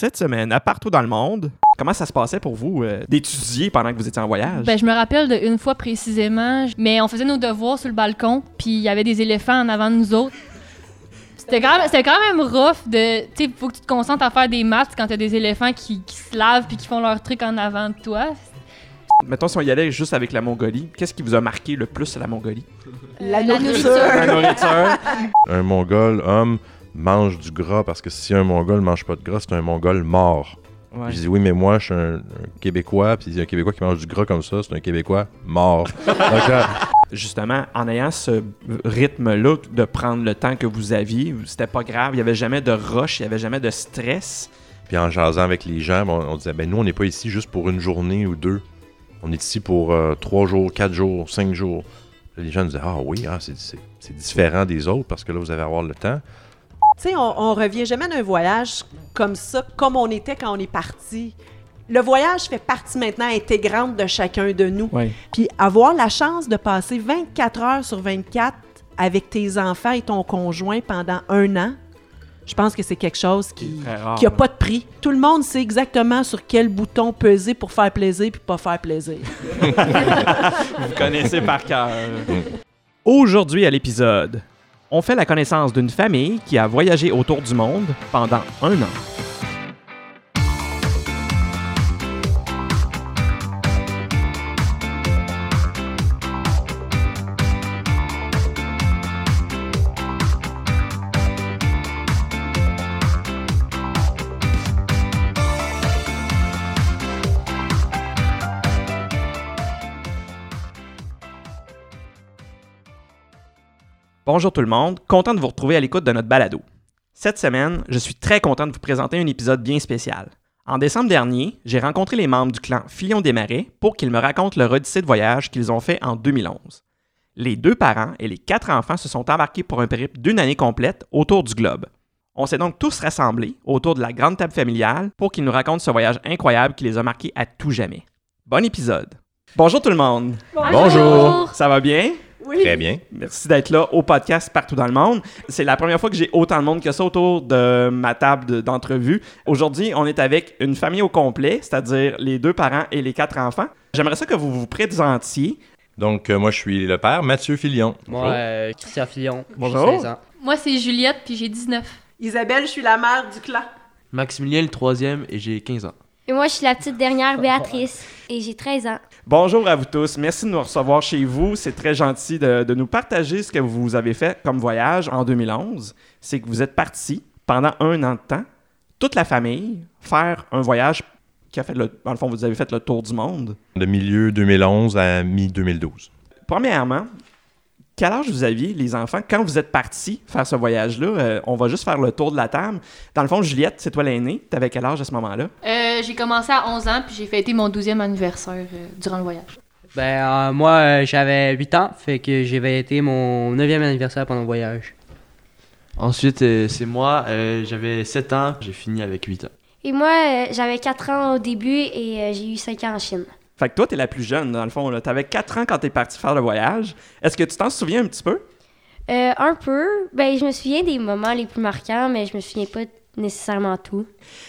Cette semaine, à partout dans le monde, comment ça se passait pour vous euh, d'étudier pendant que vous étiez en voyage? Ben, je me rappelle d'une fois précisément, mais on faisait nos devoirs sur le balcon, puis il y avait des éléphants en avant de nous autres. C'était quand, même, c'était quand même rough de. Tu sais, faut que tu te concentres à faire des maths quand t'as des éléphants qui, qui se lavent puis qui font leur truc en avant de toi. Mettons, si on y allait juste avec la Mongolie, qu'est-ce qui vous a marqué le plus à la Mongolie? La la nourriture. La nourriture. Un Mongol homme mange du gras parce que si un Mongol mange pas de gras, c'est un Mongol mort. Ouais. Je dis oui, mais moi, je suis un, un Québécois, puis il y a un Québécois qui mange du gras comme ça, c'est un Québécois mort. Donc là, Justement, en ayant ce rythme-là de prendre le temps que vous aviez, c'était pas grave, il n'y avait jamais de rush, il n'y avait jamais de stress. puis en jasant avec les gens, on, on disait, ben nous, on n'est pas ici juste pour une journée ou deux. On est ici pour euh, trois jours, quatre jours, cinq jours. Là, les gens nous disaient, ah oui, ah, c'est différent des autres parce que là, vous allez avoir le temps. Tu sais, on, on revient jamais d'un voyage comme ça, comme on était quand on est parti. Le voyage fait partie maintenant intégrante de chacun de nous. Oui. Puis avoir la chance de passer 24 heures sur 24 avec tes enfants et ton conjoint pendant un an, je pense que c'est quelque chose qui Très rare. qui a pas de prix. Tout le monde sait exactement sur quel bouton peser pour faire plaisir puis pas faire plaisir. Vous connaissez par cœur. Aujourd'hui à l'épisode, on fait la connaissance d'une famille qui a voyagé autour du monde pendant un an. Bonjour tout le monde, content de vous retrouver à l'écoute de notre balado. Cette semaine, je suis très content de vous présenter un épisode bien spécial. En décembre dernier, j'ai rencontré les membres du clan Filion des Marais pour qu'ils me racontent leur odyssée de voyage qu'ils ont fait en 2011. Les deux parents et les quatre enfants se sont embarqués pour un périple d'une année complète autour du globe. On s'est donc tous rassemblés autour de la grande table familiale pour qu'ils nous racontent ce voyage incroyable qui les a marqués à tout jamais. Bon épisode! Bonjour tout le monde! Bonjour. Ça va bien? Oui. Très bien. Merci d'être là au podcast partout dans le monde. C'est la première fois que j'ai autant de monde que ça autour de ma table de- d'entrevue. Aujourd'hui, on est avec une famille au complet, c'est-à-dire les deux parents et les quatre enfants. J'aimerais ça que vous vous présentiez. Donc, euh, moi, je suis le père, Mathieu Filion. Moi, euh, Christian Fillon, j'ai Bonjour. 16 ans. Moi, c'est Juliette, puis j'ai 19. Isabelle, je suis la mère du clan. Maximilien le troisième et j'ai 15 ans. Et moi, je suis la petite dernière, Béatrice, et j'ai 13 ans. Bonjour à vous tous. Merci de nous recevoir chez vous. C'est très gentil de, de nous partager ce que vous avez fait comme voyage en 2011. C'est que vous êtes partis pendant un an de temps, toute la famille, faire un voyage qui a fait le... Dans le fond, vous avez fait le tour du monde. De milieu 2011 à mi-2012. Premièrement, quel âge vous aviez, les enfants, quand vous êtes partis faire ce voyage-là? Euh, on va juste faire le tour de la table. Dans le fond, Juliette, c'est toi l'aînée. T'avais quel âge à ce moment-là? Euh, j'ai commencé à 11 ans, puis j'ai fêté mon 12e anniversaire euh, durant le voyage. Ben, euh, moi, euh, j'avais 8 ans, fait que j'ai été mon 9e anniversaire pendant le voyage. Ensuite, euh, c'est moi, euh, j'avais 7 ans, j'ai fini avec 8 ans. Et moi, euh, j'avais 4 ans au début et euh, j'ai eu 5 ans en Chine. Fait que toi, t'es la plus jeune, dans le fond. là. T'avais 4 ans quand t'es parti faire le voyage. Est-ce que tu t'en souviens un petit peu? Euh, un peu. Ben, je me souviens des moments les plus marquants, mais je me souviens pas nécessairement tout.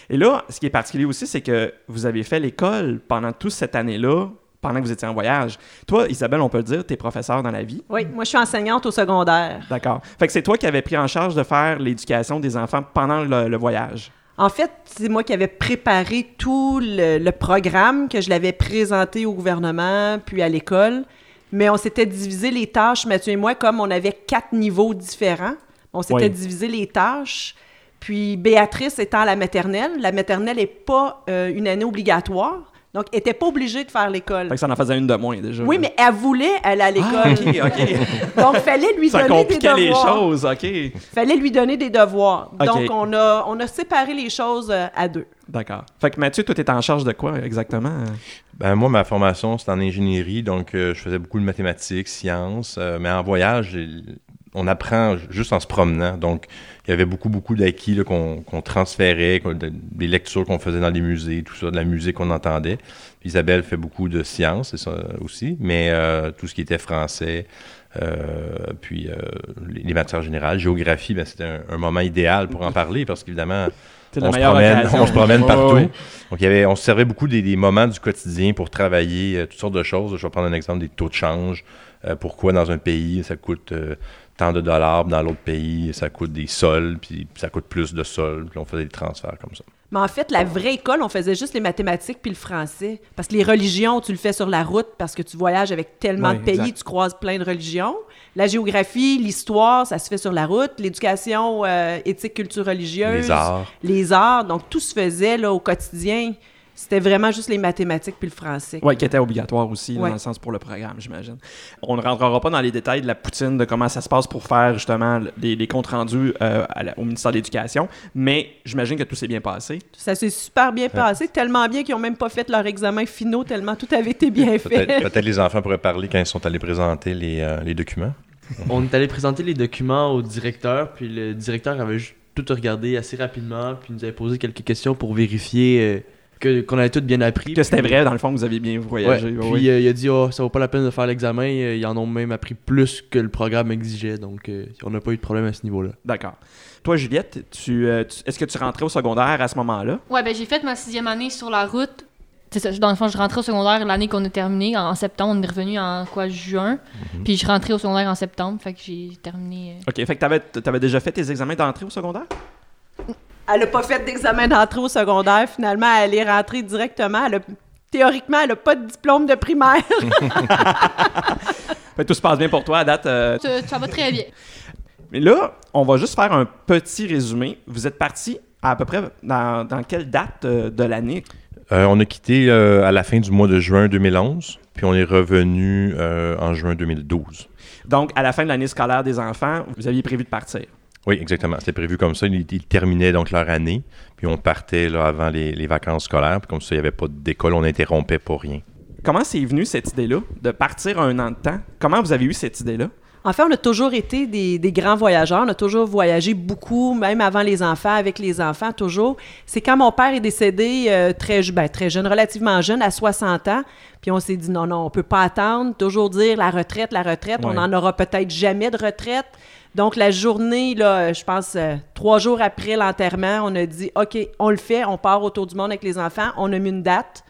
Et là, ce qui est particulier aussi, c'est que vous avez fait l'école pendant toute cette année-là, pendant que vous étiez en voyage. Toi, Isabelle, on peut le dire, t'es professeur dans la vie. Oui, moi, je suis enseignante au secondaire. D'accord. Fait que c'est toi qui avais pris en charge de faire l'éducation des enfants pendant le, le voyage. En fait, c'est moi qui avais préparé tout le, le programme, que je l'avais présenté au gouvernement, puis à l'école. Mais on s'était divisé les tâches, Mathieu et moi, comme on avait quatre niveaux différents. On s'était Oui. divisé les tâches. Puis Béatrice étant à la maternelle, la maternelle n'est pas euh, une année obligatoire, donc elle n'était pas obligée de faire l'école. Fait que ça en faisait une de moins déjà. Oui, mais elle voulait aller à l'école. Ah. Donc, fallait lui ça donner des compliquait les devoirs. choses, OK. fallait lui donner des devoirs. Donc, on a, on a séparé les choses euh, à deux. D'accord. Fait que Mathieu, toi, t'étais en charge de quoi exactement? Ben, moi, ma formation, c'est en ingénierie, donc euh, je faisais beaucoup de mathématiques, sciences, euh, mais en voyage, j'ai- on apprend juste en se promenant. Donc, il y avait beaucoup, beaucoup d'acquis qu'on qu'on transférait, des lectures qu'on faisait dans les musées, tout ça, de la musique qu'on entendait. Isabelle fait beaucoup de sciences, ça aussi, mais euh, tout ce qui était français, euh, puis euh, les, les matières générales, géographie, ben, c'était un, un moment idéal pour en parler parce qu'évidemment, on se promène, on se promène partout. Donc, il y avait, on se servait beaucoup des, des moments du quotidien pour travailler toutes sortes de choses. Je vais prendre un exemple des taux de change. Euh, pourquoi dans un pays, ça coûte euh, tant de dollars, dans l'autre pays, ça coûte des sols, puis ça coûte plus de sols, puis on faisait des transferts comme ça. Mais en fait, la vraie école, on faisait juste les mathématiques puis le français. Parce que les religions, tu le fais sur la route parce que tu voyages avec tellement de pays, exact. tu croises plein de religions. La géographie, l'histoire, ça se fait sur la route. L'éducation, euh, éthique, culture religieuse. Les arts. Les arts. Donc, tout se faisait là, au quotidien. C'était vraiment juste les mathématiques puis le français. Oui, qui était obligatoire aussi, Ouais. dans le sens pour le programme, j'imagine. On ne rentrera pas dans les détails de la poutine, de comment ça se passe pour faire justement les, les comptes rendus euh, à la- au ministère de l'Éducation, mais j'imagine que tout s'est bien passé. Ça s'est super bien passé, tellement bien qu'ils n'ont même pas fait leur examen finaux, tellement tout avait été bien fait. Peut-être peut-être les enfants pourraient parler quand ils sont allés présenter les, euh, les documents. On est allé présenter les documents au directeur, puis le directeur avait juste tout regardé assez rapidement, puis nous avait posé quelques questions pour vérifier euh, que- qu'on avait tout bien appris. Que c'était Puis- vrai, dans le fond, que vous avez bien Ouais, voyagé. puis ouais, euh, il a dit oh, ça vaut pas la peine de faire l'examen, euh, ils en ont même appris plus que le programme exigeait, donc euh, on n'a pas eu de problème à ce niveau-là. D'accord. Toi, Juliette, tu, euh, tu- est-ce que tu rentrais au secondaire à ce moment-là? Ouais, ben j'ai fait ma sixième année sur la route. C'est ça, dans le fond, je rentrais au secondaire l'année qu'on a terminé. En, en septembre, on est revenu en quoi, juin. Puis je rentrais au secondaire en septembre, fait que j'ai terminé. euh, OK, fait que t'avais, t'avais déjà fait tes examens d'entrée au secondaire? Elle n'a pas fait d'examen d'entrée au secondaire. Finalement, elle est rentrée directement. Elle a- théoriquement, elle n'a pas de diplôme de primaire. Fait tout se passe bien pour toi à date. euh, Ça, ça va très bien. Mais là, on va juste faire un petit résumé. Vous êtes parti à, peu près dans, dans quelle date euh, de l'année? Euh, on a quitté euh, à la fin du mois de juin 2011, puis on est revenu euh, en juin 2012. Donc, à la fin de l'année scolaire des enfants, vous aviez prévu de partir. Oui, exactement. C'était prévu comme ça. Ils, ils terminaient donc leur année, puis on partait là, avant les, les vacances scolaires. Puis comme ça, il n'y avait pas d'école, on n'interrompait pas rien. Comment c'est venu cette idée-là de partir un an de temps? Comment vous avez eu cette idée-là? En fait, on a toujours été des, des grands voyageurs. On a toujours voyagé beaucoup, même avant les enfants, avec les enfants, toujours. C'est quand mon père est décédé euh, très, ben, très jeune, relativement jeune, à 60 ans. Puis on s'est dit, non, non, on peut pas attendre. Toujours dire la retraite, la retraite. On n'en aura peut-être jamais de retraite. Donc, la journée, là, je pense, euh, trois jours après l'enterrement, on a dit, OK, on le fait, on part autour du monde avec les enfants. On a mis une date.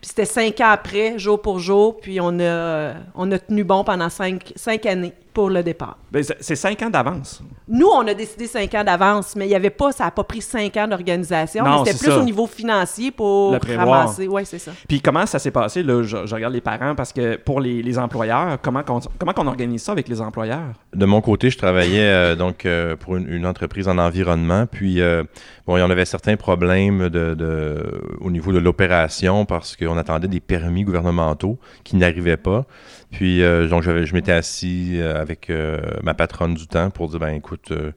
Puis c'était cinq ans après, jour pour jour. Puis on a, euh, on a tenu bon pendant cinq, cinq années pour le départ. Ben, c'est cinq ans d'avance. Nous, on a décidé cinq ans d'avance, mais il y avait pas, ça n'a pas pris cinq ans d'organisation. C'était plus ça. au niveau financier pour ramasser. Oui, c'est ça. Puis comment ça s'est passé? Là, je, je regarde les parents parce que pour les, les employeurs, comment qu'on comment qu'on organise ça avec les employeurs? De mon côté, je travaillais euh, donc euh, pour une, une entreprise en environnement. Puis, euh, bon, il y en avait certains problèmes de, de- au niveau de l'opération parce qu'on attendait des permis gouvernementaux qui n'arrivaient pas. Puis, euh, donc, je m'étais assis euh, avec euh, ma patronne du temps pour dire, ben écoute, euh,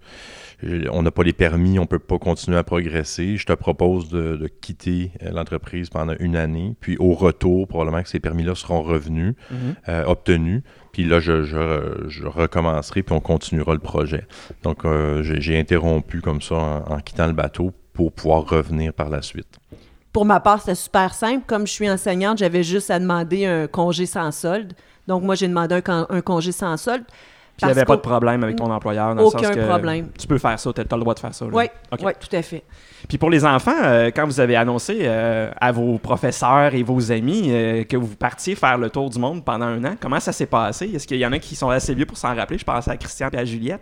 on n'a pas les permis, on peut pas continuer à progresser. Je te propose de, de quitter l'entreprise pendant une année. Puis, au retour, probablement que ces permis-là seront revenus, euh, obtenus. Puis là, je, je, je recommencerai, puis on continuera le projet. Donc, j'ai j'ai interrompu comme ça en, en quittant le bateau pour pouvoir revenir par la suite. Pour ma part, c'était super simple. Comme je suis enseignante, j'avais juste à demander un congé sans solde. Donc, moi, j'ai demandé un, con- un congé sans solde. Puis il n'y Parce avait pas de problème avec ton employeur dans le Aucun sens que problème. tu peux faire ça, tu as, le droit de faire ça. là. Oui, ouais, tout à fait. Puis pour les enfants, euh, quand vous avez annoncé euh, à vos professeurs et vos amis euh, que vous partiez faire le tour du monde pendant un an, comment ça s'est passé? Est-ce qu'il y en a qui sont assez vieux pour s'en rappeler? Je pense à Christian et à Juliette.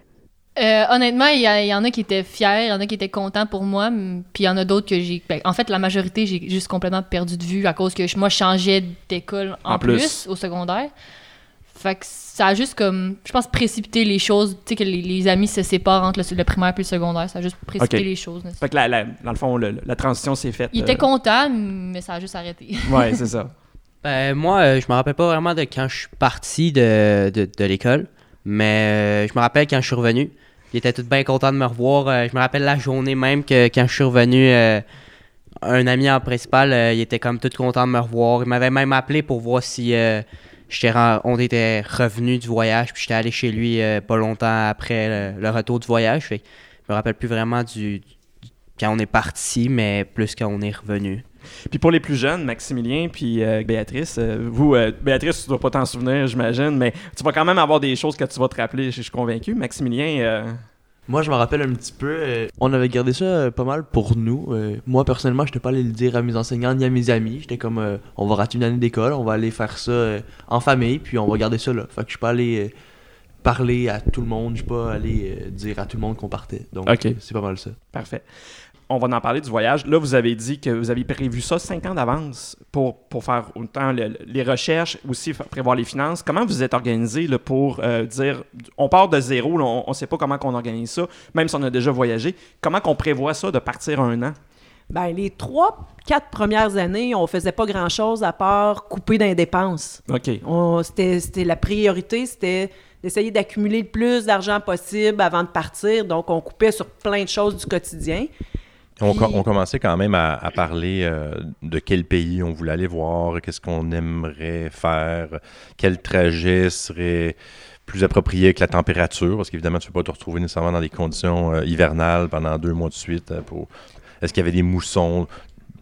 Euh, honnêtement, il y, en a qui étaient fiers, il y en a qui étaient contents pour moi, puis il y en a d'autres que j'ai. ben, en fait, la majorité, j'ai juste complètement perdu de vue à cause que je- moi, je changeais d'école en, En plus. plus. au secondaire. Fait que ça a juste comme, je pense, précipité les choses. Tu sais, que les, les amis se séparent entre le, le primaire puis le secondaire. Ça a juste précipité les choses. Fait que la- la- dans le fond, le- la transition s'est faite. Il euh, était content, mais ça a juste arrêté. Ouais, c'est ça. Ben, moi, euh, je me rappelle pas vraiment de quand je suis parti de, de, de l'école, mais euh, je me rappelle quand je suis revenu. Ils étaient tous bien contents de me revoir. Euh, je me rappelle la journée même que quand je suis revenu, euh, un ami en principal, euh, il était comme tout content de me revoir. Il m'avait même appelé pour voir si on était revenu du voyage, puis j'étais allé chez lui pas longtemps après le, retour du voyage. Je me rappelle plus vraiment du- quand on est parti, mais plus quand on est revenu. Puis pour les plus jeunes, Maximilien puis euh, Béatrice, euh, vous, euh, Béatrice, tu dois pas t'en souvenir, j'imagine, mais tu vas quand même avoir des choses que tu vas te rappeler, je suis convaincu. Maximilien, Moi, je me rappelle un petit peu, euh, on avait gardé ça euh, pas mal pour nous. Euh, moi, personnellement, je n'étais pas allé le dire à mes enseignants ni à mes amis. J'étais comme, on va rater une année d'école, on va aller faire ça en famille, puis on va garder ça là. Fait que je suis pas allé parler à tout le monde, je suis pas allé dire à tout le monde qu'on partait. Donc, c'est pas mal ça. Parfait. On va en parler du voyage. Là, vous avez dit que vous aviez prévu ça cinq ans d'avance pour, pour faire autant le- les recherches, aussi prévoir les finances. Comment vous êtes organisé là, pour euh, dire, on part de zéro, là, on ne sait pas comment on organise ça, même si on a déjà voyagé. Comment qu'on prévoit ça de partir un an? Ben, les trois, quatre premières années, on faisait pas grand-chose à part couper dans les dépenses. OK. C'était la priorité, c'était d'essayer d'accumuler le plus d'argent possible avant de partir. Donc, on coupait sur plein de choses du quotidien. On, Puis- co- on commençait quand même à, à parler euh, de quel pays on voulait aller voir, qu'est-ce qu'on aimerait faire, quel trajet serait plus approprié avec la température, parce qu'évidemment, tu ne peux pas te retrouver nécessairement dans des conditions euh, hivernales pendant deux mois de suite. euh, pour... Est-ce qu'il y avait des moussons?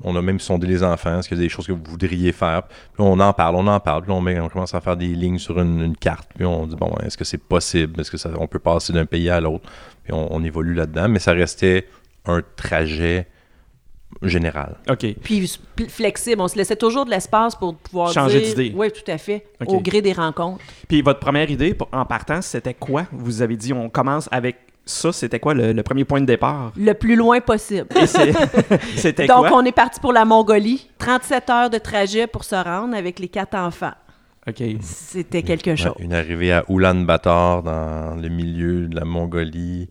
On a même sondé les enfants. Est-ce qu'il y a des choses que vous voudriez faire? Puis on en parle, on en parle. Puis on, met- on commence à faire des lignes sur une, une carte. Puis on dit, bon, est-ce que c'est possible? Est-ce que ça, on peut passer d'un pays à l'autre? Puis on, on évolue là-dedans. Mais ça restait un trajet général. OK. Puis flexible, on se laissait toujours de l'espace pour pouvoir Changer d'idée. Oui, tout à fait, au gré des rencontres. Puis votre première idée pour- en partant, c'était quoi? Vous avez dit, on commence avec ça. C'était quoi le, le premier point de départ? Le plus loin possible. C'était Donc, quoi? on est parti pour la Mongolie. 37 heures de trajet pour se rendre avec les quatre enfants. OK. C'était quelque Ouais, chose. une arrivée à Ulaanbaatar dans le milieu de la Mongolie,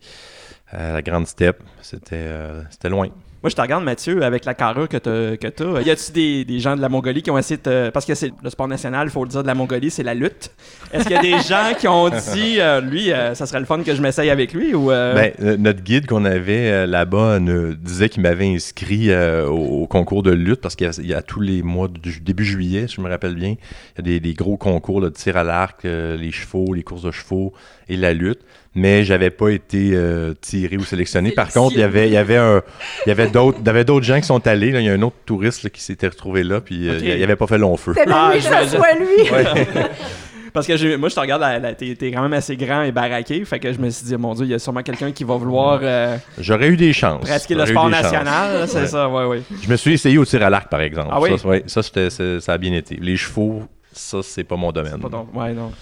à la Grande Steppe. C'était euh, c'était loin. Moi, je te regarde, Mathieu, avec la carrure que tu que t'as. Y a-tu des, des gens de la Mongolie qui ont essayé de. Parce que c'est le sport national, il faut le dire, de la Mongolie, c'est la lutte. Est-ce qu'il y a des gens qui ont dit, euh, lui, euh, ça serait le fun que je m'essaye avec lui ou... euh, Ben, euh, notre guide qu'on avait euh, là-bas nous disait qu'il m'avait inscrit euh, au, au concours de lutte parce qu'il y, a- il y a tous les mois du début juillet, si je me rappelle bien, il y a des, des gros concours là, de tir à l'arc, euh, les chevaux, les courses de chevaux et la lutte. Mais j'avais pas été euh, tiré ou sélectionné. Par contre, il y avait, il y avait un, il y avait d'autres, il y avait d'autres gens qui sont allés. là. Il y a un autre touriste là, qui s'était retrouvé là, puis euh, il, avait pas fait long feu. Ah, je ça soit lui. Parce que moi, je te regarde, la- la- t'es t'es quand même assez grand et baraqué. Fait que je me suis dit, mon Dieu, il y a sûrement quelqu'un qui va vouloir euh, J'aurais eu des chances. pratiquer le sport national. là, C'est Ouais. ça, ouais, ouais. Je me suis essayé au tir à l'arc, par exemple. Ah oui? Ça, ouais, ça, c'était- c'est- ça a bien été. Les chevaux, ça, c'est pas mon domaine. Pas ouais, non.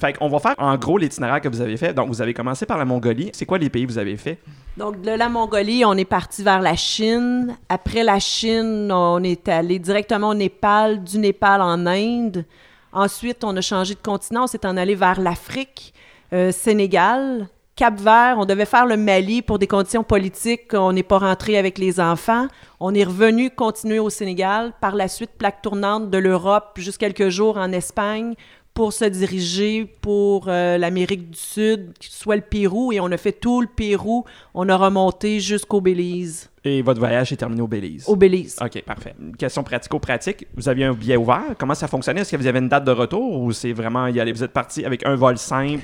Fait qu'on va faire en gros l'itinéraire que vous avez fait. Donc, vous avez commencé par la Mongolie. C'est quoi les pays que vous avez fait? Donc, de la Mongolie, on est parti vers la Chine. Après la Chine, on est allé directement au Népal, du Népal en Inde. Ensuite, on a changé de continent, on s'est en allé vers l'Afrique, euh, Sénégal, Cap-Vert. On devait faire le Mali pour des conditions politiques. On n'est pas rentré avec les enfants. On est revenu continuer au Sénégal. Par la suite, plaque tournante de l'Europe, juste quelques jours en Espagne pour se diriger pour euh, l'Amérique du Sud, soit le Pérou, et on a fait tout le Pérou. On a remonté jusqu'au Belize. Et votre voyage est terminé au Belize. Au Belize. OK, parfait. Une question pratico-pratique. Vous aviez un billet ouvert. Comment ça fonctionnait? Est-ce que vous avez une date de retour ou c'est vraiment y aller? Vous êtes parti avec un vol simple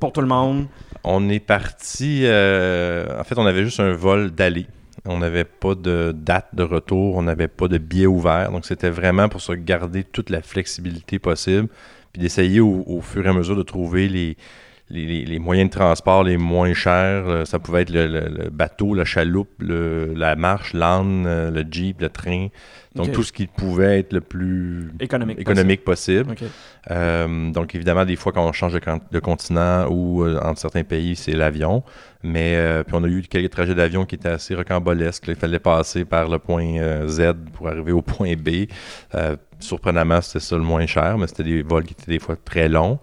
pour tout le monde? On est parti. euh, en fait, on avait juste un vol d'aller. On n'avait pas de date de retour, on n'avait pas de billet ouvert. Donc, c'était vraiment pour se garder toute la flexibilité possible, puis d'essayer au, au fur et à mesure de trouver les, les, moyens de transport les moins chers. Euh, Ça pouvait être le, le- le bateau, la chaloupe, le- la marche, l'âne, euh, le jeep, le train. Donc, tout ce qui pouvait être le plus Économique. économique possible. Euh, donc, évidemment, des fois, quand on change de, continent ou euh, entre certains pays, c'est l'avion. Mais euh, puis on a eu quelques trajets d'avion qui étaient assez rocambolesques. là. Il fallait passer par le point Z pour arriver au point B. Surprenamment, c'était ça le moins cher, mais c'était des vols qui étaient des fois très longs.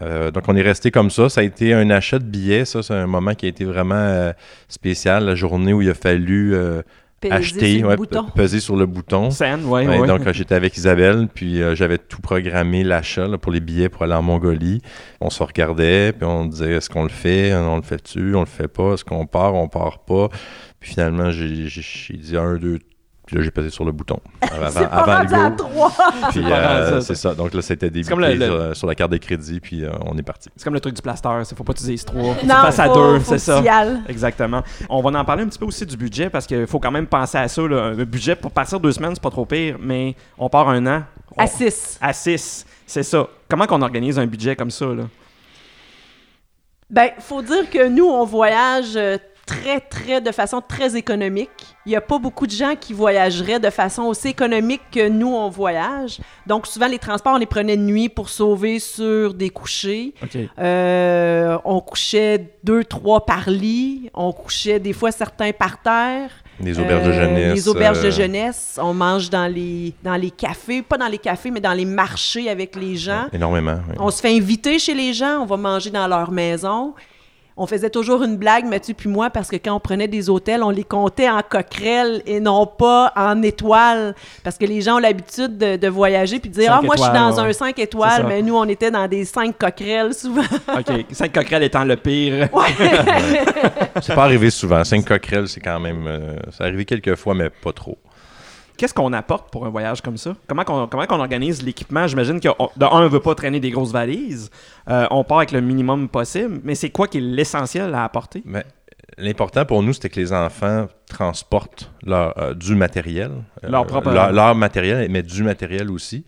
Euh, donc, on est resté comme ça. Ça a été un achat de billets. Ça, c'est un moment qui a été vraiment euh, spécial. La journée où il a fallu euh, Peser acheter, sur ouais, peser sur le bouton. Scène, ouais, Ouais, ouais. Donc, euh, j'étais avec Isabelle, puis euh, j'avais tout programmé, l'achat là, pour les billets pour aller en Mongolie. On se regardait, puis on disait est-ce qu'on le fait? On le fait-tu? On le fait pas? Est-ce qu'on part? On part pas? Puis finalement, j'ai j'ai- j'ai dit un, deux, puis là, j'ai pesé sur le bouton. Avant, C'est pas avant rendu à le go. trois. Puis C'est pas euh, rendu à ça. c'est ça. Donc là, c'était débité comme le- le- sur, sur la carte de crédit, puis euh, on est parti. C'est comme le truc du plaster. Il faut pas dises trois. Tu Non, passes à faut- deux, faut c'est ça. que ailles. Exactement. On va en parler un petit peu aussi du budget parce qu'il faut quand même penser à ça. là. Un budget pour partir deux semaines, c'est pas trop pire, mais on part un an. On- À six. À six, c'est ça. Comment qu'on organise un budget comme ça? Là? Ben, faut dire que nous, on voyage euh, très, très, de façon très économique. Il n'y a pas beaucoup de gens qui voyageraient de façon aussi économique que nous, on voyage. Donc, souvent, les transports, on les prenait de nuit pour sauver sur des couchers. Euh, on couchait deux, trois par lit. On couchait des fois certains par terre. Les auberges de Euh, jeunesse. Les auberges de euh, jeunesse. On mange dans les, dans les cafés. Pas dans les cafés, mais dans les marchés avec les gens. Énormément. oui. On se fait inviter chez les gens, on va manger dans leur maison. On faisait toujours une blague, Mathieu puis moi, parce que quand on prenait des hôtels, on les comptait en coquerelles et non pas en étoiles. Parce que les gens ont l'habitude de, de voyager puis de dire Ah, moi, je suis dans ouais. un 5 C'est étoiles, ça. mais nous, on était dans des 5 coquerelles souvent. OK. Cinq coquerelles étant le pire. C'est pas arrivé souvent. Cinq coquerelles, c'est quand même. euh, c'est arrivé quelques fois, mais pas trop. Qu'est-ce qu'on apporte pour un voyage comme ça? Comment qu'on comment qu'on organise l'équipement? J'imagine que, on- de un, on ne veut pas traîner des grosses valises. Euh, on part avec le minimum possible. Mais c'est quoi qui est l'essentiel à apporter? Mais l'important pour nous, c'était que les enfants transportent leur, euh, du matériel. euh, Leur propre- Leur, leur matériel, mais du matériel aussi.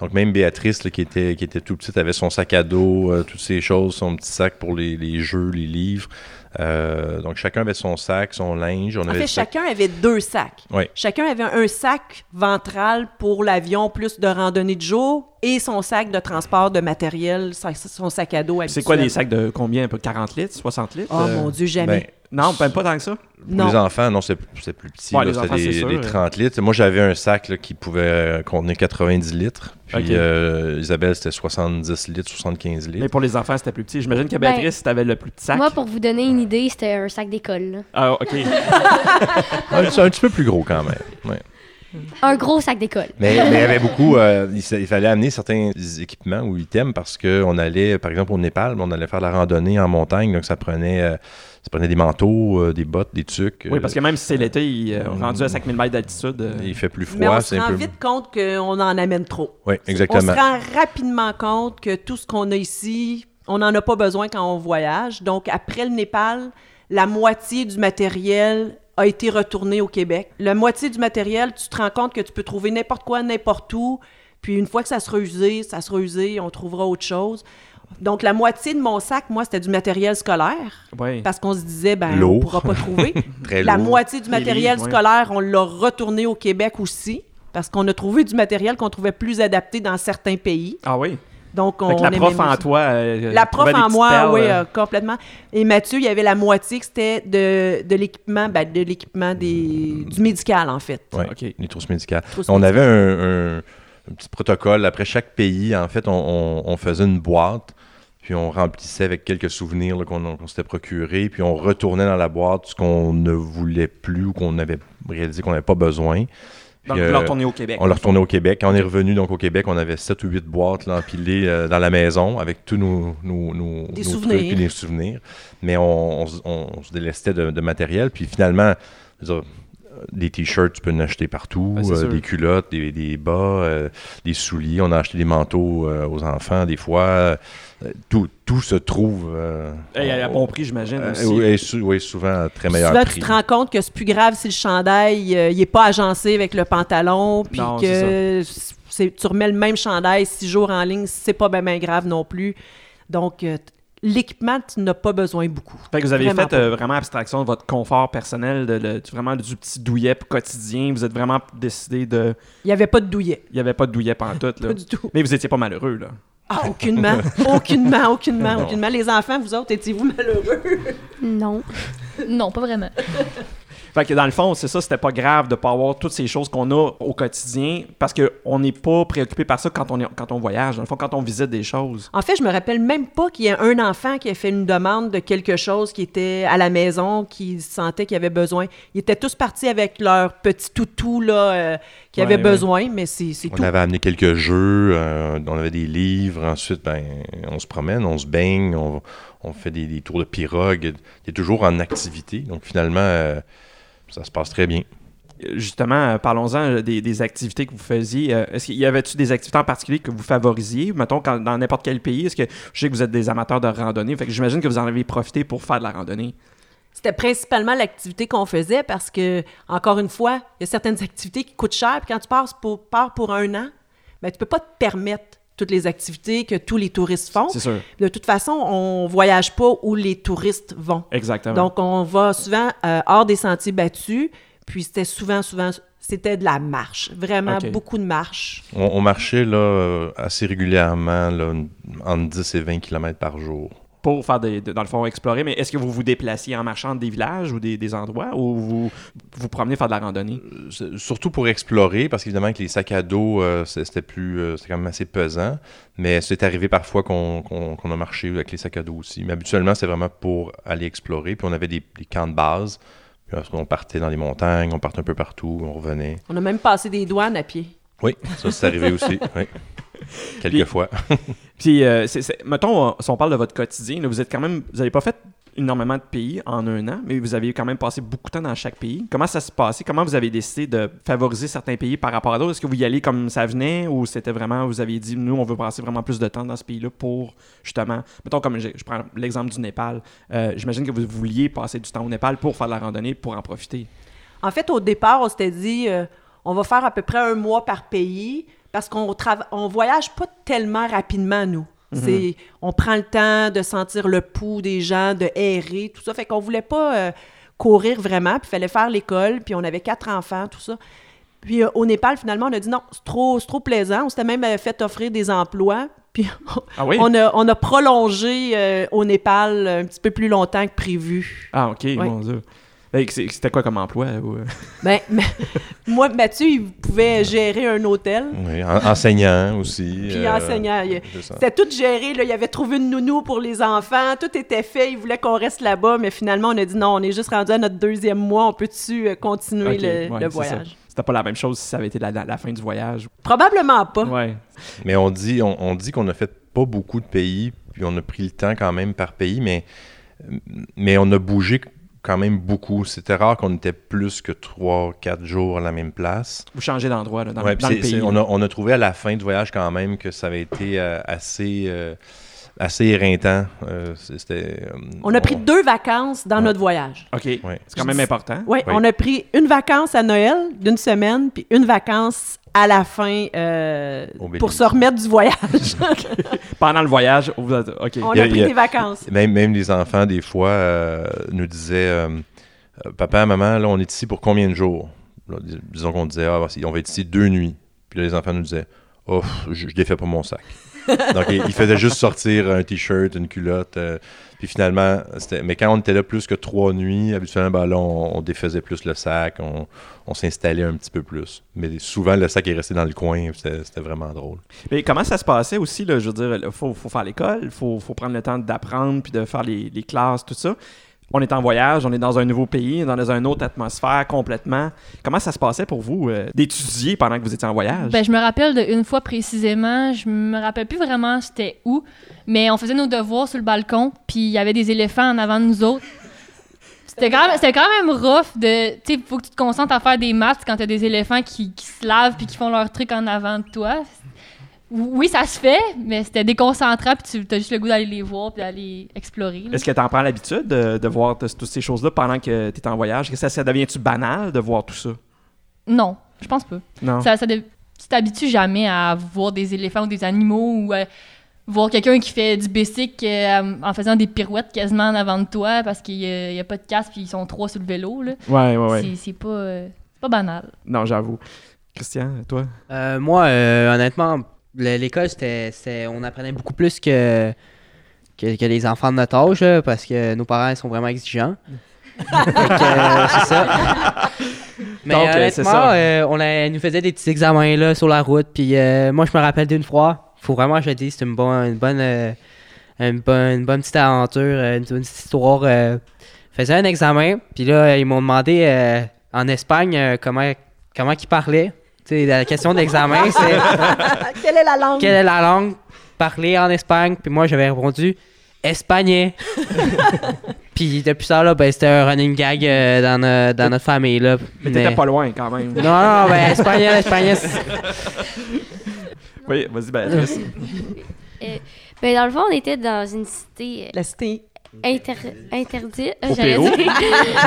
Donc, même Béatrice, là, qui, était, qui était tout petite, avait son sac à dos, euh, toutes ces choses, son petit sac pour les, les jeux, les livres. Euh, donc, chacun avait son sac, son linge. On En avait fait, sac- chacun avait deux sacs. Oui. Chacun avait un sac ventral pour l'avion, plus de randonnée de jour, et son sac de transport de matériel, son sac à dos C'est quoi des habituel. sacs de combien? Un peu 40 litres, 60 litres? Oh Euh, mon Dieu, jamais. ben, Non, même pas tant que ça. Pour non. les enfants, non, c'est c'est plus petit. Ouais, les c'était enfants, des, c'est sûr, des euh. 30 litres. Moi, j'avais un sac là, qui pouvait euh, contenir 90 litres. Puis euh, Isabelle, c'était 70 litres, 75 litres. Mais pour les enfants, c'était plus petit. J'imagine que Ben, Béatrice, t'avais le plus petit sac. Moi, pour vous donner une idée, c'était un sac d'école. Ah, OK. Un, petit- un petit peu plus gros quand même. ouais. Un gros sac d'école. Mais, mais il y avait beaucoup. euh, il, fallait amener certains équipements ou items parce qu'on allait, par exemple, au Népal, on allait faire la randonnée en montagne. Donc, ça prenait, euh, ça prenait des manteaux, euh, des bottes, des tucs. Oui, parce que même si c'est l'été, il, euh, rendu à 5000 mètres d'altitude. euh, Il fait plus Mais on froid. se un rend peu. vite compte qu'on en amène trop. Oui, On exactement. se rend rapidement compte que tout ce qu'on a ici, on n'en a pas besoin quand on voyage. Donc, après le Népal, la moitié du matériel a été retourné au Québec. La moitié du matériel, tu te rends compte que tu peux trouver n'importe quoi, n'importe où. Puis une fois que ça sera usé, ça sera usé, on trouvera autre chose. Donc, la moitié de mon sac, moi, c'était du matériel scolaire. ouais. Parce qu'on se disait, ben, on ne pourra pas trouver. Très La lourd. moitié du matériel livres, ouais. scolaire, on l'a retourné au Québec aussi, parce qu'on a trouvé du matériel qu'on trouvait plus adapté dans certains pays. Ah oui? Donc, on Fait que la prof en toi. euh, La prof en moi, perles, oui, euh, euh, complètement. Et Mathieu, il y avait la moitié que c'était de, de l'équipement, ben, de l'équipement des, du médical, en fait. OK. les trousses médicales. Trousses on médicales. avait un, un- un petit protocole. Après chaque pays, en fait, on, on- on faisait une boîte, puis on remplissait avec quelques souvenirs là, qu'on qu'on s'était procurés, puis on retournait dans la boîte ce qu'on ne voulait plus ou qu'on avait réalisé qu'on n'avait pas besoin. Donc, euh, leur tournée au Québec. on l'a retourné au Québec. Quand on est revenu donc au Québec, on avait 7 ou 8 boîtes là, empilées euh, dans la maison avec tous nos, nos, nos- Des nos souvenirs. trucs et des souvenirs. Mais on, on se- on se délestait de, de matériel. Puis finalement, dire, euh, des t-shirts, tu peux en acheter partout, Ben, euh, des culottes, des, des bas, euh, des souliers. On a acheté des manteaux euh, aux enfants des fois. Euh, tout, tout se trouve. euh, Et à on- bon prix, j'imagine. euh, aussi. oui, sou- oui, souvent à très meilleur Souvent, prix. tu te rends compte que c'est plus grave si le chandail, euh, il est pas agencé avec le pantalon, puis que tu remets le même chandail six jours en ligne, c'est pas bien grave non plus. Donc, euh, l'équipement, tu n'as pas besoin beaucoup. Fait que vous avez Vraiment fait euh, vraiment abstraction de votre confort personnel, de, vraiment du petit douillet quotidien. Vous êtes vraiment décidé de. Il n'y avait pas de douillet, Il n'y avait pas de douillet pantoute, là. pas du tout. Mais vous étiez pas malheureux, là. Ah, aucunement, aucunement, aucunement, aucunement. Les enfants, vous autres, étiez-vous malheureux? Non. Non, pas vraiment. Fait que dans le fond, c'est ça, c'était pas grave de pas avoir toutes ces choses qu'on a au quotidien parce qu'on n'est pas préoccupé par ça quand on, est, quand on voyage. Dans le fond, quand on visite des choses. En fait, je me rappelle même pas qu'il y ait un enfant qui ait fait une demande de quelque chose qui était à la maison, qui sentait qu'il avait besoin. Ils étaient tous partis avec leur petit toutou là, euh, qui Ouais, avait ouais. besoin, mais c'est c'est On tout. avait amené quelques jeux, euh, on avait des livres. Ensuite, ben, on se promène, on se baigne, on, on fait des, des tours de pirogue. Il est toujours en activité. Donc, finalement, euh, ça se passe très bien. Justement, euh, parlons-en euh, des, des activités que vous faisiez. Euh, Est-ce qu'il y avait-tu des activités en particulier que vous favorisiez, mettons, quand- dans n'importe quel pays? Est-ce que je sais que vous êtes des amateurs de randonnée, fait que j'imagine que vous en avez profité pour faire de la randonnée. C'était principalement l'activité qu'on faisait parce que, encore une fois, il y a certaines activités qui coûtent cher. Puis quand tu pars pour, pars pour un an, ben, tu peux pas te permettre toutes les activités que tous les touristes font. C'est sûr. De toute façon, on voyage pas où les touristes vont. Exactement. Donc, on va souvent euh, hors des sentiers battus, puis c'était souvent, souvent, c'était de la marche. Vraiment, beaucoup de marche. On, on marchait là, euh, assez régulièrement, là, entre 10 et 20 km par jour. Pour faire des, de- dans le fond explorer, mais est-ce que vous vous déplaciez en marchant des villages ou des, des endroits ou vous vous promenez faire de la randonnée? C'est- Surtout pour explorer, parce qu'évidemment que les sacs à dos, euh, c'est- c'était plus, euh, c'était quand même assez pesant. Mais c'est arrivé parfois qu'on a marché avec les sacs à dos aussi. Mais habituellement, c'est vraiment pour aller explorer. Puis on avait des, des camps de base. Puis on partait dans les montagnes, on partait un peu partout, on revenait. On a même passé des douanes à pied. Oui, ça c'est arrivé aussi. Oui. Quelquefois. Puis, euh, c'est- c'est- mettons, euh, si on parle de votre quotidien, là, vous êtes quand même, vous n'avez pas fait énormément de pays en un an, mais vous avez quand même passé beaucoup de temps dans chaque pays. Comment ça se passait? Comment vous avez décidé de favoriser certains pays par rapport à d'autres? Est-ce que vous y allez comme ça venait ou c'était vraiment, vous aviez dit, nous, on veut passer vraiment plus de temps dans ce pays-là pour, justement, mettons, comme je, je prends l'exemple du Népal, euh, j'imagine que vous vouliez passer du temps au Népal pour faire de la randonnée, pour en profiter. En fait, au départ, on s'était dit, euh, on va faire à peu près un mois par pays parce qu'on on voyage pas tellement rapidement, nous. C'est, on prend le temps de sentir le pouls des gens, de errer, tout ça. Fait qu'on voulait pas euh, courir vraiment, puis il fallait faire l'école, puis on avait quatre enfants, tout ça. Puis euh, au Népal, finalement, on a dit non, c'est trop, c'est trop plaisant. On s'était même euh, fait offrir des emplois. Puis Ah oui? on, a, on a prolongé euh, au Népal un petit peu plus longtemps que prévu. Ah, ok, mon Dieu. C'était quoi comme emploi? ou? Ben, mais- moi, Mathieu, il pouvait gérer un hôtel. Oui, en- enseignant aussi. Puis euh, enseignant. Il-. C'était tout géré. Là. Il avait trouvé une nounou pour les enfants. Tout était fait. Il voulait qu'on reste là-bas. Mais finalement, on a dit non, on est juste rendu à notre deuxième mois. On peut-tu euh, continuer le, ouais, le c'est voyage? C'était pas la même chose si ça avait été la, la- la fin du voyage. Probablement pas. Ouais. Mais on dit, on, on dit qu'on a fait pas beaucoup de pays, puis on a pris le temps quand même par pays, mais, mais on a bougé quand même beaucoup. C'était rare qu'on était plus que 3-4 jours à la même place. Vous changez d'endroit là, dans, Ouais, dans le pays. on, a, on a trouvé à la fin du voyage quand même que ça avait été euh, assez, euh, assez éreintant. Euh, C'était, euh, On a pris deux vacances dans Ouais. notre voyage. OK. Ouais. C'est quand même important. Oui, Oui. on a pris une vacance à Noël d'une semaine, puis une vacance à la fin euh, pour se remettre du voyage. Pendant le voyage, vous êtes- OK. on Il a- a il pris a- des vacances. Même, même les enfants, des fois, euh, nous disaient euh, Papa, maman, là, on est ici pour combien de jours? Là, dis- Disons qu'on disait ah, On va être ici deux nuits. Puis là, les enfants nous disaient Oh, je, je défais pas mon sac. Donc, ils ils faisaient juste sortir un t-shirt, une culotte. Puis finalement. Mais quand on était là plus que trois nuits, habituellement, ben là, on, défaisait plus le sac, on, s'installait un petit peu plus. Mais souvent, le sac est resté dans le coin, c'était vraiment drôle. Mais comment ça se passait aussi, là, je veux dire, il faut, faire l'école, il faut, prendre le temps d'apprendre, puis de faire les classes, tout ça. On est en voyage, on est dans un nouveau pays, dans une autre atmosphère complètement. Comment ça se passait pour vous euh, d'étudier pendant que vous étiez en voyage? Ben, je me rappelle d'une fois précisément, je me rappelle plus vraiment c'était où, mais on faisait nos devoirs sur le balcon, puis il y avait des éléphants en avant de nous autres. C'était quand, même- rough de. Tu sais, faut que tu te concentres à faire des maths quand t'as des éléphants qui, qui se lavent puis qui font leur truc en avant de toi. Oui, ça se fait, mais c'était déconcentrant, puis tu as juste le goût d'aller les voir puis d'aller explorer. Est-ce que tu en prends l'habitude de, de voir toutes ces choses-là pendant que tu es en voyage? Est-ce que ça, ça devient-tu banal de voir tout ça? Non, je pense pas. Non. Ça, ça dev- Tu t'habitues jamais à voir des éléphants ou des animaux ou à voir quelqu'un qui fait du basic euh, en faisant des pirouettes quasiment en avant de toi parce qu'il n'y a, pas de casque puis ils sont trois sur le vélo. Là. Ouais, ouais, ouais. C'est- C'est pas, euh, c'est pas banal. Non, j'avoue. Christian, toi? Euh, moi, euh, honnêtement, l'école, c'était, c'était- on apprenait beaucoup plus que, que, que les enfants de notre âge, là, parce que nos parents ils sont vraiment exigeants. Euh, c'est ça. Mais Donc, euh, c'est honnêtement, ça. euh, on a- nous faisait des petits examens là, sur la route. Puis euh, moi, je me rappelle d'une fois, faut vraiment que je le dise, c'était une, bonne une, bonne, une, bonne, une bonne petite aventure, une, une petite histoire. Euh, je faisais un examen, puis là, ils m'ont demandé euh, en Espagne euh, comment, comment ils parlaient. Sais, la question d'examen, c'est Quelle est la langue? quelle est la langue? Parlée en Espagne? Puis moi, j'avais répondu espagnol. Puis depuis ça, là, ben, c'était un running gag euh, dans, dans notre famille. Là. Mais t'étais pas loin quand même. Non, non, ben, espagnol, espagnol. Oui, vas-y, Béatrice. Euh, ben, dans le fond, on était dans une cité euh, La cité. inter- interdite. Au j'allais Pérou? dire.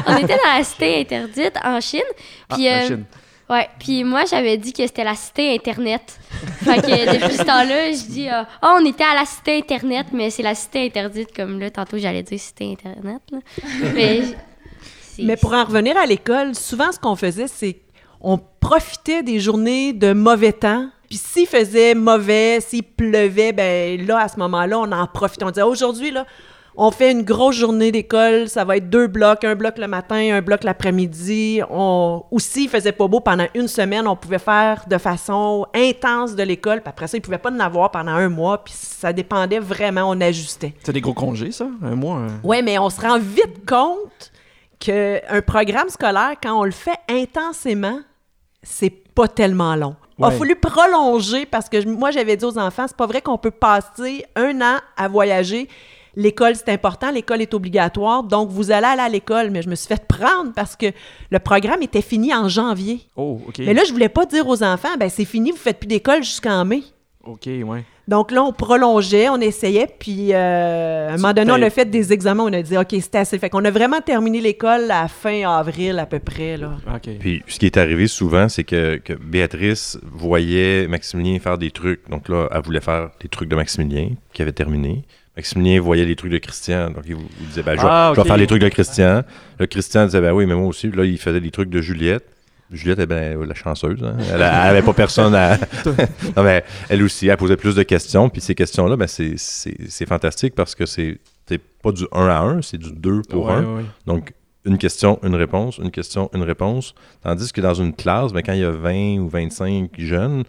on était dans la cité interdite en Chine. Ah, Puis, en euh, Chine. Ouais, puis moi, j'avais dit que c'était la cité Internet. fait que depuis ce temps-là, je dis, euh, oh, on était à la cité Internet, mais c'est la cité interdite, comme là, tantôt, j'allais dire cité Internet. là. Mais, Mais pour en revenir à l'école, souvent, ce qu'on faisait, c'est on profitait des journées de mauvais temps. Puis s'il faisait mauvais, s'il pleuvait, ben là, à ce moment-là, on en profitait. On disait, aujourd'hui, là, on fait une grosse journée d'école, ça va être deux blocs, un bloc le matin, un bloc l'après-midi. On... Ou s'il faisait pas beau pendant une semaine, on pouvait faire de façon intense de l'école. Puis après ça, il pouvait pas en avoir pendant un mois. Puis ça dépendait vraiment, on ajustait. C'est des gros congés, ça? Un mois? un- Oui, mais on se rend vite compte qu'un programme scolaire, quand on le fait intensément, c'est pas tellement long. Il a Ouais. fallu prolonger parce que moi, j'avais dit aux enfants, c'est pas vrai qu'on peut passer un an à voyager. L'école, c'est important, l'école est obligatoire, donc vous allez aller à l'école. Mais je me suis fait prendre parce que le programme était fini en janvier. Oh, OK. Mais là, je voulais pas dire aux enfants, ben c'est fini, vous faites plus d'école jusqu'en mai. OK, ouais. Donc là, on prolongeait, on essayait, puis euh, à un moment donné, on a fait des examens, on a dit, OK, c'était assez. Fait qu'on a vraiment terminé l'école à fin avril à peu près, là. OK. Puis ce qui est arrivé souvent, c'est que, que Béatrice voyait Maximilien faire des trucs. Donc là, elle voulait faire des trucs de Maximilien qui avait terminé. Maximilien voyait les trucs de Christian. Donc il, il disait, ben, je, Ah, je vais faire les trucs de Christian. Le Christian disait, ben oui, mais moi aussi. Là, il faisait des trucs de Juliette. Juliette, eh ben, la chanceuse. hein. Elle n'avait pas personne à. non, mais elle aussi, elle posait plus de questions. Puis ces questions-là, ben, c'est- fantastique parce que c'est c'est pas du 1 à 1, c'est du 2 pour Ouais, 1. ouais. Donc, une question, une réponse, une question, une réponse. Tandis que dans une classe, ben, quand il y a 20 ou 25 jeunes,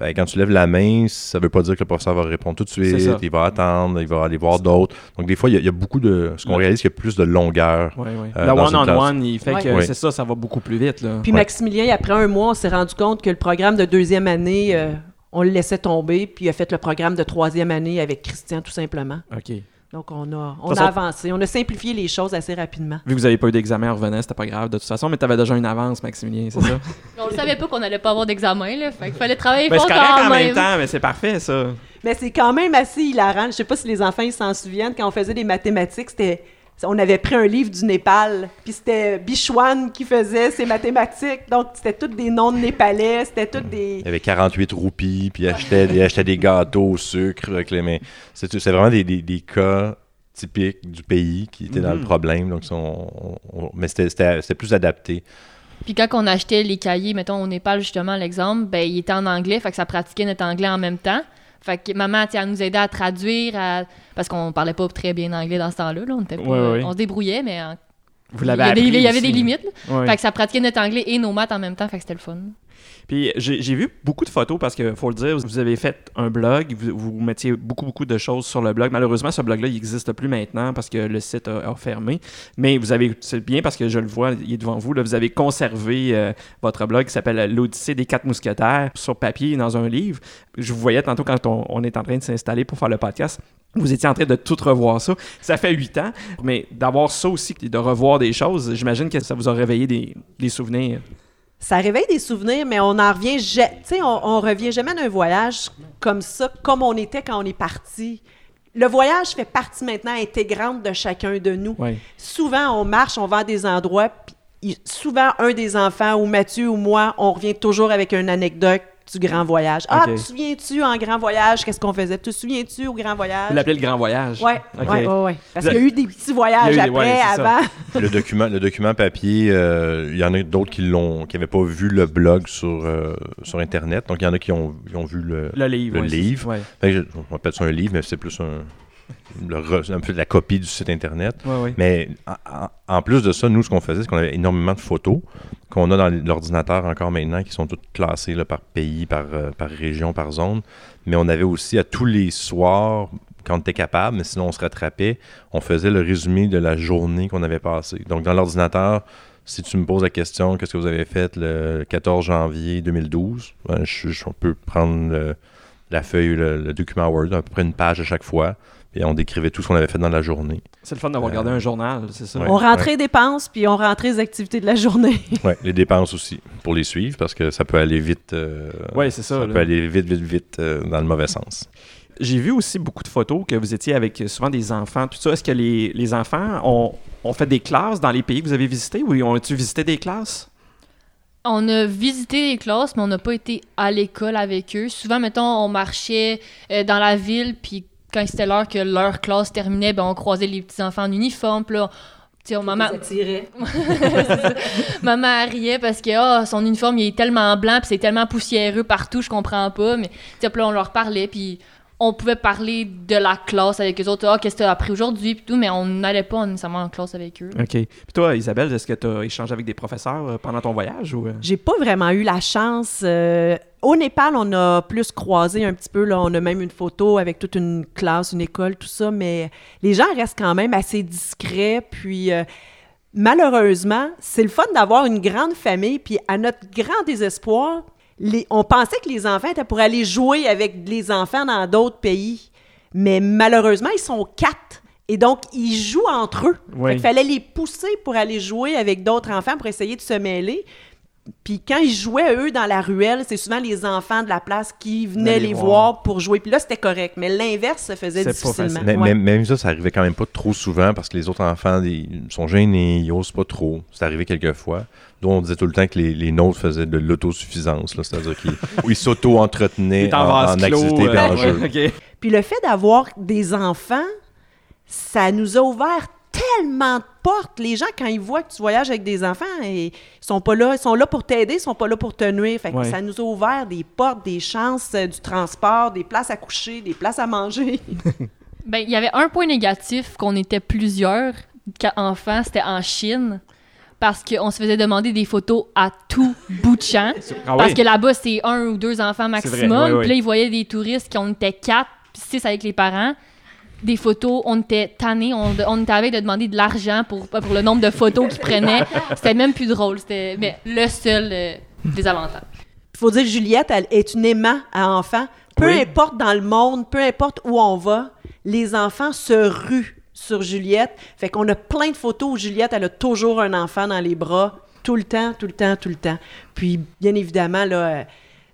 ben, quand tu lèves la main, ça veut pas dire que le professeur va répondre tout de suite. Il va attendre, il va aller voir d'autres. Donc, des fois, il y, a- il y a beaucoup de. Ce qu'on réalise, qu'il y a plus de longueur. Ouais, ouais. Euh, une one-on-one, il fait Ouais. que Ouais. c'est ça, ça va beaucoup plus vite, là. Puis Ouais. Maximilien, après un mois, on s'est rendu compte que le programme de deuxième année, euh, on le laissait tomber, puis il a fait le programme de troisième année avec Christian, tout simplement. OK. Donc, on a, on a avancé, on a simplifié les choses assez rapidement. Vu que vous n'avez pas eu d'examen en revenant, c'était pas grave de toute façon, mais tu avais déjà une avance, Maximilien, c'est ça? On ne savait pas qu'on allait pas avoir d'examen, là. Fait qu'il fallait travailler Ben, fort quand en même même. temps, mais c'est parfait, ça. Mais c'est quand même assez hilarant. Je sais pas si les enfants ils s'en souviennent. Quand on faisait des mathématiques, c'était on avait pris un livre du Népal, puis c'était Bichouane qui faisait ses mathématiques. Donc c'était tous des noms de Népalais, c'était tous des Il y avait 48 roupies, puis il achetait, il achetait des gâteaux au sucre avec les mains. C'est c'est vraiment des, des- des cas typiques du pays qui étaient dans le Mhm. problème. Donc, on- on- on- mais c'était- c'était c'était plus adapté. Puis quand on achetait les cahiers, mettons au Népal, justement, l'exemple, ben, il était en anglais, fait que ça pratiquait notre anglais en même temps. Fait que maman, elle nous aidait à traduire, à- parce qu'on parlait pas très bien anglais dans ce temps-là. là. On, était pas- Ouais, ouais. on se débrouillait, mais en- Vous il y l'avez avait, appris il y avait des limites. Ouais. Fait que ça pratiquait notre anglais et nos maths en même temps, fait que c'était le fun. Puis j'ai j'ai vu beaucoup de photos parce que faut le dire, vous avez fait un blog, vous, vous mettiez beaucoup beaucoup de choses sur le blog. Malheureusement, ce blog-là, il n'existe plus maintenant parce que le site a, a fermé. Mais vous avez, c'est bien parce que je le vois, il est devant vous. Là, vous avez conservé euh, votre blog qui s'appelle l'Odyssée des quatre mousquetaires sur papier dans un livre. Je vous voyais tantôt quand on, on est en train de s'installer pour faire le podcast. Vous étiez en train de tout revoir ça. Ça fait huit ans, mais d'avoir ça aussi, de revoir des choses, j'imagine que ça vous a réveillé des, des souvenirs. ça réveille des souvenirs, mais on en revient, tu sais, on, on revient jamais d'un voyage comme ça, comme on était quand on est parti. Le voyage fait partie maintenant intégrante de chacun de nous. Souvent, on marche, on va à des endroits, puis souvent, un des enfants, ou Mathieu ou moi, on revient toujours avec une anecdote du grand voyage. Ah, Ok. te souviens-tu en grand voyage, qu'est-ce qu'on faisait? Te souviens-tu au grand voyage? Vous l'appelez le grand voyage. Ouais, Ok. ouais, ouais, ouais. Parce qu'il y a eu des petits voyages des- après, ouais, avant. le document, le document papier, euh, il y en a d'autres qui l'ont, qui n'avaient pas vu le blog sur, euh, sur Internet. Donc, il y en a qui ont, qui ont vu le, Le livre. Le livre. Ouais. Fait que je- on appelle ça un livre, mais c'est plus un, le un peu de la copie du site Internet. Ouais, ouais. Mais en, en- en plus de ça, nous, ce qu'on faisait, c'est qu'on avait énormément de photos qu'on a dans l'ordinateur encore maintenant, qui sont toutes classées là, par pays, par, euh, par région, par zone. Mais on avait aussi à tous les soirs, quand on était capable, mais sinon on se rattrapait, on faisait le résumé de la journée qu'on avait passée. Donc dans l'ordinateur, si tu me poses la question, qu'est-ce que vous avez fait le 14 janvier 2012, ben, je, je- on peut prendre le- la feuille, le, le document Word, à peu près une page à chaque fois, et on décrivait tout ce qu'on avait fait dans la journée. C'est le fun d'avoir Euh, regardé un journal, c'est ça? ouais. on rentrait les dépenses, puis on rentrait les activités de la journée. Ouais, les dépenses aussi, pour les suivre, parce que ça peut aller vite. euh, Ouais, c'est ça, Ça là. peut aller vite, vite, vite euh, dans le mauvais sens. J'ai vu aussi beaucoup de photos que vous étiez avec euh, souvent des enfants, tout ça. Est-ce que les, les enfants ont, ont fait des classes dans les pays que vous avez visités ou ont-ils visité des classes? On a visité les classes, mais on n'a pas été à l'école avec eux. Souvent, mettons, on marchait euh, dans la ville, puis quand c'était l'heure que leur classe terminait, ben, on croisait les petits enfants en uniforme. Puis là, maman, maman riait parce que ah, son uniforme il est tellement blanc, puis c'est tellement poussiéreux partout, je comprends pas. Mais puis là, on leur parlait, puis on pouvait parler de la classe avec les autres. Ah, qu'est-ce que tu as appris aujourd'hui, puis tout, mais on n'allait pas nécessairement en classe avec eux. OK. Puis toi, Isabelle, est-ce que tu as échangé avec des professeurs euh, pendant ton voyage ou... euh? J'ai pas vraiment eu la chance. euh, au Népal, on a plus croisé un petit peu. Là, on a même une photo avec toute une classe, une école, tout ça. Mais les gens restent quand même assez discrets. Puis euh, malheureusement, c'est le fun d'avoir une grande famille. Puis à notre grand désespoir, les- on pensait que les enfants étaient pour aller jouer avec les enfants dans d'autres pays. Mais malheureusement, ils sont quatre. Et donc, ils jouent entre eux. Oui. Qu'il fallait les pousser pour aller jouer avec d'autres enfants pour essayer de se mêler. Puis quand ils jouaient, eux, dans la ruelle, c'est souvent les enfants de la place qui venaient Venaient les les voir. voir pour jouer. Puis là, c'était correct. Mais l'inverse se faisait difficilement. facile. Mais, Ouais. même, même ça, ça arrivait quand même pas trop souvent parce que les autres enfants ils sont gênés, ils osent pas trop. C'est arrivé quelques fois. Dont on disait tout le temps que les, les nôtres faisaient de l'autosuffisance, là, c'est-à-dire qu'ils où ils s'auto-entretenaient en, en en clos, activité et euh, en jeu. Puis le fait d'avoir des enfants, ça nous a ouvert tellement de portes. Les gens, quand ils voient que tu voyages avec des enfants, et ils sont pas là, ils sont là pour t'aider, ils sont pas là pour te nuire. Fait que Ouais. ça nous a ouvert des portes, des chances euh, du transport, des places à coucher, des places à manger. Ben, il y avait un point négatif qu'on était plusieurs enfants, c'était en Chine. Parce qu'on se faisait demander des photos à tout bout de champ. Ah Parce que là-bas, c'est un ou deux enfants maximum. vrai, oui, oui. Puis là, ils voyaient des touristes qui en étaient quatre, puis six avec les parents. Des photos, on était tannés, on, on était avec de demander de l'argent pour, pour le nombre de photos qu'ils prenaient. C'était même plus drôle. C'était mais le seul euh, désavantage. Il faut dire que Juliette, elle est une aimant à enfants. Peu Oui. importe dans le monde, peu importe où on va, les enfants se ruent sur Juliette. Fait qu'on a plein de photos où Juliette, elle a toujours un enfant dans les bras, tout le temps, tout le temps, tout le temps. Puis, bien évidemment, là, euh,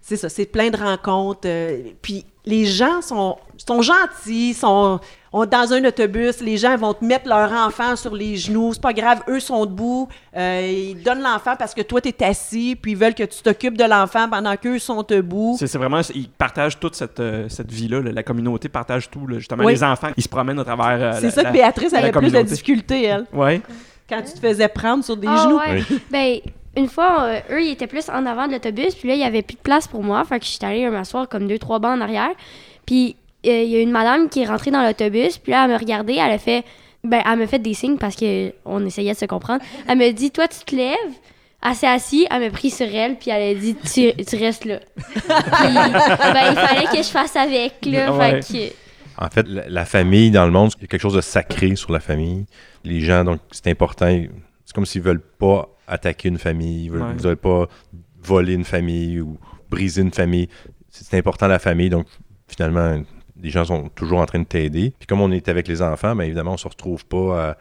c'est ça, c'est plein de rencontres. euh, puis, les gens sont, sont gentils, sont on- dans un autobus, les gens vont te mettre leur enfant sur les genoux. C'est pas grave, eux sont debout. euh, ils donnent l'enfant parce que toi, tu es assis, puis ils veulent que tu t'occupes de l'enfant pendant qu'eux sont debout. C'est vraiment, ils partagent toute cette, euh, cette vie-là. là. La communauté partage tout. là. Justement, Oui. les enfants, ils se promènent à travers. euh, C'est ça la- que Béatrice la avait plus de communauté. difficulté, elle. Ouais. Quand tu te faisais prendre sur des Ah, genoux. ouais. Ben, une fois, euh, eux, ils étaient plus en avant de l'autobus, puis là, il y avait plus de place pour moi. Fait que je suis allée m'asseoir comme deux, trois bancs en arrière. Puis euh, il y a une madame qui est rentrée dans l'autobus, puis là, elle me regardait, elle a fait. Ben, elle me fait des signes parce qu'on essayait de se comprendre. Elle me dit Toi, tu te lèves? Elle s'est assise, elle m'a pris sur elle, puis elle a dit Tu, tu restes là. puis, ben, il fallait que je fasse avec, là. Ouais. Fait que. En fait, la, la famille dans le monde, il y a quelque chose de sacré sur la famille. Les gens, donc, c'est important. C'est comme s'ils veulent pas attaquer une famille, ils veulent, Ouais. ils veulent pas voler une famille ou briser une famille. C'est c'est important la famille, donc finalement, les gens sont toujours en train de t'aider. Puis comme on est avec les enfants, bien évidemment, on se retrouve pas euh,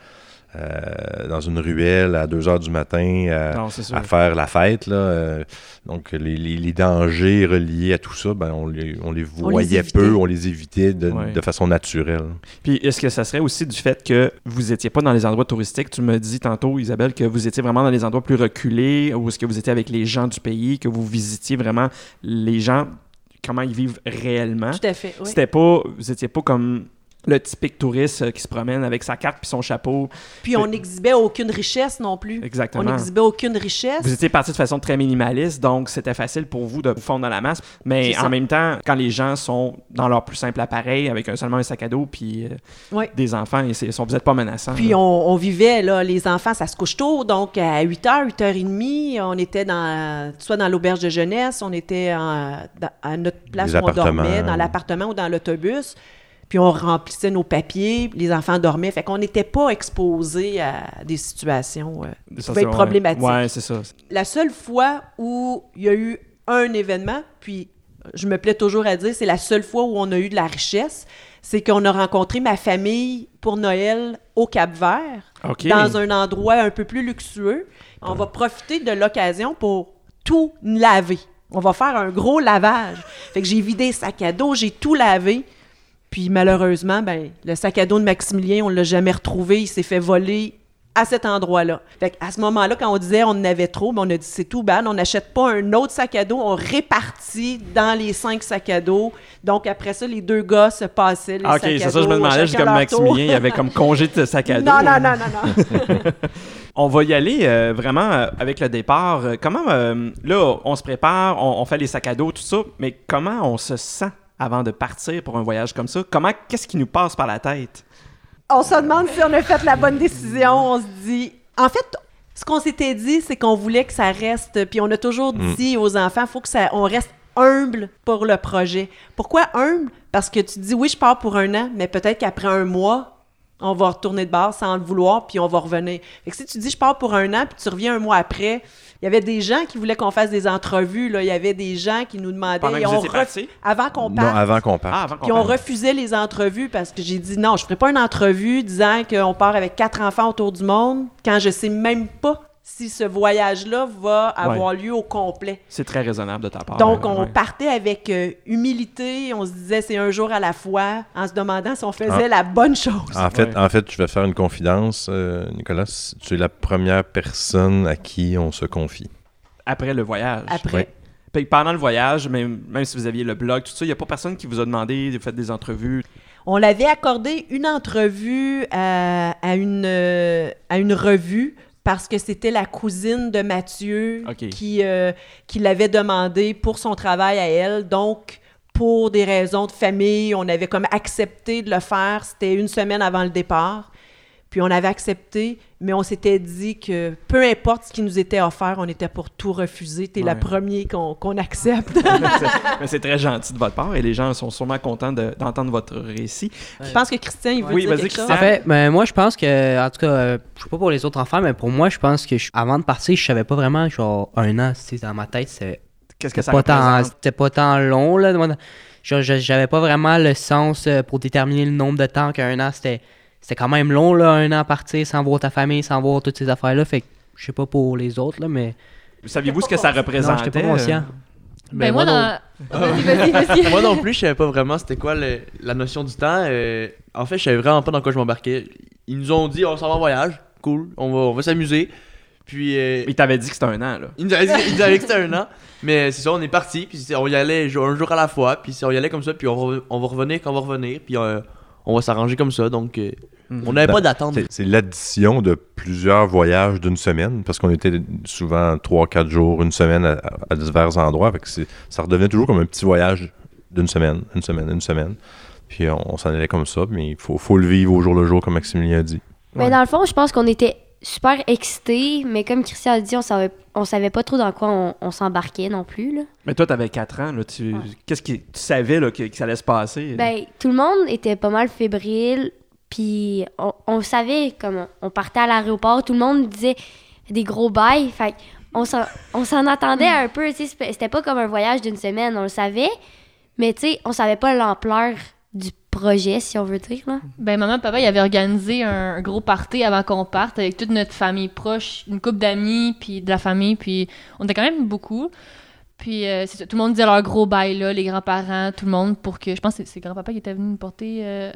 euh, dans une ruelle à 2 heures du matin euh, Non, à faire la fête. Là. Euh, donc, les, les- les dangers reliés à tout ça, ben, on, les, on les On les voyait peu, on les évitait de, Ouais. de façon naturelle. Puis est-ce que ça serait aussi du fait que vous étiez pas dans les endroits touristiques? Tu me dis tantôt, Isabelle, que vous étiez vraiment dans les endroits plus reculés, ou est-ce que vous étiez avec les gens du pays, que vous visitiez vraiment les gens, comment ils vivent réellement? Tout à fait, oui. C'était pas, vous étiez pas comme le typique touriste euh, qui se promène avec sa carte puis son chapeau. Puis on n'exhibait aucune richesse non plus. On Exactement. n'exhibait aucune richesse. Vous étiez parti de façon très minimaliste, donc c'était facile pour vous de vous fondre dans la masse. Mais en même temps, quand les gens sont dans leur plus simple appareil, avec un- seulement un sac à dos puis euh, Ouais. des enfants, et vous n'êtes pas menaçants. Puis on, on vivait, là, les enfants, ça se couche tôt, donc à 8h, 8h30, on était dans, soit dans l'auberge de jeunesse, on était en- dans- à notre place Les où on dormait, dans l'appartement ou dans l'autobus, puis on remplissait nos papiers, les enfants dormaient, fait qu'on n'était pas exposés à des situations euh, qui Ça, pouvaient être problématiques. Ouais, c'est ça. La seule fois où il y a eu un événement, puis je me plais toujours à dire, c'est la seule fois où on a eu de la richesse, c'est qu'on a rencontré ma famille pour Noël au Cap-Vert dans un endroit un peu plus luxueux. On va profiter de l'occasion pour tout laver. On va faire un gros lavage. Fait que j'ai vidé sac à dos, j'ai tout lavé. Puis malheureusement, ben, le sac à dos de Maximilien, on l'a jamais retrouvé. Il s'est fait voler à cet endroit-là. Fait à ce moment-là, quand on disait on en avait trop, ben, on a dit c'est tout bad, on n'achète pas un autre sac à dos, on répartit dans les cinq sacs à dos. Donc après ça, les deux gars se passaient les Ah, ok, sacs à c'est ça, je me demandais, comme. Maximilien, il y avait comme congé de sac à dos. Non, non, non, non, non. On va y aller euh, vraiment euh, avec le départ. Euh, Comment, euh, là, on se prépare, on, on fait les sacs à dos, tout ça, mais comment on se sent? Avant de partir pour un voyage comme ça? Comment, qu'est-ce qui nous passe par la tête? on se demande si on a fait la bonne décision. On se dit. En fait, ce qu'on s'était dit, c'est qu'on voulait que ça reste. Puis on a toujours Mm. dit aux enfants, il faut que ça, on reste humble pour le projet. Pourquoi humble? Parce que tu dis, oui, je pars pour un an, mais peut-être qu'après un mois, on va retourner de base sans le vouloir, puis on va revenir. Fait que si tu dis, je pars pour un an, puis tu reviens un mois après, il y avait des gens qui voulaient qu'on fasse des entrevues. Là. Il y avait des gens qui nous demandaient. Pendant que et vous on étiez ref- partis? Avant qu'on Non, parte. avant qu'on parte. Ah, avant qu'on Puis on parte. refusait les entrevues parce que j'ai dit non, je ferai pas une entrevue disant qu'on part avec quatre enfants autour du monde quand je sais même pas si ce voyage-là va avoir lieu au complet. C'est très raisonnable de ta part. Donc, ouais, on ouais. partait avec euh, humilité, on se disait c'est un jour à la fois, en se demandant si on faisait Ah. la bonne chose. En fait, Ouais. en fait, je vais faire une confidence, euh, Nicolas. Tu es la première personne à qui on se confie. Après le voyage. Après. Ouais. Puis pendant le voyage, même, même si vous aviez le blog, tout ça, il n'y a pas personne qui vous a demandé de faire des entrevues. On l'avait accordé une entrevue à, à une, euh, à une revue parce que c'était la cousine de Mathieu qui, euh, qui l'avait demandé pour son travail à elle. Donc, pour des raisons de famille, on avait comme accepté de le faire. C'était une semaine avant le départ. Puis on avait accepté, mais on s'était dit que peu importe ce qui nous était offert, on était pour tout refuser. T'es la Ouais. première qu'on accepte. Mais c'est très gentil de votre part et les gens sont sûrement contents de- d'entendre votre récit. Je pense que Christian, il veut Oui, dire vas-y, quelque chose. Christian. En fait, ben, moi, je pense que, en tout cas, euh, je sais pas pour les autres enfants, mais pour moi, je pense que je- avant de partir, je savais pas vraiment, genre, un an, tu sais, dans ma tête, c'est Qu'est-ce que ça pas tant, c'était pas tant long, là. J'avais pas vraiment le sens euh, pour déterminer le nombre de temps qu'un an, c'était, c'était quand même long, là, un an à partir sans voir ta famille, sans voir toutes ces affaires-là. Fait que, je sais pas pour les autres, là, mais. Saviez-vous ce que ça Non, représentait? j'étais pas conscient. euh, Ben, moi, non- dans... Vas-y, vas-y, vas-y. moi non plus, je savais pas vraiment c'était quoi le- la notion du temps. euh, en fait, je savais vraiment pas dans quoi je m'embarquais. Ils nous ont dit on s'en va en voyage, cool, on va, on va s'amuser. Puis euh, Il t'avait dit que c'était un an, là. ils nous avaient dit, ils nous avaient dit que c'était un an. Mais c'est ça, on est parti, puis on y allait un jour à la fois, puis on y allait comme ça, puis on, re- on va revenir quand on va revenir, puis euh, on va s'arranger comme ça. Donc, euh, Mhm. on n'avait pas d'attente. C'est- l'addition de plusieurs voyages d'une semaine, parce qu'on était souvent 3-4 jours, une semaine à, à divers endroits. Fait que c'est- ça redevenait toujours comme un petit voyage d'une semaine, une semaine, une semaine. Puis on, on s'en allait comme ça, mais il faut, faut le vivre au jour le jour, comme Maximilien a dit. Mais dans le fond, je pense qu'on était super excités, mais comme Christian a dit, on savait, on savait pas trop dans quoi on, on s'embarquait non plus. Là. Mais toi, t'avais 4 ans, là. Tu... Qu'est-ce que tu savais, là, que, que ça allait se passer? Ben, tout le monde était pas mal fébrile, puis on, on savait, comme on partait à l'aéroport, tout le monde disait des gros bails, fait on s'en, on s'en attendait un peu, c'était pas comme un voyage d'une semaine, on le savait, mais tu sais, on savait pas l'ampleur projet, si on veut dire, là. Ben, maman, papa, ils avaient organisé un, un gros party avant qu'on parte avec toute notre famille proche, une couple d'amis, puis de la famille, puis on était quand même beaucoup. Puis euh, ça, tout le monde disait leur gros bail, là, les grands-parents, tout le monde, pour que. Je pense que c'est grand-papa qui était venu nous porter. euh,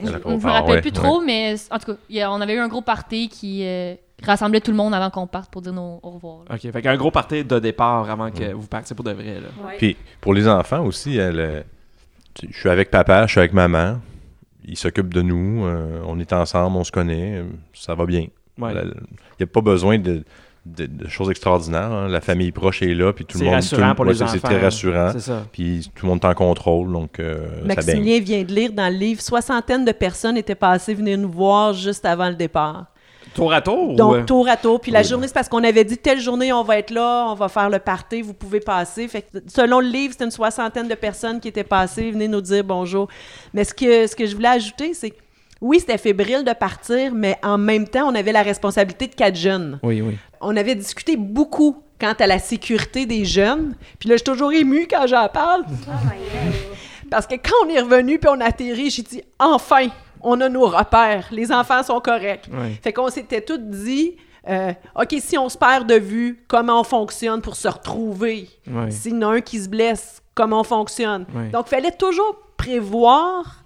je je me rappelle ouais, plus trop, mais en tout cas, a- on avait eu un gros party qui euh, rassemblait tout le monde avant qu'on parte pour dire nos au revoir. là. OK, fait qu'un gros party de départ avant que vous partiez pour de vrai, là. Puis pour les enfants aussi, elle, je suis avec papa, je suis avec maman. Ils s'occupent de nous, euh, on est ensemble, on se connaît, euh, ça va bien. Ouais. Il n'y a pas besoin de, de- de choses extraordinaires. hein. La famille proche est là, puis tout le C'est monde. rassurant tout- pour ouais, les c'est- enfants. C'est très rassurant. C'est ça. Puis tout le monde est en contrôle, donc euh, ça. Maximilien vient de lire dans le livre, soixantaine de personnes étaient passées venir nous voir juste avant le départ. Tour à tour? Donc, ou, euh, tour à tour. Puis la journée, c'est parce qu'on avait dit telle journée, on va être là, on va faire le party, vous pouvez passer. Fait que, selon le livre, c'était une soixantaine de personnes qui étaient passées, venaient nous dire bonjour. Mais ce que, ce que je voulais ajouter, c'est que oui, c'était fébrile de partir, mais en même temps, on avait la responsabilité de quatre jeunes. Oui, oui. On avait discuté beaucoup quant à la sécurité des jeunes. Puis là, je suis toujours émue quand j'en parle. Parce que quand on est revenu puis on a atterri, j'ai dit enfin, on a nos repères. Les enfants sont corrects. Oui. Fait qu'on s'était tous dit euh, OK, si on se perd de vue, comment on fonctionne pour se retrouver? Oui. S'il y en a un qui se blesse, comment on fonctionne? Oui. Donc, il fallait toujours prévoir,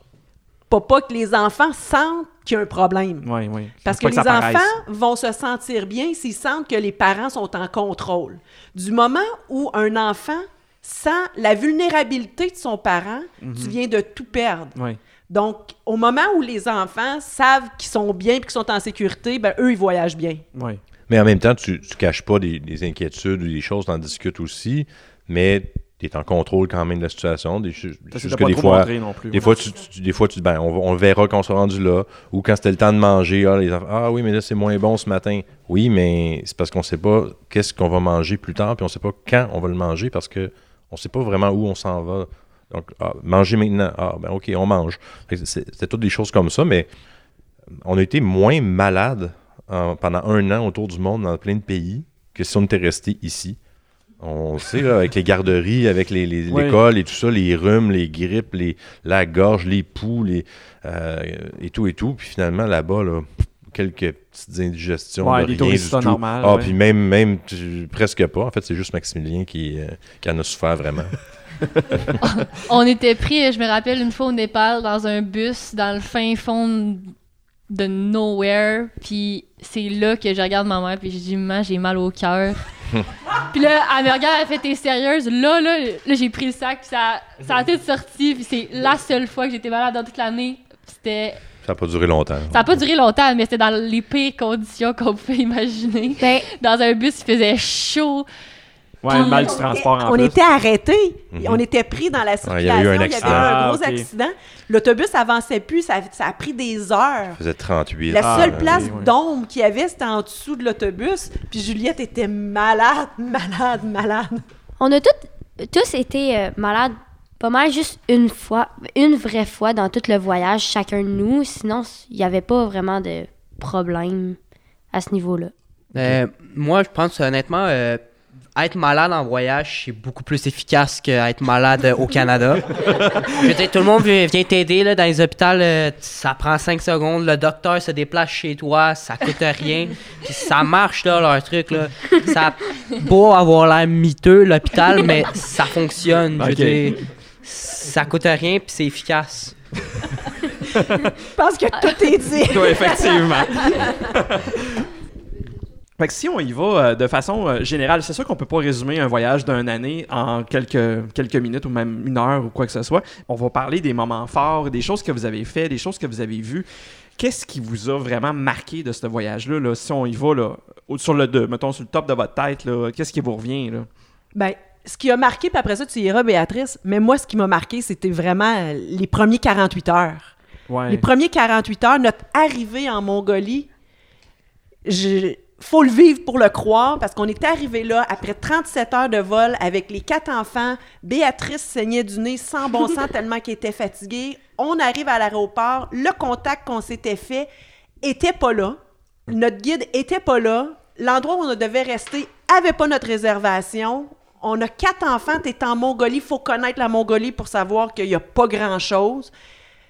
pas, pas que les enfants sentent qu'il y a un problème. Oui, oui. Parce que les paraisse. enfants vont se sentir bien s'ils sentent que les parents sont en contrôle. Du moment où un enfant sent la vulnérabilité de son parent, Mhm. tu viens de tout perdre. Oui. Donc, au moment où les enfants savent qu'ils sont bien et qu'ils sont en sécurité, ben eux, ils voyagent bien. Oui. Mais en même temps, tu ne caches pas des, des inquiétudes ou des choses, tu en discutes aussi, mais tu es en contrôle quand même de la situation. Des, choses- Ça, c'est juste de que pas des trop fois, non plus. Des ouais. fois, tu, tu- des fois, tu dis, ben, on, on le verra quand on sera rendu là. Ou quand c'était le temps de manger, ah, les enfants, ah oui, mais là, c'est moins bon ce matin. Oui, mais c'est parce qu'on sait pas qu'est-ce qu'on va manger plus tard, puis on sait pas quand on va le manger parce que on sait pas vraiment où on s'en va. Donc, ah, manger maintenant. Ah, ben, OK, on mange. C'était toutes des choses comme ça, mais on a été moins malades en- pendant un an autour du monde dans plein de pays que si on était resté ici. On sait, là, avec les garderies, avec les- les- Oui. l'école et tout ça, les rhumes, les grippes, les, la gorge, les poux, les, euh, et tout et tout. Puis finalement, là-bas, là, quelques petites indigestions, Ouais, de des rien du tout. normal, Ah, ouais. puis même, même tu- presque pas. En fait, c'est juste Maximilien qui, euh, qui en a souffert vraiment. On était pris, je me rappelle, une fois au Népal, dans un bus, dans le fin fond de nowhere. Puis c'est là que je regarde ma mère, puis je dis, maman, j'ai mal au cœur. puis là, elle me regarde, elle fait, t'es sérieuse? Là, là, là j'ai pris le sac, puis ça, ça a tout sorti. Puis c'est la seule fois que j'étais malade dans toute l'année. C'était. Ça n'a pas duré longtemps. Ça a pas duré longtemps, mais c'était dans les pires conditions qu'on pouvait imaginer. Ben, Dans un bus, il faisait chaud. Ouais, le mal du transport en on plus. était arrêtés. Mhm. On était pris dans la Ouais, circulation. il y avait eu un il y accident. avait eu un Ah, gros ok. accident. L'autobus avançait plus. Ça, ça a pris des heures. Ça faisait 38. La Ah, seule oui, place oui. d'ombre qu'il y avait, c'était en dessous de l'autobus. Puis Juliette était malade, malade, malade. on a tous, tous été euh, malades pas mal juste une fois, une vraie fois dans tout le voyage, chacun de nous. Sinon, il n'y avait pas vraiment de problème à ce niveau-là. Euh, moi, je pense honnêtement, euh, être malade en voyage, c'est beaucoup plus efficace qu'être malade euh, au Canada. je veux dire, tout le monde vient t'aider là, dans les hôpitaux, ça prend 5 secondes, le docteur se déplace chez toi, ça coûte rien. Puis ça marche, là, leur truc. Là. Ça a beau avoir l'air miteux, l'hôpital, mais ça fonctionne. Je veux dire, ça coûte rien, puis c'est efficace. Je pense que tout est dit. Oui, effectivement. Fait que si on y va euh, de façon euh, générale, c'est sûr qu'on peut pas résumer un voyage d'une année en quelques, quelques minutes ou même une heure ou quoi que ce soit. On va parler des moments forts, des choses que vous avez fait, des choses que vous avez vues. Qu'est-ce qui vous a vraiment marqué de ce voyage-là? Là? Si on y va, là, sur le, mettons, sur le top de votre tête, qu'est-ce qui vous revient? Là? Ben, ce qui a marqué, puis après ça, tu iras, Béatrice, mais moi, ce qui m'a marqué, c'était vraiment euh, les premiers 48 heures. Ouais. Les premiers 48 heures, notre arrivée en Mongolie, je... faut le vivre pour le croire, parce qu'on est arrivé là après 37 heures de vol avec les quatre enfants. Béatrice saignait du nez sans bon sens tellement qu'elle était fatiguée. On arrive à l'aéroport, le contact qu'on s'était fait était pas là. Notre guide était pas là. L'endroit où on devait rester avait pas notre réservation. On a quatre enfants, t'es en Mongolie, faut connaître la Mongolie pour savoir qu'il y a pas grand-chose.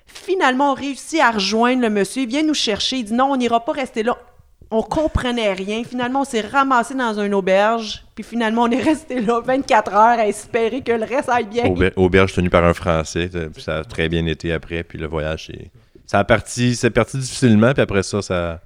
Finalement, on réussit à rejoindre le monsieur. Il vient nous chercher. Il dit non, on n'ira pas rester là. On comprenait rien. Finalement, on s'est ramassé dans une auberge. Puis finalement, on est resté là 24 heures à espérer que le reste aille bien. Auber- auberge tenue par un Français. euh, puis Ça a très bien été après. Puis le voyage, c'est- ça a parti, c'est parti difficilement. Puis après ça, ça,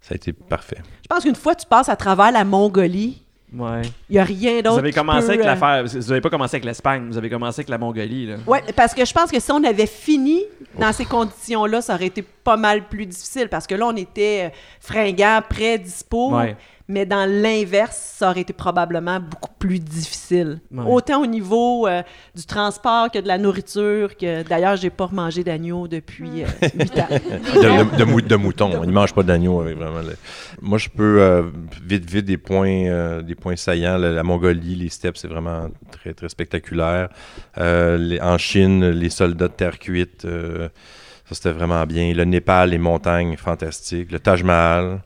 ça a été parfait. Je pense qu'une fois que tu passes à travers la Mongolie, Ouais. il n'y a rien d'autre. Vous avez commencé peut, avec euh, l'affaire. Vous avez pas commencé avec l'Espagne, vous avez commencé avec la Mongolie. Là. Oui, parce que je pense que si on avait fini dans ces conditions-là, ça aurait été pas mal plus difficile parce que là, on était euh, fringants, prêts, dispo. Ouais. Mais dans l'inverse, ça aurait été probablement beaucoup plus difficile. Ouais. Autant au niveau euh, du transport que de la nourriture, que d'ailleurs, j'ai pas remangé d'agneau depuis euh, huit ans. de, de, de mou- de mouton. Il ne mange pas d'agneau avec vraiment. le- Moi, je peux euh, vite, vite des points, euh, des points saillants. La, la Mongolie, les steppes, c'est vraiment très, très spectaculaire. Euh, les- en Chine, les soldats de terre cuite, euh, ça c'était vraiment bien. Le Népal, les montagnes, fantastiques. Le Taj Mahal,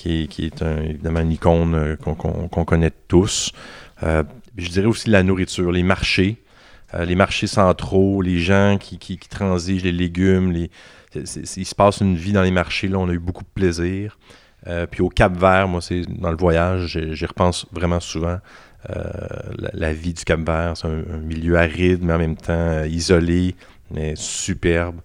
qui est, un- évidemment une icône euh, qu'on connaît tous. Euh, je dirais aussi la nourriture, les marchés. euh, les marchés centraux, les gens qui, transigent les légumes, il se passe une vie dans les marchés. Là, on a eu beaucoup de plaisir. Puis au Cap Vert, moi, c'est dans le voyage, j'y repense vraiment souvent. La, vie du Cap Vert, c'est un, milieu aride, mais en même temps isolé, mais superbe.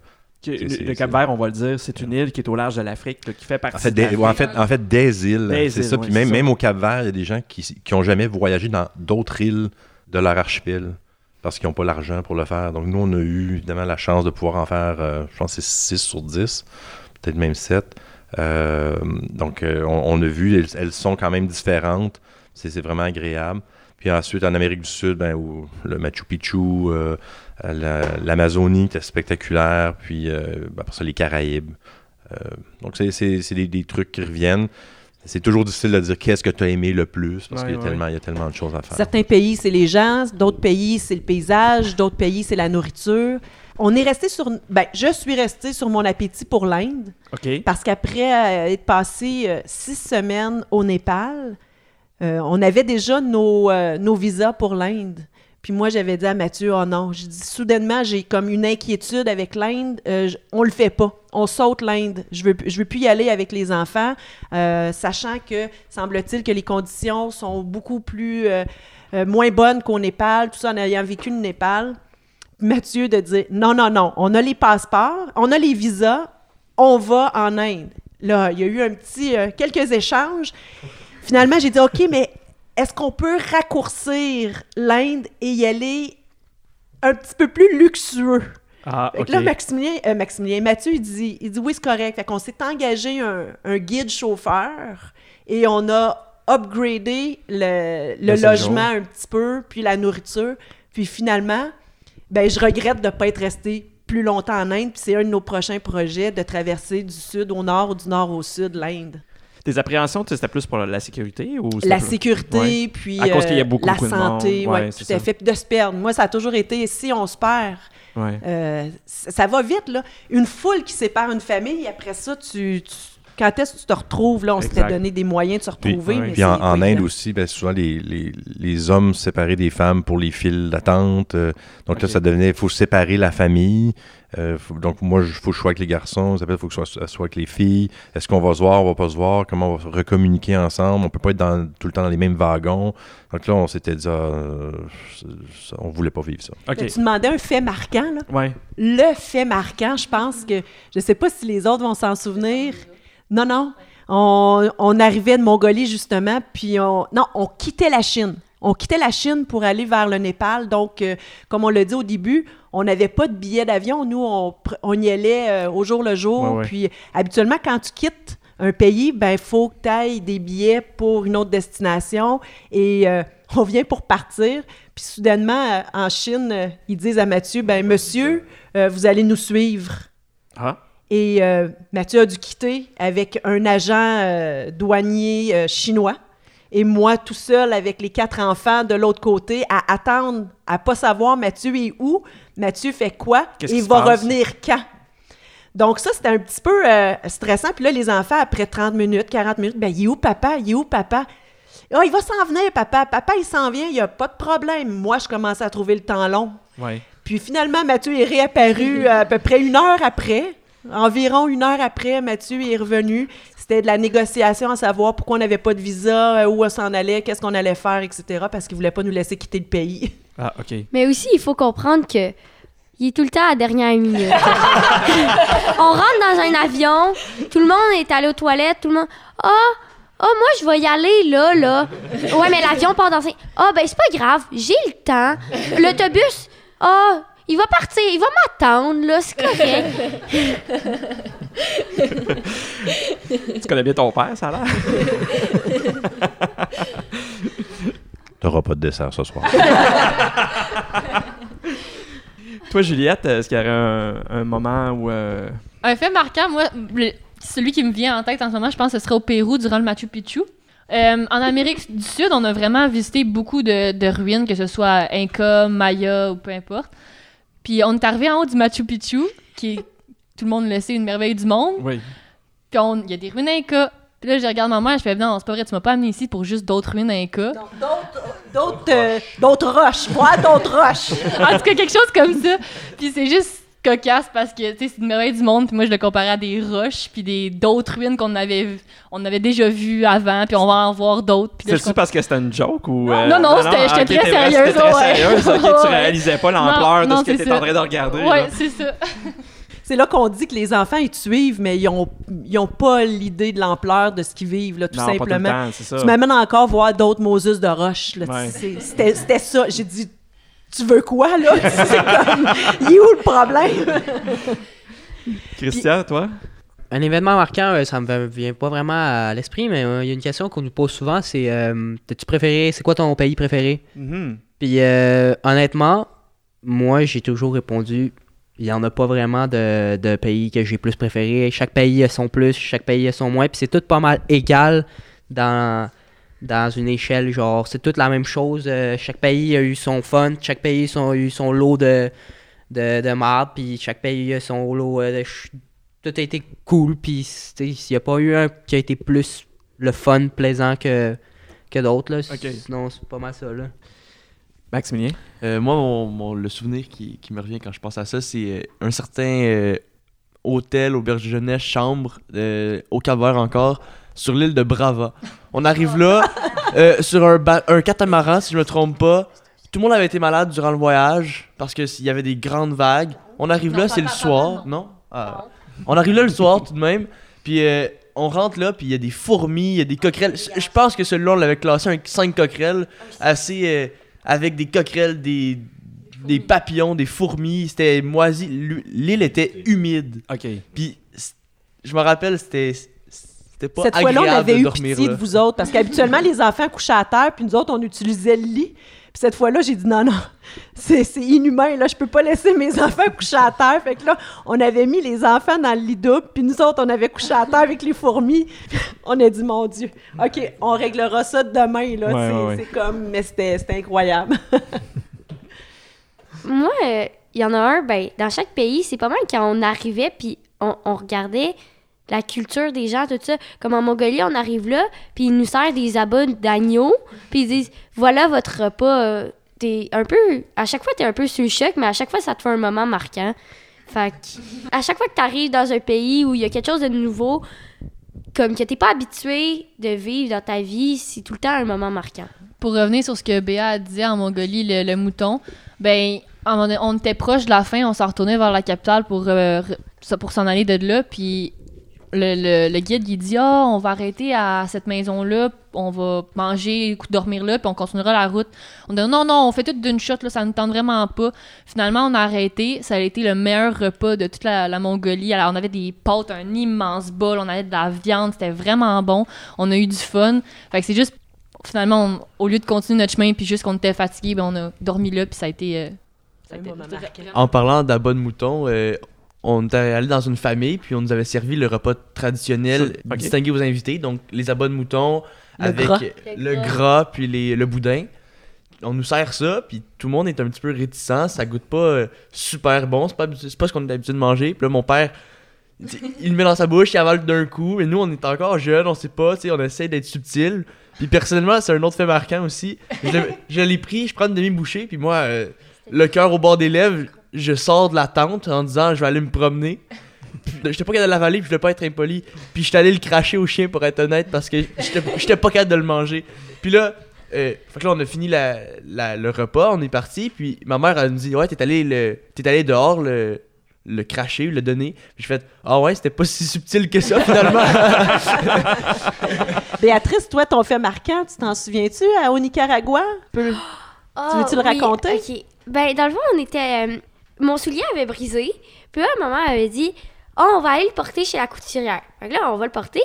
Le Cap Vert, on va le dire, c'est une île qui est au large de l'Afrique, qui fait partie En fait, de des, en fait, en fait, des îles, c'est ça. Puis même, ça. même au Cap-Vert, il y a des gens qui n'ont jamais voyagé dans d'autres îles de leur archipel parce qu'ils n'ont pas l'argent pour le faire. Donc nous, on a eu évidemment la chance de pouvoir en faire, euh, je pense que c'est 6 sur 10, peut-être même 7. Euh, donc euh, on, on a vu, elles, elles sont quand même différentes. C'est c'est vraiment agréable. Puis ensuite, en Amérique du Sud, ben, où le Machu Picchu, l'Amazonie, c'était spectaculaire. Puis euh, ben, après ça, les Caraïbes. Euh, donc, c'est- c'est c'est des, des trucs qui reviennent. C'est toujours difficile de dire qu'est-ce que tu as aimé le plus parce Ouais, qu'il y, a ouais. tellement- il y a tellement de choses à faire. Certains pays, c'est les gens, d'autres pays, c'est le paysage, d'autres pays, c'est la nourriture. On est resté sur. Ben, je suis restée sur mon appétit pour l'Inde OK. parce qu'après euh, être passé euh, six semaines au Népal, euh, on avait déjà nos, euh, nos visas pour l'Inde. Puis moi, j'avais dit à Mathieu, oh non, j'ai dit, soudainement, j'ai comme une inquiétude avec l'Inde, euh, on le fait pas. On saute l'Inde. Je veux, je veux plus y aller avec les enfants, euh, sachant que, semble-t-il, que les conditions sont beaucoup plus, euh, euh, moins bonnes qu'au Népal, tout ça en ayant vécu le Népal. Mathieu de dire, non, non, non, on a les passeports, on a les visas, on va en Inde. Là, il y a eu un petit, quelques échanges. Finalement, j'ai dit, OK, mais est-ce qu'on peut raccourcir l'Inde et y aller un petit peu plus luxueux? Ah, là, Maximilien, euh, Maximilien, Mathieu, il dit, il dit oui, c'est correct. Fait qu'on s'est engagé un, un guide chauffeur et on a upgradé le, le Le séjour. logement un petit peu, puis la nourriture. Puis finalement, ben, je regrette de ne pas être resté plus longtemps en Inde. Puis c'est un de nos prochains projets de traverser du sud au nord ou du nord au sud l'Inde. Tes appréhensions, c'était plus pour la sécurité ou La plus- sécurité, Ouais. puis À cause qu'il y a euh, beaucoup, la beaucoup de santé, monde. ouais, Ouais, tout c'est à ça. fait. Puis de se perdre. Moi, ça a toujours été, si on se perd, euh, ça ça va vite, là. Une foule qui sépare une famille, après ça, tu, tu- quand est-ce que tu te retrouves, là? On s'était donné des moyens de se Puis, retrouver, mais puis en, Inde aussi, ben, souvent les, les, les hommes séparaient des femmes pour les files d'attente. euh, donc là, ça devenait, il faut séparer la famille. euh, faut- donc moi, il faut que je sois avec les garçons. Il faut que je sois, sois avec les filles. Est-ce qu'on va se voir, on va pas se voir? Comment on va recommuniquer ensemble? On peut pas être dans, tout le temps dans les mêmes wagons. Donc là, on s'était dit, ah, euh, on voulait pas vivre ça. Tu demandais un fait marquant, là? Ouais. Le fait marquant, je pense que, je sais pas si les autres vont s'en souvenir. Non, non. On, on arrivait de Mongolie, justement, puis on, non, on quittait la Chine. On quittait la Chine pour aller vers le Népal. Donc, euh, comme on l'a dit au début, on n'avait pas de billet d'avion. Nous, on, y allait euh, au jour le jour. Ouais, ouais. Puis, habituellement, quand tu quittes un pays, ben, il faut que tu ailles des billets pour une autre destination. Et euh, on vient pour partir. Puis, soudainement, en Chine, ils disent à Mathieu, ben, monsieur, vous allez nous suivre. Ah. Et euh, Mathieu a dû quitter avec un agent euh, douanier euh, chinois. Et moi, tout seul, avec les quatre enfants de l'autre côté, à attendre, à pas savoir Mathieu est où, Mathieu fait quoi, Qu'est-ce et va passe? revenir quand? Donc ça, c'était un petit peu stressant. Puis là, les enfants, après 30 minutes, 40 minutes, ben, il est où papa? Il est où papa? Ah, il va s'en venir, papa. Papa, il s'en vient, il n'y a pas de problème. Moi, je commençais à trouver le temps long. Ouais. Puis finalement, Mathieu est réapparu à peu près une heure après. Environ une heure après, Mathieu est revenu. C'était de la négociation à savoir pourquoi on n'avait pas de visa, euh, où on s'en allait, qu'est-ce qu'on allait faire, etc. Parce qu'il voulait pas nous laisser quitter le pays. Ah, OK. Mais aussi, il faut comprendre que il est tout le temps à la dernière minute. on rentre dans un avion, tout le monde est allé aux toilettes, tout le monde. Ah, ah, moi, je vais y aller là, là. Ouais, mais l'avion part dans. cinq- Ah, ben, c'est pas grave, j'ai le temps. L'autobus, ah, il va partir, il va m'attendre, là, c'est correct. Tu connais bien ton père, ça a l'air? T'auras pas de dessert ce soir. Toi, Juliette, est-ce qu'il y aurait un, un moment où... euh, Un fait marquant, moi, le- celui qui me vient en tête en ce moment, je pense que ce serait au Pérou durant le Machu Picchu. Euh, en Amérique du Sud, on a vraiment visité beaucoup de, de ruines, que ce soit Inca, Maya ou peu importe. Puis on est arrivé en haut du Machu Picchu, qui est, tout le monde le sait, une merveille du monde. Oui. Puis on- il y a des ruines Inca. Puis là, je regarde ma mère, je fais non, c'est pas vrai, tu m'as pas amené ici pour juste d'autres ruines Inca. D'autres euh, d'autres roches, voir d'autres roches. en tout cas, quelque chose comme ça. Puis c'est juste cocasse parce que, tu sais, c'est une merveille du monde. Puis moi, je le comparais à des roches, puis des d'autres ruines qu'on avait, vu- on avait déjà vues avant, puis on va en voir d'autres. Je C'est-tu parce que c'était une joke ou... euh, Non, non, c'était- j'étais ok, très sérieuse, très ouais. sérieuse, ok, tu réalisais pas l'ampleur Non, de non, ce que c'est t'étais ça. en train de regarder. Ouais, c'est ça. c'est là qu'on dit que les enfants, ils te suivent, mais ils ont, ils ont pas l'idée de l'ampleur de ce qu'ils vivent, là, tout Non, pas tout le simplement. temps, c'est ça. Tu m'amènes encore voir d'autres Moses de roche. là. Ouais. C'est- C'était c'était ça. J'ai dit, tu veux quoi, là? C'est comme, il est où le problème? Christian, toi? Un événement marquant, euh, ça me vient pas vraiment à l'esprit, mais euh, il y a une question qu'on nous pose souvent, c'est euh, t'as-tu préféré, c'est quoi ton pays préféré? Mhm. Puis euh, honnêtement, moi j'ai toujours répondu, il y en a pas vraiment de, de pays que j'ai plus préféré. Chaque pays a son plus, chaque pays a son moins, puis c'est tout pas mal égal dans dans une échelle genre c'est toute la même chose. euh, chaque pays a eu son fun, chaque pays son- a eu son lot de de, de marde, puis chaque pays a son lot euh, de tout a été cool, puis tu sais, il n'y a pas eu un qui a été plus le fun, plaisant que, que d'autres. là. Ok. Sinon, c'est pas mal ça. Là. Maximilien? Euh, moi, mon, mon- le souvenir qui, qui me revient quand je pense à ça, c'est euh, un certain euh, hôtel, auberge de jeunesse, chambre, euh, au Cap-Vert encore, sur l'île de Brava. On arrive là, euh, sur un, ba- un catamaran, si je me trompe pas. Tout le monde avait été malade durant le voyage, parce qu'il y avait des grandes vagues. On arrive Non, là, pas- c'est le pas- pas- soir, non? non? Ah. On arrive là le soir tout de même, puis euh, on rentre là, puis il y a des fourmis, il y a des coquerelles. Je pense que celui-là, on l'avait classé un 5 coquerelles, assez... euh, avec des coquerelles, des, des papillons, des fourmis. C'était moisi. L'île était humide. OK. Puis, je me rappelle, c'était c'était pas Cette fois-là, on avait de eu pitié là. de vous autres, parce qu'habituellement, les enfants couchaient à terre, puis nous autres, on utilisait le lit. Puis cette fois-là, j'ai dit non, non, c'est c'est inhumain, là, je peux pas laisser mes enfants coucher à terre. Fait que là, on avait mis les enfants dans le lit double, puis nous autres, on avait couché à terre avec les fourmis. on a dit, mon Dieu, OK, on réglera ça demain, là. Ouais, c'est ouais, ouais. c'est comme, mais c'était c'était incroyable. Moi, euh, il y en a un, ben, dans chaque pays, c'est pas mal quand on arrivait, puis on, on regardait la culture des gens, tout ça. Comme en Mongolie, on arrive là, puis ils nous servent des abats d'agneau, puis ils disent voilà votre repas. euh, T'es un peu. À chaque fois, t'es un peu sur le choc, mais à chaque fois, ça te fait un moment marquant. Fait que, à chaque fois que t'arrives dans un pays où il y a quelque chose de nouveau, comme que t'es pas habitué de vivre dans ta vie, c'est tout le temps un moment marquant. Pour revenir sur ce que Béa disait en Mongolie, le, mouton, ben, on était proche de la fin, on s'en retournait vers la capitale pour, euh, pour s'en aller de là, puis le, le- le guide, il dit « Ah, on va arrêter à cette maison-là, on va manger, dormir là, puis on continuera la route. » On dit « Non, non, on fait tout d'une shot, là, ça ne tente vraiment pas. » Finalement, on a arrêté, ça a été le meilleur repas de toute la, la Mongolie. Alors, on avait des pâtes, un immense bol, on avait de la viande, c'était vraiment bon. On a eu du fun. Fait que c'est juste finalement, on- au lieu de continuer notre chemin, puis juste qu'on était fatigué, ben on a dormi là, puis ça a été. euh, ça a été. En parlant d'abats de mouton, euh, on était allé dans une famille, puis on nous avait servi le repas traditionnel, distingué aux invités. Donc, les abats de mouton Le avec gras. le gras, puis les- le boudin. On nous sert ça, puis tout le monde est un petit peu réticent. Ça goûte pas euh, super bon. C'est pas, pas ce qu'on est habitué de manger. Puis là, mon père, il le met dans sa bouche, il avale d'un coup. Et nous, on est encore jeunes, on sait pas, tu sais, on essaie d'être subtil. Puis personnellement, c'est un autre fait marquant aussi. Je, l'ai- je l'ai pris, je prends une demi-bouchée, puis moi, euh, le cœur au bord des lèvres, je sors de la tente en disant je vais aller me promener. J'étais pas capable de l'avaler, puis je voulais pas être impoli. Puis j'étais allé le cracher au chien pour être honnête parce que j'étais pas capable de le manger. Puis là, euh, fait que là on a fini la, la- le repas, on est parti, puis ma mère elle me dit ouais t'es allé le t'es allé dehors le le cracher, le donner. Puis je fais ah ouais c'était pas si subtil que ça finalement. Béatrice, toi, ton fait marquant, tu t'en souviens-tu à- au Nicaragua? Peu- Ah, veux-tu le oui, raconter? ok. Ben, dans le fond, on était. euh, mon soulier avait brisé. Puis là, maman avait dit Oh, on va aller le porter chez la couturière. Que là, on va le porter.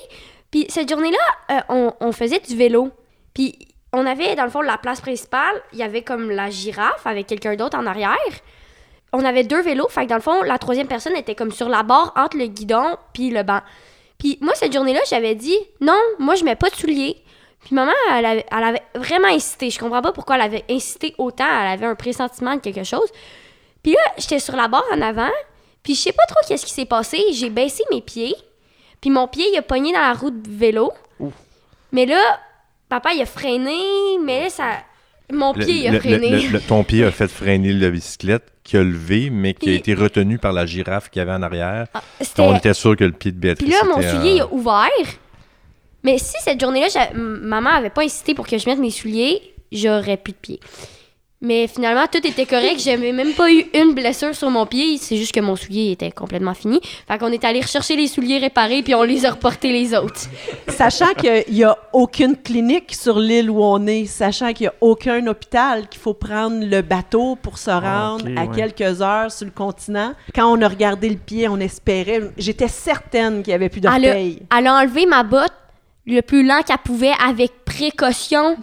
Puis cette journée-là, euh, on, faisait du vélo. Puis on avait, dans le fond, la place principale. Il y avait comme la girafe avec quelqu'un d'autre en arrière. On avait deux vélos. Fait que dans le fond, la troisième personne était comme sur la barre entre le guidon puis le banc. Puis moi, cette journée-là, j'avais dit Non, moi, je mets pas de souliers. Puis maman, elle avait, elle avait vraiment incité. Je comprends pas pourquoi elle avait incité autant. Elle avait un pressentiment de quelque chose. Puis là, j'étais sur la barre en avant. Puis je sais pas trop qu'est-ce qui s'est passé. J'ai baissé mes pieds. Puis mon pied, il a pogné dans la roue de vélo. Mais là, papa, il a freiné. Mais là, ça... Mon Le- pied, il a le- freiné. le- ton pied a fait freiner la bicyclette qui a levé, mais qui a été retenu par la girafe qu'il y avait en arrière. Ah, On était sûr que le pied de Béatrice Puis là, mon euh, soulier, il a ouvert. Mais si cette journée-là, maman avait pas incité pour que je mette mes souliers, j'aurais plus de pieds. Mais finalement, tout était correct. J'avais même pas eu une blessure sur mon pied. C'est juste que mon soulier était complètement fini. Fait qu'on est allé rechercher les souliers réparés, puis on les a reportés les autres. Sachant qu'il n'y a aucune clinique sur l'île où on est, sachant qu'il n'y a aucun hôpital, qu'il faut prendre le bateau pour se rendre ok, à ouais. quelques heures sur le continent. Quand on a regardé le pied, on espérait. J'étais certaine qu'il n'y avait plus Elle d'orteil. elle a enlevé ma botte le plus lent qu'elle pouvait avec précaution.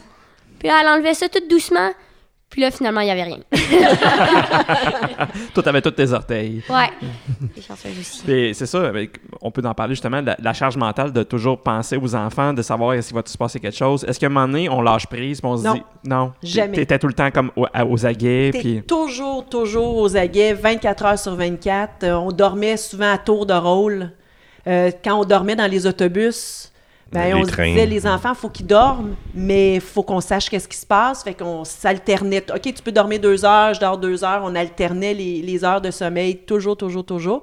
Puis elle enlevait ça tout doucement. Puis là, finalement, il n'y avait rien. Toi, t'avais tous tes orteils. Ouais. Aussi. C'est ça, avec- on peut en parler justement, de la, la charge mentale de toujours penser aux enfants, de savoir est-ce qu'il va se passer quelque chose. Est-ce qu'à un moment donné, on lâche prise, on se Non. dit non, Jamais. T'étais tout le temps comme aux aguets, T'es puis toujours, toujours aux aguets, 24 heures sur 24. Euh, on dormait souvent à tour de rôle. Euh, quand on dormait dans les autobus, ben, Les on se disait, les enfants, faut qu'ils dorment, mais faut qu'on sache qu'est-ce qui se passe. Fait qu'on s'alternait. OK, tu peux dormir deux heures, je dors deux heures. On alternait les, les heures de sommeil, toujours, toujours, toujours.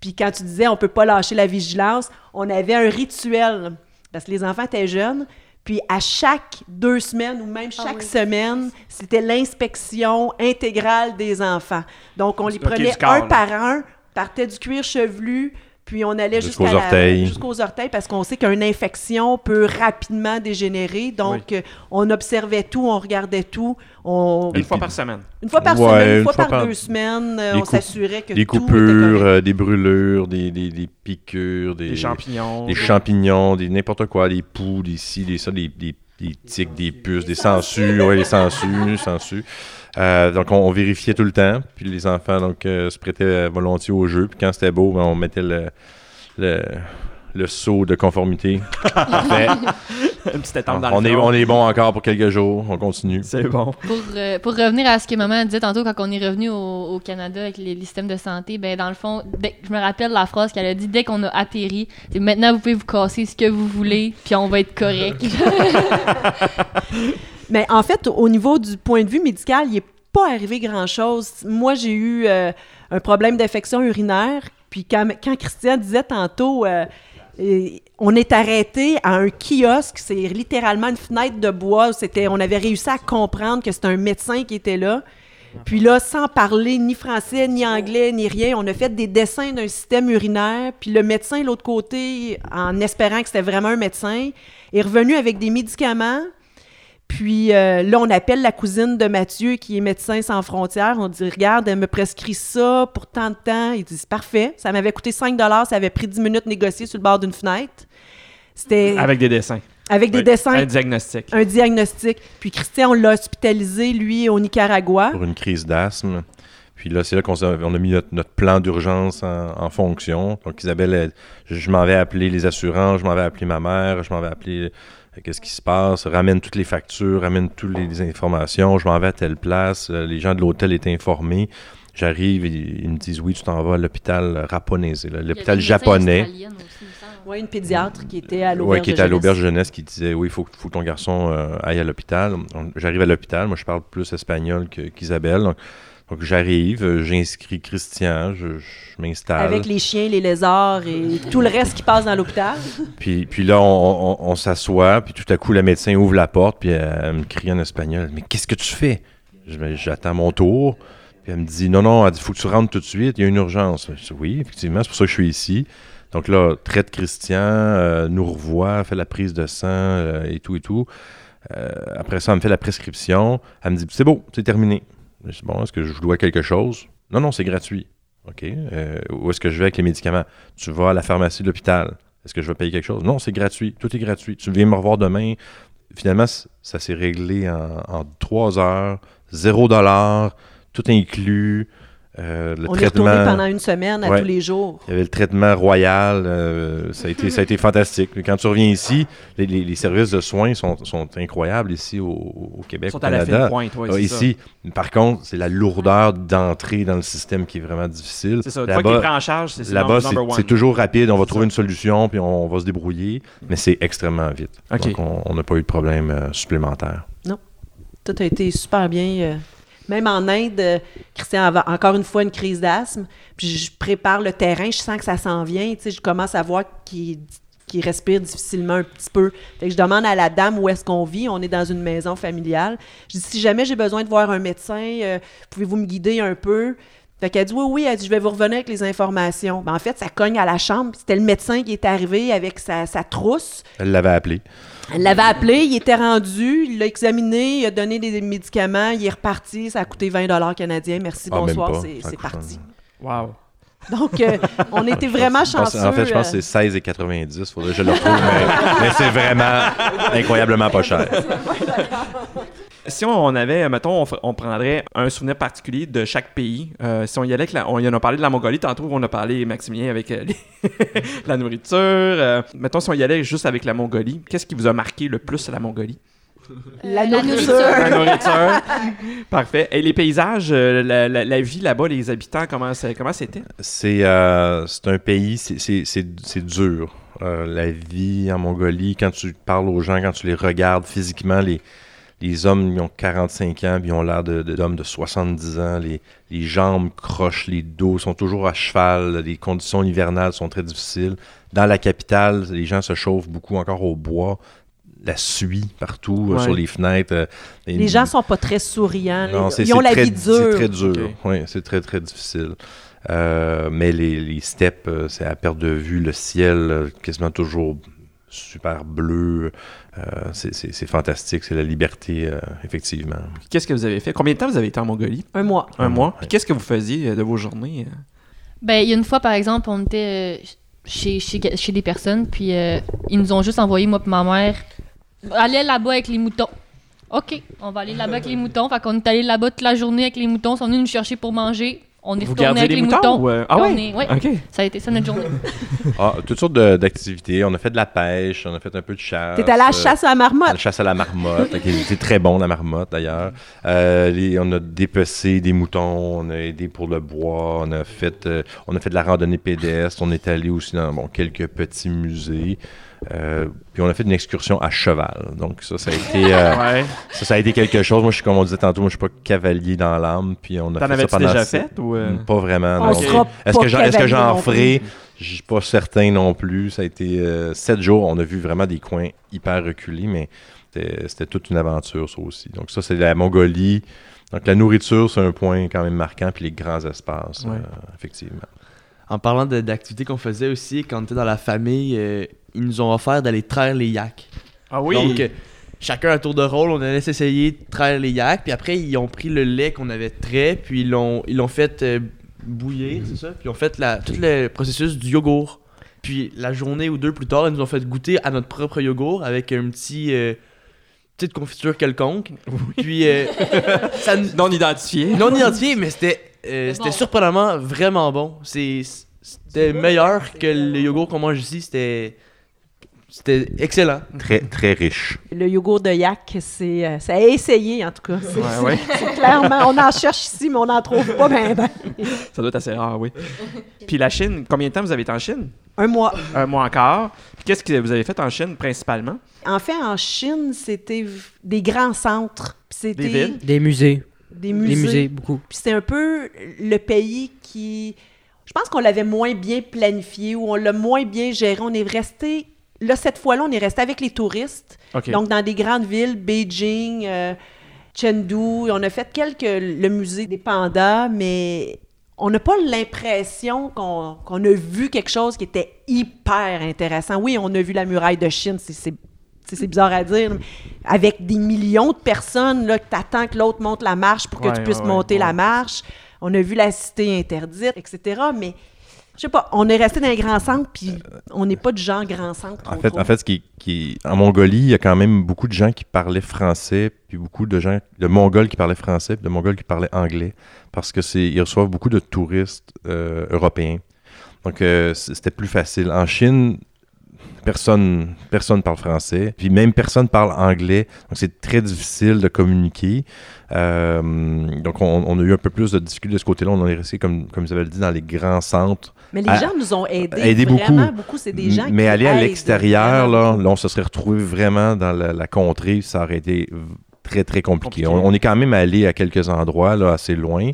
Puis quand tu disais, on peut pas lâcher la vigilance, on avait un rituel. Parce que les enfants étaient jeunes. Puis à chaque deux semaines ou même Ah chaque oui. semaine, c'était l'inspection intégrale des enfants. Donc on les prenait un par un, partait du cuir chevelu, puis on allait Jusqu'aux orteils. jusqu'aux orteils parce qu'on sait qu'une infection peut rapidement dégénérer. Donc on observait tout, on regardait tout. On... une fois par semaine. Une fois par Ouais, semaine, une une fois, fois par, par- deux semaines, euh, Des on s'assurait que Des tout était coupures, euh, des brûlures, des, des, des piqûres, des, Des champignons. des champignons, des n'importe quoi, des poux, des ci, des ça, des, des, des tiques, des puces, des sangsues, ouais, les sangsues, sangsues. Euh, donc on, on vérifiait tout le temps, puis les enfants donc euh, se prêtaient euh, volontiers au jeu, puis quand c'était beau, ben, on mettait le, le, le saut de conformité. Parfait. une petite étampe dans on, le est, on est bon encore pour quelques jours, on continue. C'est bon. Pour, euh, pour revenir à ce que maman disait tantôt quand on est revenu au, au Canada avec les, les systèmes de santé, ben dans le fond, dès- je me rappelle la phrase qu'elle a dit dès qu'on a atterri, c'est maintenant vous pouvez vous casser ce que vous voulez, puis on va être correct. Mais en fait, au niveau du point de vue médical, il n'est pas arrivé grand-chose. Moi, j'ai eu euh, un problème d'infection urinaire. Puis quand, quand Christian disait tantôt, euh, euh, on est arrêté à un kiosque, c'est littéralement une fenêtre de bois. C'était, on avait réussi à comprendre que c'était un médecin qui était là. Puis là, sans parler ni français, ni anglais, ni rien, on a fait des dessins d'un système urinaire. Puis le médecin, de l'autre côté, en espérant que c'était vraiment un médecin, est revenu avec des médicaments. Puis euh, là, on appelle la cousine de Mathieu, qui est médecin sans frontières. On dit Regarde, elle me prescrit ça pour tant de temps. Il dit C'est parfait. Ça m'avait coûté 5 Ça avait pris 10 minutes négocier sur le bord d'une fenêtre. C'était avec, Avec des dessins. des Oui, dessins, Un diagnostic. un diagnostic. Puis Christian, on l'a hospitalisé, lui, au Nicaragua. pour une crise d'asthme. Puis là, c'est là qu'on a mis notre, notre plan d'urgence en, en fonction. Donc, Isabelle, elle- je, je m'en vais appeler les assurances, je m'en vais appeler ma mère, je m'en vais appeler qu'est-ce qui se passe, ramène toutes les factures, ramène toutes les, informations, je m'en vais à telle place, euh, les gens de l'hôtel étaient informés. J'arrive, ils, ils me disent oui, tu t'en vas à l'hôpital Raponese, là, l'hôpital japonais. Oui, une pédiatre qui était à l'auberge. Oui, qui était à jeunesse. l'auberge jeunesse qui disait oui, il faut, faut que ton garçon euh, aille à l'hôpital. J'arrive à l'hôpital, moi je parle plus espagnol que- qu'Isabelle. Donc j'arrive, euh, j'inscris Christian, je, je m'installe. Avec les chiens, les lézards et tout le reste qui passe dans l'hôpital. Puis, puis là, on, on- on s'assoit, puis tout à coup, le médecin ouvre la porte, puis elle, me crie en espagnol Mais qu'est-ce que tu fais? J'attends mon tour. Puis elle me dit Non, non, elle dit Faut que tu rentres tout de suite, il y a une urgence. Je dis, Oui, effectivement, c'est pour ça que je suis ici. Donc là, traite Christian, euh, nous revoit, fait la prise de sang euh, et tout et tout. Euh, après ça, elle me fait la prescription. Elle me dit C'est beau, c'est terminé. Je Bon, est-ce que je dois quelque chose? Non, non, c'est gratuit. OK? Euh, où est-ce que je vais avec les médicaments? Tu vas à la pharmacie de l'hôpital. Est-ce que je vais payer quelque chose? Non, c'est gratuit. Tout est gratuit. Tu viens me revoir demain. Finalement, ça s'est réglé en, en trois heures, zéro dollar, tout inclus. Euh, le On est retourné traitement. pendant une semaine à Ouais. tous les jours. Il y avait le traitement royal. euh, ça, a été, ça a été fantastique. Quand tu reviens ici, les, les- les services de soins sont, sont incroyables ici au, au Québec, Ils au sont à la Canada. fine pointe, ouais, Ah, ici, par contre, c'est la lourdeur d'entrée dans le système qui est vraiment difficile. C'est ça. Une fois qu'il Là-bas, prend en charge, c'est Là-bas, c'est toujours rapide. On va trouver ça. une solution, puis on, va se débrouiller. Mais c'est extrêmement vite. Donc, on n'a pas eu de problème euh, supplémentaire. Tout a été super bien. Même en Inde, euh, Christian avait encore une fois une crise d'asthme. Puis je prépare le terrain, je sens que ça s'en vient. Tu je commence à voir qu'il qu'il qui respire difficilement un petit peu. Je demande à la dame où est-ce qu'on vit. On est dans une maison familiale. Je dis, si jamais j'ai besoin de voir un médecin, euh, pouvez-vous me guider un peu? Fait qu'elle dit oui, oui, elle dit je vais vous revenir avec les informations. Ben, en fait, ça cogne à la chambre. C'était le médecin qui est arrivé avec sa trousse. Elle l'avait appelé. Elle l'avait appelé, il était rendu, il l'a examiné, il a donné des médicaments, il est reparti, ça a coûté 20 canadiens. Merci, Ah, même bonsoir, c'est parti. Wow. Donc, euh, on était vraiment chanceux. En fait, je pense que euh, c'est 16,90. Faudrait que je le retrouve, mais, mais c'est vraiment incroyablement pas cher. Si on avait, mettons, on, prendrait un souvenir particulier de chaque pays. euh, si on y allait, avec la- on y en a parlé de la Mongolie, tantôt on a parlé, Maximilien, avec euh, les- la nourriture. euh, mettons, si on y allait juste avec la Mongolie, qu'est-ce qui vous a marqué le plus à la Mongolie? la nourriture. La nourriture. Parfait. Et les paysages, la, la- la vie là-bas, les habitants, comment comment c'était? C'est euh, c'est un pays, c'est- c'est c'est- c'est dur. Euh, la vie en Mongolie, quand tu parles aux gens, quand tu les regardes physiquement, les, les hommes ils ont 45 ans, puis ils ont l'air de- de- d'hommes de, 70 ans. Les, les jambes crochent, les dos sont toujours à cheval. Les conditions hivernales sont très difficiles. Dans la capitale, les gens se chauffent beaucoup encore au bois. La suie partout, euh, sur les fenêtres. euh, et- Les gens sont pas très souriants. non, les- c'est Ils c'est ont la très, vie C'est dure. très dur. Oui, c'est très, très difficile. Euh, mais les, les steppes, euh, c'est à perte de vue. Le ciel, euh, quasiment toujours super bleu. Euh, c'est- fantastique. C'est la liberté, euh, effectivement. Qu'est-ce que vous avez fait? Combien de temps vous avez été en Mongolie? Un mois. Un Un mois. mois, Puis ouais. qu'est-ce que vous faisiez euh, de vos journées? Ben, il y a une fois, par exemple, on était euh, chez, chez, chez des personnes, puis euh, ils nous ont juste envoyé, moi et ma mère, aller là-bas avec les moutons. OK, on va aller là-bas avec les moutons. Fait qu'on est allé là-bas toute la journée avec les moutons. Ils sont venus nous chercher pour manger. On est Vous avec les les moutons? moutons. ou, euh, Ah Puis ouais? on est- ouais. OK. Ça a été ça notre journée. Ah, toutes sortes d'activités. On a fait de la pêche, on a fait un peu de chasse. T'es allé à la euh, chasse à la La marmotte. chasse à la marmotte, qui était très bon, la marmotte d'ailleurs. Euh, les- on a dépecé des moutons, on a aidé pour le bois, on a fait, euh, on a fait de la randonnée pédestre, on est allé aussi dans bon, quelques petits musées. Euh, puis on a fait une excursion à cheval. Donc ça, ça a été, euh, Ouais. ça, ça a été quelque chose. Moi, je suis comme on disait tantôt, moi, je suis pas cavalier dans l'âme. Puis on a T'en fait ça pendant déjà fait? Ou, euh? Pas vraiment. Est-ce que j'en, est-ce que j'en ferai? Je suis pas certain non plus. Ça a été euh, sept jours. On a vu vraiment des coins hyper reculés, mais c'était, c'était toute une aventure, ça aussi. Donc ça, c'est la Mongolie. Donc la nourriture, c'est un point quand même marquant, puis les grands espaces, Ouais. euh, effectivement. En parlant d'activités qu'on faisait aussi, quand on était dans la famille, euh, ils nous ont offert d'aller traire les yaks. Ah oui? Donc, euh, chacun à tour de rôle, on allait s'essayer de traire les yaks. Puis après, ils ont pris le lait qu'on avait trait, puis ils l'ont, ils l'ont fait euh, bouillir, c'est ça? Puis ils ont fait la, tout le processus du yogourt. Puis la journée ou deux plus tard, ils nous ont fait goûter à notre propre yogourt avec un petit. petite confiture quelconque. Puis euh, ça nous- non identifié. non identifié, mais c'était euh, c'était bon. surprenamment vraiment bon. C'était meilleur que le yogourt qu'on mange ici. C'était c'était excellent. Très, très riche. Le yogourt de yak, c'est euh, ça a essayé en tout cas. C'est, Ouais, ouais. clairement, on en cherche ici, mais on n'en trouve pas ben, ben. Ça doit être assez rare, oui. Puis la Chine, combien de temps vous avez été en Chine? Un mois. Un mois encore. Puis qu'est-ce que vous avez fait en Chine principalement? En fait, en Chine, c'était des grands centres. C'était Des villes? Des musées. Des musées. Des musées, beaucoup. Puis c'est un peu le pays qui. Je pense qu'on l'avait moins bien planifié ou on l'a moins bien géré. On est resté. Là, cette fois-là, on est resté avec les touristes. Donc, dans des grandes villes, Beijing, euh, Chengdu. On a fait quelques. le musée des pandas, mais on n'a pas l'impression qu'on qu'on a vu quelque chose qui était hyper intéressant. Oui, on a vu la muraille de Chine, c'est- c'est. bizarre à dire, mais avec des millions de personnes là, que t'attends que l'autre monte la marche pour que Ouais, tu puisses ouais, monter ouais. la marche. On a vu la cité interdite, etc. Mais je sais pas, on est resté dans les grands centres, puis on n'est pas du genre grand centre. En fait, trop. en fait, ce qui, qui- en Mongolie, il y a quand même beaucoup de gens qui parlaient français, puis beaucoup de gens, de Mongols qui parlaient français, puis de Mongols qui parlaient anglais, parce que c'est, ils reçoivent beaucoup de touristes euh, européens. Donc, euh, c'était plus facile. En Chine, personne, personne parle français, puis même personne parle anglais. Donc, c'est très difficile de communiquer. Euh, donc, on, on a eu un peu plus de difficultés de ce côté-là. On en est resté, comme, comme Isabelle dit, dans les grands centres Mais les à- gens nous ont aidés. vraiment beaucoup. beaucoup. C'est des gens mais qui aller à l'extérieur, là, là, on se serait retrouvé vraiment dans la, la contrée, ça aurait été très, très compliqué. Compliqué. On, on est quand même allé à quelques endroits, là, assez loin,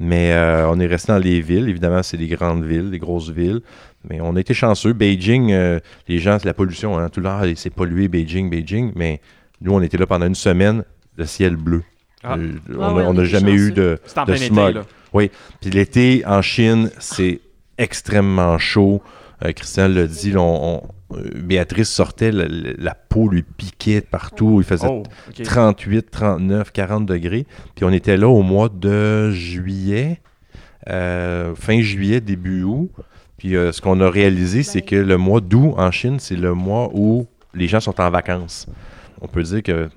Mais euh, on est resté dans les villes. Évidemment, c'est des grandes villes, des grosses villes. Mais on a été chanceux. Beijing, euh, les gens, c'est la pollution. Hein, tout le temps, c'est pollué, Beijing, Beijing. Mais nous, on était là pendant une semaine, le ciel bleu. Ah. Euh, Ouais, on ouais, n'a jamais eu de, en de été, smog. là. Oui. Puis l'été en Chine, c'est extrêmement chaud. Euh, Christian l'a dit, là, on- on- Béatrice sortait, la, peau lui piquait partout. Il faisait Oh, ok. 38, 39, 40 degrés. Puis on était là au mois de juillet, euh, fin juillet, début août. Puis euh, ce qu'on a réalisé, c'est que le mois d'août en Chine, c'est le mois où les gens sont en vacances. On peut dire que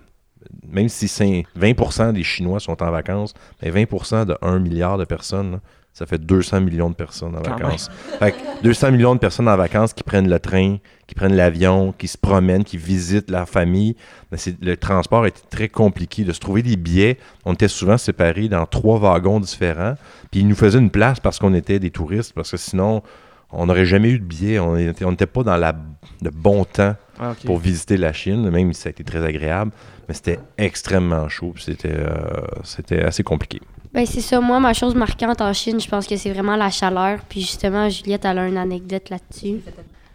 même si c'est 20% des Chinois sont en vacances, mais 20% de 1 milliard de personnes, là, ça fait 200 millions de personnes en vacances. Fait que 200 millions de personnes en vacances qui prennent le train, qui prennent l'avion, qui se promènent, qui visitent leur famille. Mais le transport était très compliqué. De se trouver des billets, on était souvent séparés dans trois wagons différents. Puis ils nous faisaient une place parce qu'on était des touristes, parce que sinon, on n'aurait jamais eu de billets. On n'était pas dans la, le bon temps Ah, pour visiter la Chine, même si ça a été très agréable. Mais c'était extrêmement chaud. puis C'était euh, c'était assez compliqué. Ben, c'est ça. Moi, ma chose marquante en Chine, je pense que c'est vraiment la chaleur. Puis justement, Juliette, elle a une anecdote là-dessus.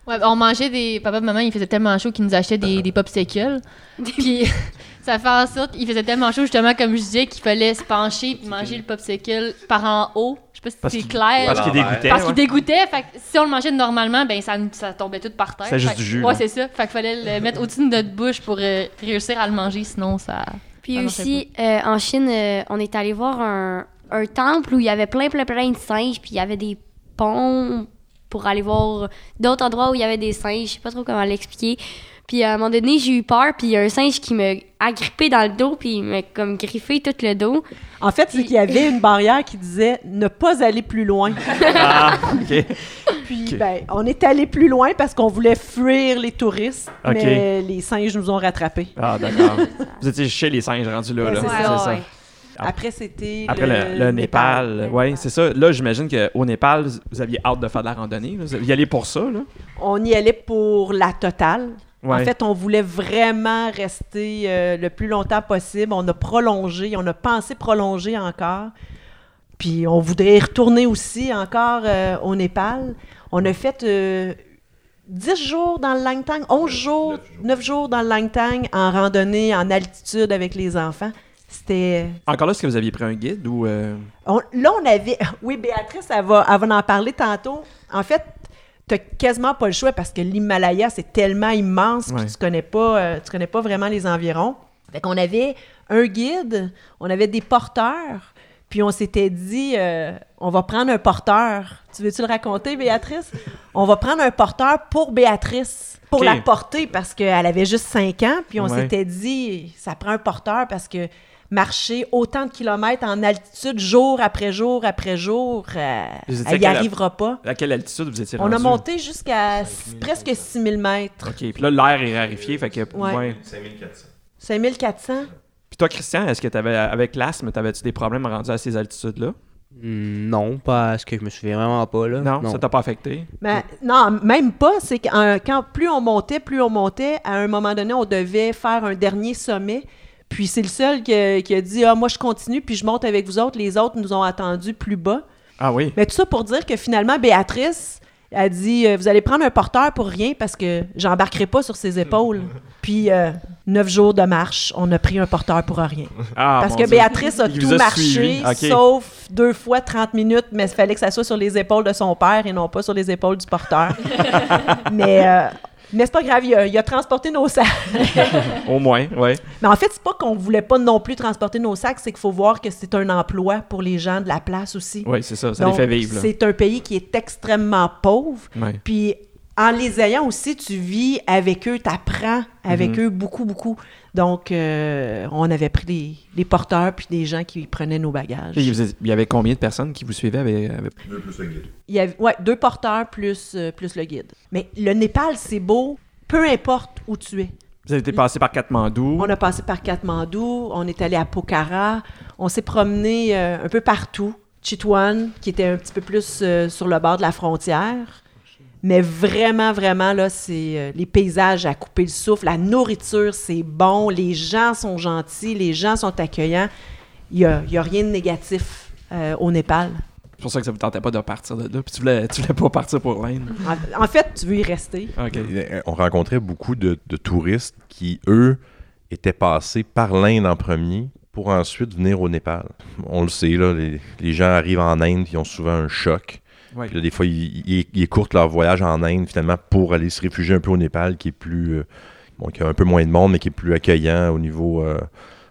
Ouais, on mangeait des. Papa et maman, il faisait tellement chaud qu'ils nous achetaient des, des popsicles. Puis ça fait en sorte qu'il faisait tellement chaud, justement, comme je disais, qu'il fallait se pencher puis manger le popsicle par en haut. Je sais pas Parce si c'est qu'il- clair. Parce qu'il dégoûtait. Parce ouais. qu'il dégoûtait. Fait que si on le mangeait normalement, ben ça, ça tombait tout par terre. C'est juste que- du jus, Ouais, là. c'est ça. Fait qu'il fallait le mettre au-dessus de notre bouche pour euh, réussir à le manger, sinon ça. Puis aussi, euh, en Chine, euh, on est allé voir un, un temple où il y avait plein, plein, plein de singes. Puis il y avait des ponts pour aller voir d'autres endroits où il y avait des singes. Je sais pas trop comment l'expliquer. Puis à un moment donné, j'ai eu peur. Puis il y a un singe qui m'a agrippé dans le dos. Puis il m'a comme griffé tout le dos. En fait, c'est qu'il y avait une barrière qui disait ne pas aller plus loin. Ah, ok. Puis, ben, on est allé plus loin parce qu'on voulait fuir les touristes, Ok. mais les singes nous ont rattrapés. Ah, d'accord. Vous étiez chez les singes rendus là. Ouais, là. c'est ça. ouais. Après, c'était Après le, le Népal, oui, c'est ça. Là, j'imagine qu'au Népal, vous aviez hâte de faire de la randonnée. là. Vous y allez pour ça, là? On y allait pour la totale. Ouais. En fait, on voulait vraiment rester euh, le plus longtemps possible. On a prolongé, on a pensé prolonger encore. Puis on voudrait y retourner aussi encore euh, au Népal. On a fait euh, 10 jours dans le Langtang, 11 jours, 9 jours dans le Langtang en randonnée, en altitude avec les enfants. C'était... Encore là, est-ce que vous aviez pris un guide ou. euh, On- là, on avait. Oui, Béatrice, elle va, elle va en parler tantôt. En fait, tu quasiment pas le choix parce que l'Himalaya, c'est tellement immense Ouais. tu connais pas, euh, tu connais pas vraiment les environs. Fait qu'on avait un guide, on avait des porteurs, puis on s'était dit, euh, on va prendre un porteur. Tu veux-tu le raconter, Béatrice? On va prendre un porteur pour Béatrice, pour la porter parce qu'elle avait juste 5 ans, puis on Ouais. s'était dit, ça prend un porteur parce que marcher autant de kilomètres en altitude jour après jour après jour, euh, elle n'y arrivera pas. À quelle altitude vous étiez On a monté jusqu'à presque 6000 mètres. OK. Puis là, l'air est raréfié. Fait que. Ouais. ouais. 5400. 5400. Puis toi, Christian, est-ce que t'avais, avec l'asthme, t'avais-tu des problèmes rendus à ces altitudes-là? Hmm, Non, parce que je me souviens vraiment pas, là. Non, ça t'a pas affecté? Ben, non, même pas. C'est que quand plus on montait, plus on montait. À un moment donné, on devait faire un dernier sommet. Puis c'est le seul qui a, qui a dit Ah, moi, je continue, puis je monte avec vous autres. Les autres nous ont attendus plus bas. Ah oui. Mais tout ça pour dire que finalement, Béatrice a dit euh, Vous allez prendre un porteur pour rien parce que j'embarquerai pas sur ses épaules. Puis euh, neuf jours de marche, on a pris un porteur pour rien. Ah, Parce que Dieu. Béatrice a Il tout a marché, sauf deux fois 30 minutes, mais il fallait que ça soit sur les épaules de son père et non pas sur les épaules du porteur. mais euh, mais c'est pas grave, il a, il a transporté nos sacs. Au moins, ouais. mais en fait, c'est pas qu'on voulait pas non plus transporter nos sacs, c'est qu'il faut voir que c'est un emploi pour les gens de la place aussi. Oui, c'est ça. Ça Donc, les fait vivre. C'est un pays qui est extrêmement pauvre. Ouais. Puis en les ayant aussi, tu vis avec eux, tu apprends avec Mhm. eux beaucoup, beaucoup. Donc, euh, on avait pris des, des porteurs puis des gens qui prenaient nos bagages. Et il y avait combien de personnes qui vous suivaient avec, avec- Deux plus le guide. Il y avait ouais, deux porteurs plus, euh, plus le guide. Mais le Népal, c'est beau, peu importe où tu es. Vous avez été passé par Katmandou. On a passé par Katmandou, on est allé à Pokhara, on s'est promené euh, un peu partout. Chitwan, qui était un petit peu plus euh, sur le bord de la frontière. Mais vraiment, vraiment, là, c'est euh, les paysages à couper le souffle. La nourriture, c'est bon. Les gens sont gentils. Les gens sont accueillants. Il n'y a, y a rien de négatif euh, au Népal. C'est pour ça que ça vous tentait pas de partir de là. Puis tu voulais, tu voulais pas partir pour l'Inde. En, en fait, tu veux y rester. OK. Euh, On rencontrait beaucoup de, de touristes qui, eux, étaient passés par l'Inde en premier pour ensuite venir au Népal. On le sait, là, les, les gens arrivent en Inde et ont souvent un choc. Ouais. Puis là, des fois, ils, ils- écourtent leur voyage en Inde finalement pour aller se réfugier un peu au Népal, qui est plus. euh, bon, qui a un peu moins de monde, mais qui est plus accueillant au niveau, euh,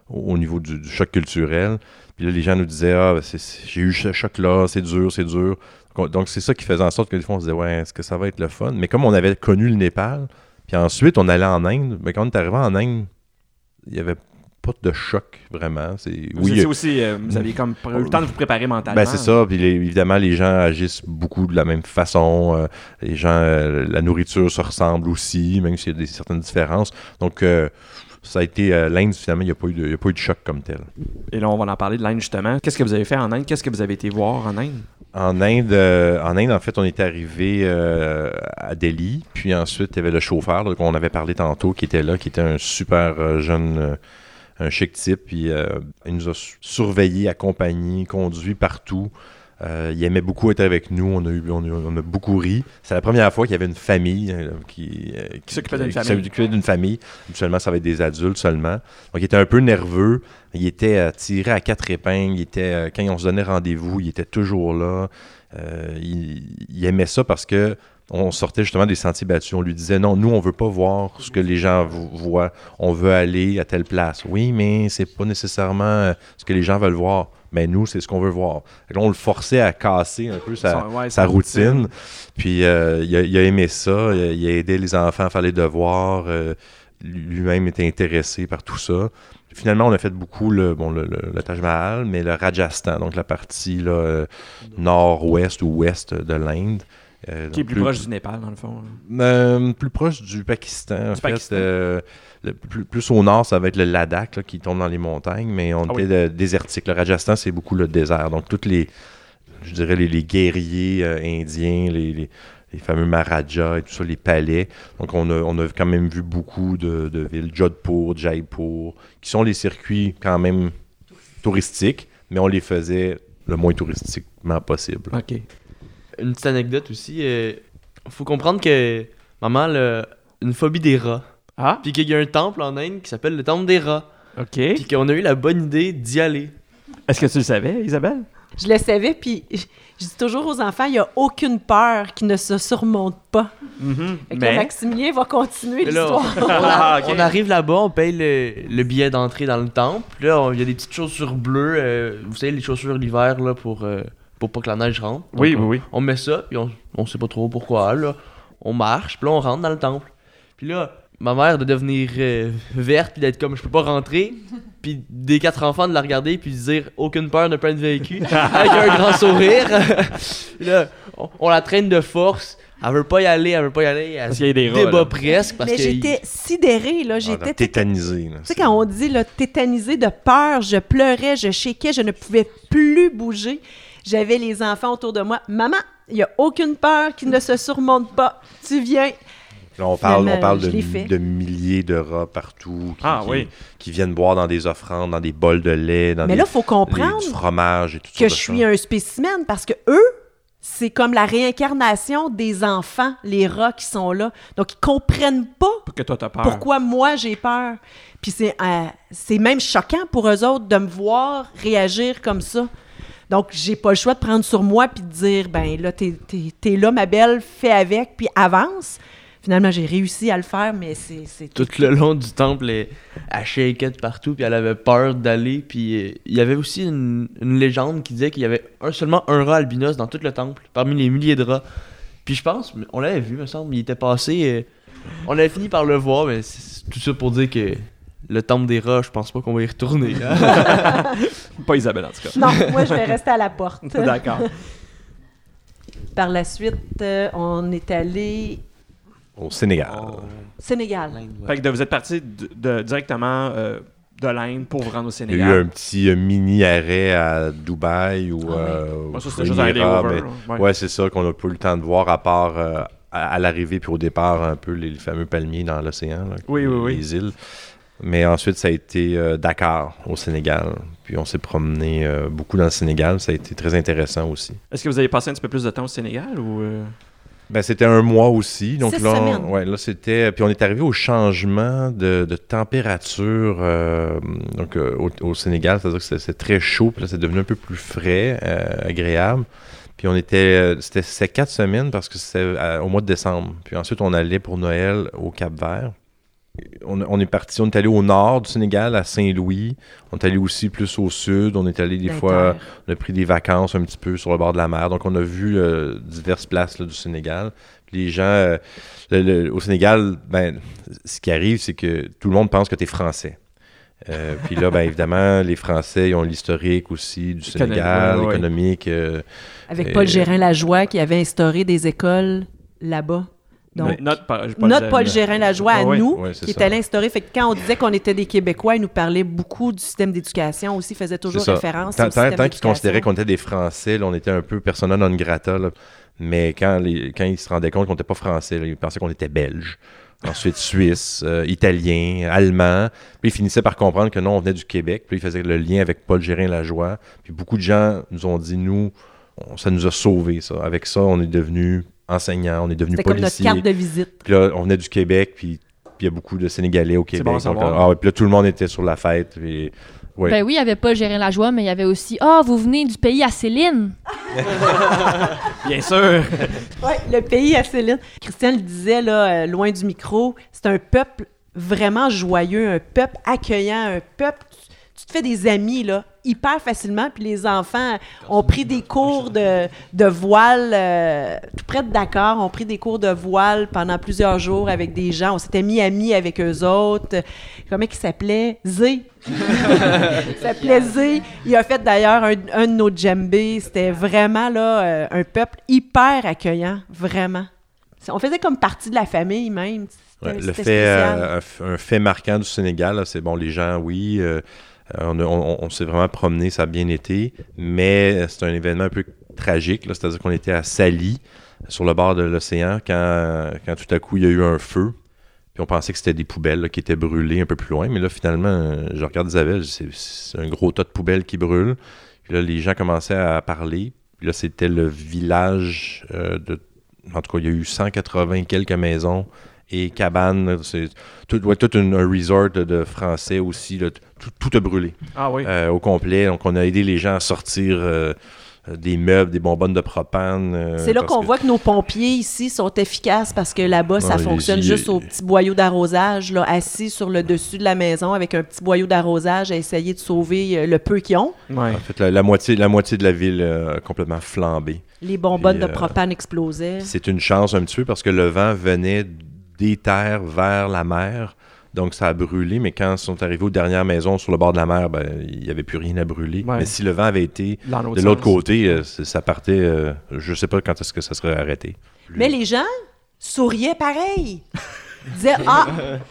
au niveau du, choc culturel. Puis là, les gens nous disaient Ah, ben, j'ai eu ce choc-là, c'est dur, c'est dur. Donc, c'est ça qui faisait en sorte que des fois, on se disait Ouais, est-ce que ça va être le fun? Mais comme on avait connu le Népal, puis ensuite, on allait en Inde, mais quand on est arrivé en Inde, il n'y avait pas de choc vraiment. C'est, Oui, c'est aussi, euh, vous aviez comme eu le temps de vous préparer mentalement. ben, c'est ça. Puis les- évidemment, les gens agissent beaucoup de la même façon. euh, les gens, euh, la nourriture se ressemble aussi, même s'il y a des, certaines différences. Donc, ça a été euh, l'Inde, finalement, il n'y a, pas eu de- il y a pas eu de choc comme tel. Et là, on va en parler de l'Inde justement. Qu'est-ce que vous avez fait en Inde? Qu'est-ce que vous avez été voir en Inde? En Inde, euh, en Inde, en fait, on est arrivé euh, à Delhi, puis ensuite, il y avait le chauffeur qu'on avait parlé tantôt, qui était là, qui était un super jeune, un chic type, puis euh, il nous a su- surveillés, accompagnés, conduits partout. Euh, il aimait beaucoup être avec nous, on a, eu, on, a, on a beaucoup ri. C'est la première fois qu'il y avait une famille euh, qui, euh, Qui s'occupait d'une qui famille. s'occupait d'une famille. Habituellement, ça va être des adultes seulement. Donc, il était un peu nerveux. Il était tiré à quatre épingles. Il était, quand on se donnait rendez-vous, il était toujours là. Il, il aimait ça parce que on sortait justement des sentiers battus. On lui disait non, nous, on veut pas voir ce que les gens vo- voient. On veut aller à telle place. Oui, mais c'est pas nécessairement euh, ce que les gens veulent voir. Mais nous, c'est ce qu'on veut voir. On le forçait à casser un peu sa, Son- ouais, sa routine. Puis euh, il, a, il a aimé ça. Il a, il a aidé les enfants à faire les devoirs. euh, Lui-même était intéressé par tout ça. Finalement, on a fait beaucoup le, bon, le, le- le Taj Mahal, mais le Rajasthan, donc la partie nord-ouest ou ouest de l'Inde. Euh, Qui est plus, proche du Népal, dans le fond. là. euh, plus proche du Pakistan, en Du fait. Pakistan. euh, le- plus, plus au nord, ça va être le Ladakh là, qui tombe dans les montagnes, mais on Ah était oui. désertique. Le Rajasthan, c'est beaucoup le désert. Donc, toutes les, je dirais, les, les guerriers indiens, les, les- les fameux Maharajas et tout ça, les palais. Donc, on a, on a quand même vu beaucoup de, de villes, Jodhpur, Jaipur, qui sont les circuits quand même touristiques, mais on les faisait le moins touristiquement possible. OK. Une petite anecdote aussi. euh, faut comprendre que maman a une phobie des rats. Ah, Puis qu'il y a un temple en Inde qui s'appelle le temple des rats. OK. Puis qu'on a eu la bonne idée d'y aller. Est-ce que tu le savais, Isabelle? Je le savais, puis je je dis toujours aux enfants, il n'y a aucune peur qui ne se surmonte pas. Fait que là, Maximilien va continuer Mais là, l'histoire. on, Ah, on arrive là-bas, on paye le, le billet d'entrée dans le temple. Puis Là, il y a des petites chaussures bleues. euh, vous savez, les chaussures l'hiver, là, pour, euh, pour pas que la neige rentre. Donc, Oui, on, oui, oui. On met ça, puis on, on sait pas trop pourquoi, là. On marche, puis là, on rentre dans le temple. Puis là, ma mère de devenir euh, verte, puis d'être comme, je peux pas rentrer. Puis des quatre enfants de la regarder, puis de dire, aucune peur, ne pas être vécu. avec un grand sourire. Puis là, on, on la traîne de force. Elle veut pas y aller, elle veut pas y aller. Elle Parce se qu'il y a des rats, débat là. presque. Parce Mais que j'étais sidérée, là. Ah, J'étais tétanisé. là. Tu sais, quand on dit là, tétanisé de peur, je pleurais, je shakeais, je ne pouvais plus bouger. J'avais les enfants autour de moi. Maman, il n'y a aucune peur qui ne se surmonte pas. Tu viens. Là, on parle, on parle de, milliers de rats partout qui, Ah, qui- oui. qui viennent boire dans des offrandes, dans des bols de lait, dans Mais des, là, il faut les- comprendre du fromage et tout que je suis un spécimen parce que eux, c'est comme la réincarnation des enfants, les rats qui sont là. Donc, ils comprennent pas Pour que toi, t'as peur. pourquoi moi j'ai peur. Puis c'est euh, c'est même choquant pour eux autres de me voir réagir comme ça. Donc j'ai pas le choix de prendre sur moi puis de dire ben là t'es là ma belle, fais avec puis avance. Finalement j'ai réussi à le faire mais c'est tout le long du temple, elle, elle shakeait partout, puis elle avait peur d'aller. Puis euh, il y avait aussi une, légende qui disait qu'il y avait un, seulement un rat albinos dans tout le temple, parmi les milliers de rats. Puis je pense, on l'avait vu, me semble, il était passé. euh, on avait fini par le voir, mais c'est tout ça pour dire que le temple des rats, je pense pas qu'on va y retourner. hein. Pas Isabelle, en tout cas. Non, moi je vais rester à la porte. D'accord. Par la suite, euh, on est allé Au Sénégal. Sénégal. Fait que de- vous êtes parti de, de- directement euh, de l'Inde pour vous rendre au Il y a eu Sénégal. un petit euh, mini arrêt à Dubaï ou Ah ouais. euh, Ouais, aux ça, c'était juste un layover. mais-. Ouais. Ouais, c'est ça qu'on n'a pas eu le temps de voir à part euh, à, à l'arrivée puis au départ un peu les, les fameux palmiers dans l'océan, Oui, oui, oui. les îles. Mais ensuite, ça a été euh, Dakar, au Sénégal. Puis on s'est promené euh, beaucoup dans le Sénégal. Ça a été très intéressant aussi. Est-ce que vous avez passé un petit peu plus de temps au Sénégal ou. euh, Ben, c'était un mois aussi. Donc Six là, on- ouais, là c'était. Puis on est arrivé au changement de, de température euh, donc, euh, au, au Sénégal. C'est-à-dire que c'est- c'est très chaud. Puis là, c'est devenu un peu plus frais, euh, agréable. Puis on était. C'était c'était quatre semaines parce que c'était euh, au mois de décembre. Puis ensuite, on allait pour Noël au Cap-Vert. On, on est parti, on est allé au nord du Sénégal, à Saint-Louis. On est allé aussi plus au sud. On est allé des fois. On a pris des vacances un petit peu sur le bord de la mer. Donc, on a vu euh, diverses places là, du Sénégal. Les gens, euh, le- le- au Sénégal, ben, ce qui arrive, c'est que tout le monde pense que tu es français. Euh, puis là, ben, évidemment, les Français, ils ont l'historique aussi du Sénégal, ouais. économique. euh, Avec Euh, Paul Gérin-Lajoie qui avait instauré des écoles là-bas. Donc, no- notre, Pa- Paul notre Gérin- Paul Gérin-Lajoie à Ah nous, qui ça. est allé instaurer. Fait que quand on disait qu'on était des Québécois, il nous parlait beaucoup du système d'éducation aussi, faisait toujours référence Tant, au tant- qu'ils considéraient qu'on était des Français, là, on était un peu persona non grata. là. Mais quand, les, quand ils se rendaient compte qu'on n'était pas Français, là, ils pensaient qu'on était Belge. Ensuite, Suisse, euh, Italien, Allemand. Puis ils finissaient par comprendre que non, on venait du Québec. Puis ils faisaient le lien avec Paul Gérin-Lajoie. Puis beaucoup de gens nous ont dit, nous, ça nous a sauvés, ça. Avec ça, on est devenu enseignants, on est devenu C'était comme notre carte de visite. Puis là, on venait du Québec, puis il y a beaucoup de Sénégalais au Québec. bon Donc, ah ouais, puis là, tout le monde était sur la fête. puis- ouais. Ben oui, il y avait pas Gérin la joie, mais il y avait aussi Ah, vous venez du pays à Céline. Bien sûr. Oui, le pays à Céline. Christian le disait, là, euh, loin du micro, c'est un peuple vraiment joyeux, un peuple accueillant, un peuple... Tu, tu te fais des amis, là, hyper facilement, puis les enfants ont pris des cours de, de voile, euh, tout près de Dakar, ont pris des cours de voile pendant plusieurs jours avec des gens. On s'était mis amis avec eux autres. Comment il s'appelait? Zé. il s'appelait Zé. Il a fait d'ailleurs un, un de nos djembés. C'était vraiment là, euh, un peuple hyper accueillant, vraiment. On faisait comme partie de la famille même. Ouais, le fait, euh, un fait marquant du Sénégal, c'est bon, les gens, oui, euh, on, a- on- s'est vraiment promené, ça a bien été, mais c'est un événement un peu tragique, c'est-à-dire qu'on était à Sali, sur le bord de l'océan, quand, tout à coup il y a eu un feu, puis on pensait que c'était des poubelles qui étaient brûlées un peu plus loin, mais là finalement, euh, je regarde Isabelle, c'est un gros tas de poubelles qui brûlent, puis là les gens commençaient à parler, puis là c'était le village euh, de... En tout cas, il y a eu 180 quelques maisons et cabanes. là, C'est tout, ouais, tout une- un resort de, français aussi. là, tout, tout a brûlé Ah oui. euh, au complet. Donc, on a aidé les gens à sortir euh, des meubles, des bonbonnes de propane. euh, C'est là qu'on que- voit que nos pompiers ici sont efficaces parce que là-bas, ça Ouais, fonctionne il- juste au petit boyau d'arrosage, là, assis sur le dessus de la maison avec un petit boyau d'arrosage à essayer de sauver le peu qu'ils ont. Ouais. En fait, la, la moitié, la moitié de la ville euh, a complètement flambé. Les bonbonnes Puis, de euh, propane explosaient. C'est une chance un petit peu parce que le vent venait des terres vers la mer. Donc, ça a brûlé, mais quand ils sont arrivés aux dernières maisons sur le bord de la mer, ben, il n'y avait plus rien à brûler. Ouais. Mais si le vent avait été de l'autre côté, euh, c'est- ça partait, euh, je sais pas quand est-ce que ça serait arrêté. Mais les gens souriaient pareil. Ils disaient Ah,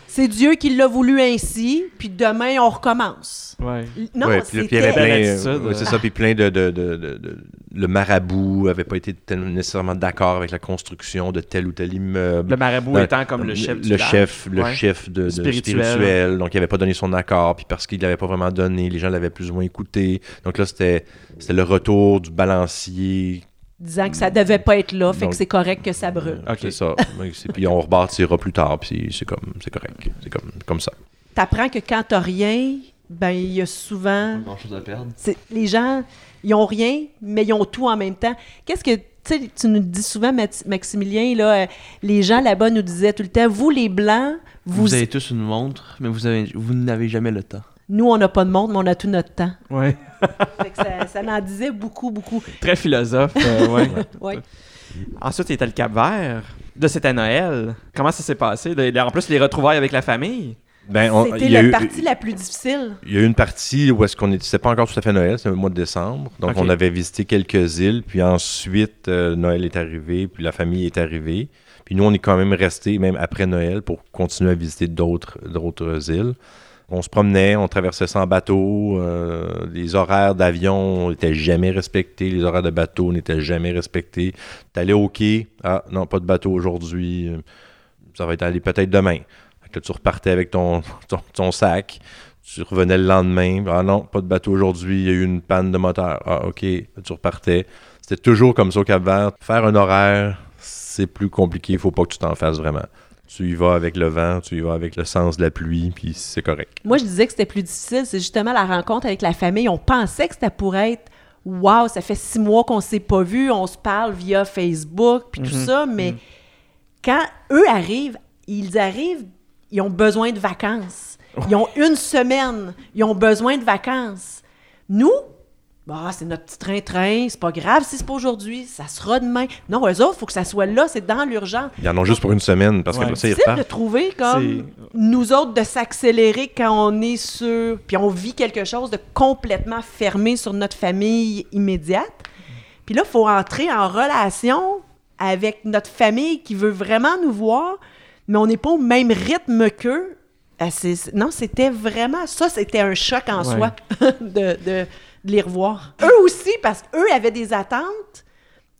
c'est Dieu qui l'a voulu ainsi, puis demain on recommence. Ouais. Non, Ouais, puis puis il y avait plein, euh, ouais, c'est ça, puis plein de, de, de- de- de- le marabout avait pas été nécessairement d'accord avec la construction de tel ou tel immeuble. Le marabout étant comme le chef du le chef, le Ouais. chef de, de Spirituel. spirituel. donc il avait pas donné son accord, puis parce qu'il l'avait pas vraiment donné, les gens l'avaient plus ou moins écouté. Donc là c'était c'était le retour du balancier. Disant que ça devait pas être là, fait Donc- que c'est correct que ça brûle. Ok. C'est ça. Puis on rebâtira plus tard, puis c'est comme c'est correct, c'est comme comme ça. T'apprends que quand t'as rien, ben il y a souvent Grand chose à perdre. C'est- les gens, ils ont rien, mais ils ont tout en même temps. Qu'est-ce que, tu sais, tu nous dis souvent, Maximilien, là, euh, les gens là-bas nous disaient tout le temps, vous les Blancs, vous, Vous, avez tous une montre, mais vous avez, vous n'avez jamais le temps. Nous, on n'a pas de monde, mais on a tout notre temps. Que ça, ça en disait beaucoup, beaucoup. Très philosophe. euh, ouais. Ouais. Ensuite, il était le Cap Vert. De c'était Noël. Comment ça s'est passé? En plus, les retrouvailles avec la famille? Ben, C'était la eu- partie la plus difficile. Il y a eu une partie où est-ce qu'on était, c'était pas encore tout à fait Noël, c'était le mois de décembre. Donc on avait visité quelques îles, puis ensuite euh, Noël est arrivé, puis la famille est arrivée. Puis nous on est quand même resté même après Noël pour continuer à visiter d'autres d'autres îles. On se promenait, on traversait sans bateau, euh, les horaires d'avion n'étaient jamais respectés, les horaires de bateau n'étaient jamais respectés. T'allais au quai, ah non, pas de bateau aujourd'hui, euh, ça va être allé peut-être demain. Que tu repartais avec ton, ton, ton sac, tu revenais le lendemain. Ah non, pas de bateau aujourd'hui, il y a eu une panne de moteur. Ah, ok, tu repartais. C'était toujours comme ça au Cap-Vert. Faire un horaire, c'est plus compliqué, il faut pas que tu t'en fasses vraiment. Tu y vas avec le vent, tu y vas avec le sens de la pluie, puis c'est correct. Moi, je disais que c'était plus difficile, c'est justement la rencontre avec la famille. On pensait que c'était pour être Waouh, ça fait six mois qu'on s'est pas vu, on se parle via Facebook, puis tout Mhm. ça, mais quand eux arrivent, ils arrivent, ils ont besoin de vacances. Ils ont une semaine, ils ont besoin de vacances. Nous, bah, c'est notre petit train-train, c'est pas grave si c'est pas aujourd'hui, ça sera demain. Non, eux autres, il faut que ça soit là, c'est dans l'urgence. Ils en ont juste pour une semaine, parce Ouais. que C'est difficile de trouver comme nous autres de s'accélérer quand on est sur puis on vit quelque chose de complètement fermé sur notre famille immédiate. Puis là, il faut entrer en relation avec notre famille qui veut vraiment nous voir, mais on n'est pas au même rythme qu'eux. Ah, non, c'était vraiment ça, c'était un choc en Ouais. soi de, de- de les revoir. Eux aussi, parce qu'eux avaient des attentes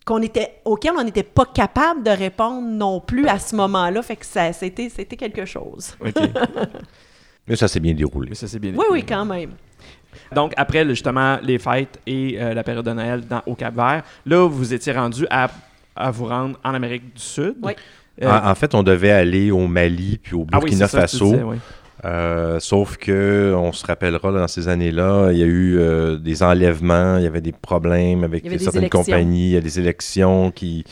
qu'on était, auxquelles on n'était pas capable de répondre non plus à ce moment-là. Fait que ça, c'était, c'était quelque chose. OK. Mais ça s'est bien déroulé. Mais ça, c'est bien. Oui, oui, quand même. Donc, après justement les fêtes et euh, la période de Noël dans, au Cap-Vert, là, vous étiez rendu à, à vous rendre en Amérique du Sud. Oui. Euh, En, en fait, on devait aller au Mali puis au ah oui, Burkina c'est ça que tu Faso. disais, oui. Euh, sauf que on se rappellera dans ces années-là, il y a eu euh, des enlèvements, il y avait des problèmes avec certaines élections. compagnies, il y a des élections qui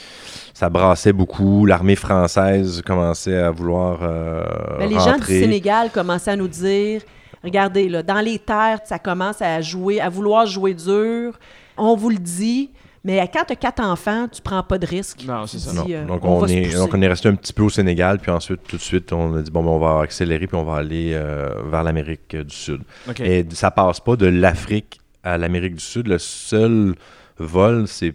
ça brassait beaucoup. L'armée française commençait à vouloir euh, Ben, les gens du. Sénégal commençaient à nous dire regardez, là, dans les terres, ça commence à jouer, à vouloir jouer dur. On vous le dit, mais quand tu as quatre enfants, tu prends pas de risque. Non, c'est ça. dis, Non. euh, donc, on est, donc on est resté un petit peu au Sénégal, puis ensuite, tout de suite, on a dit bon, ben, on va accélérer, puis on va aller euh, vers l'Amérique du Sud. Et ça passe pas de l'Afrique à l'Amérique du Sud. Le seul vol, c'est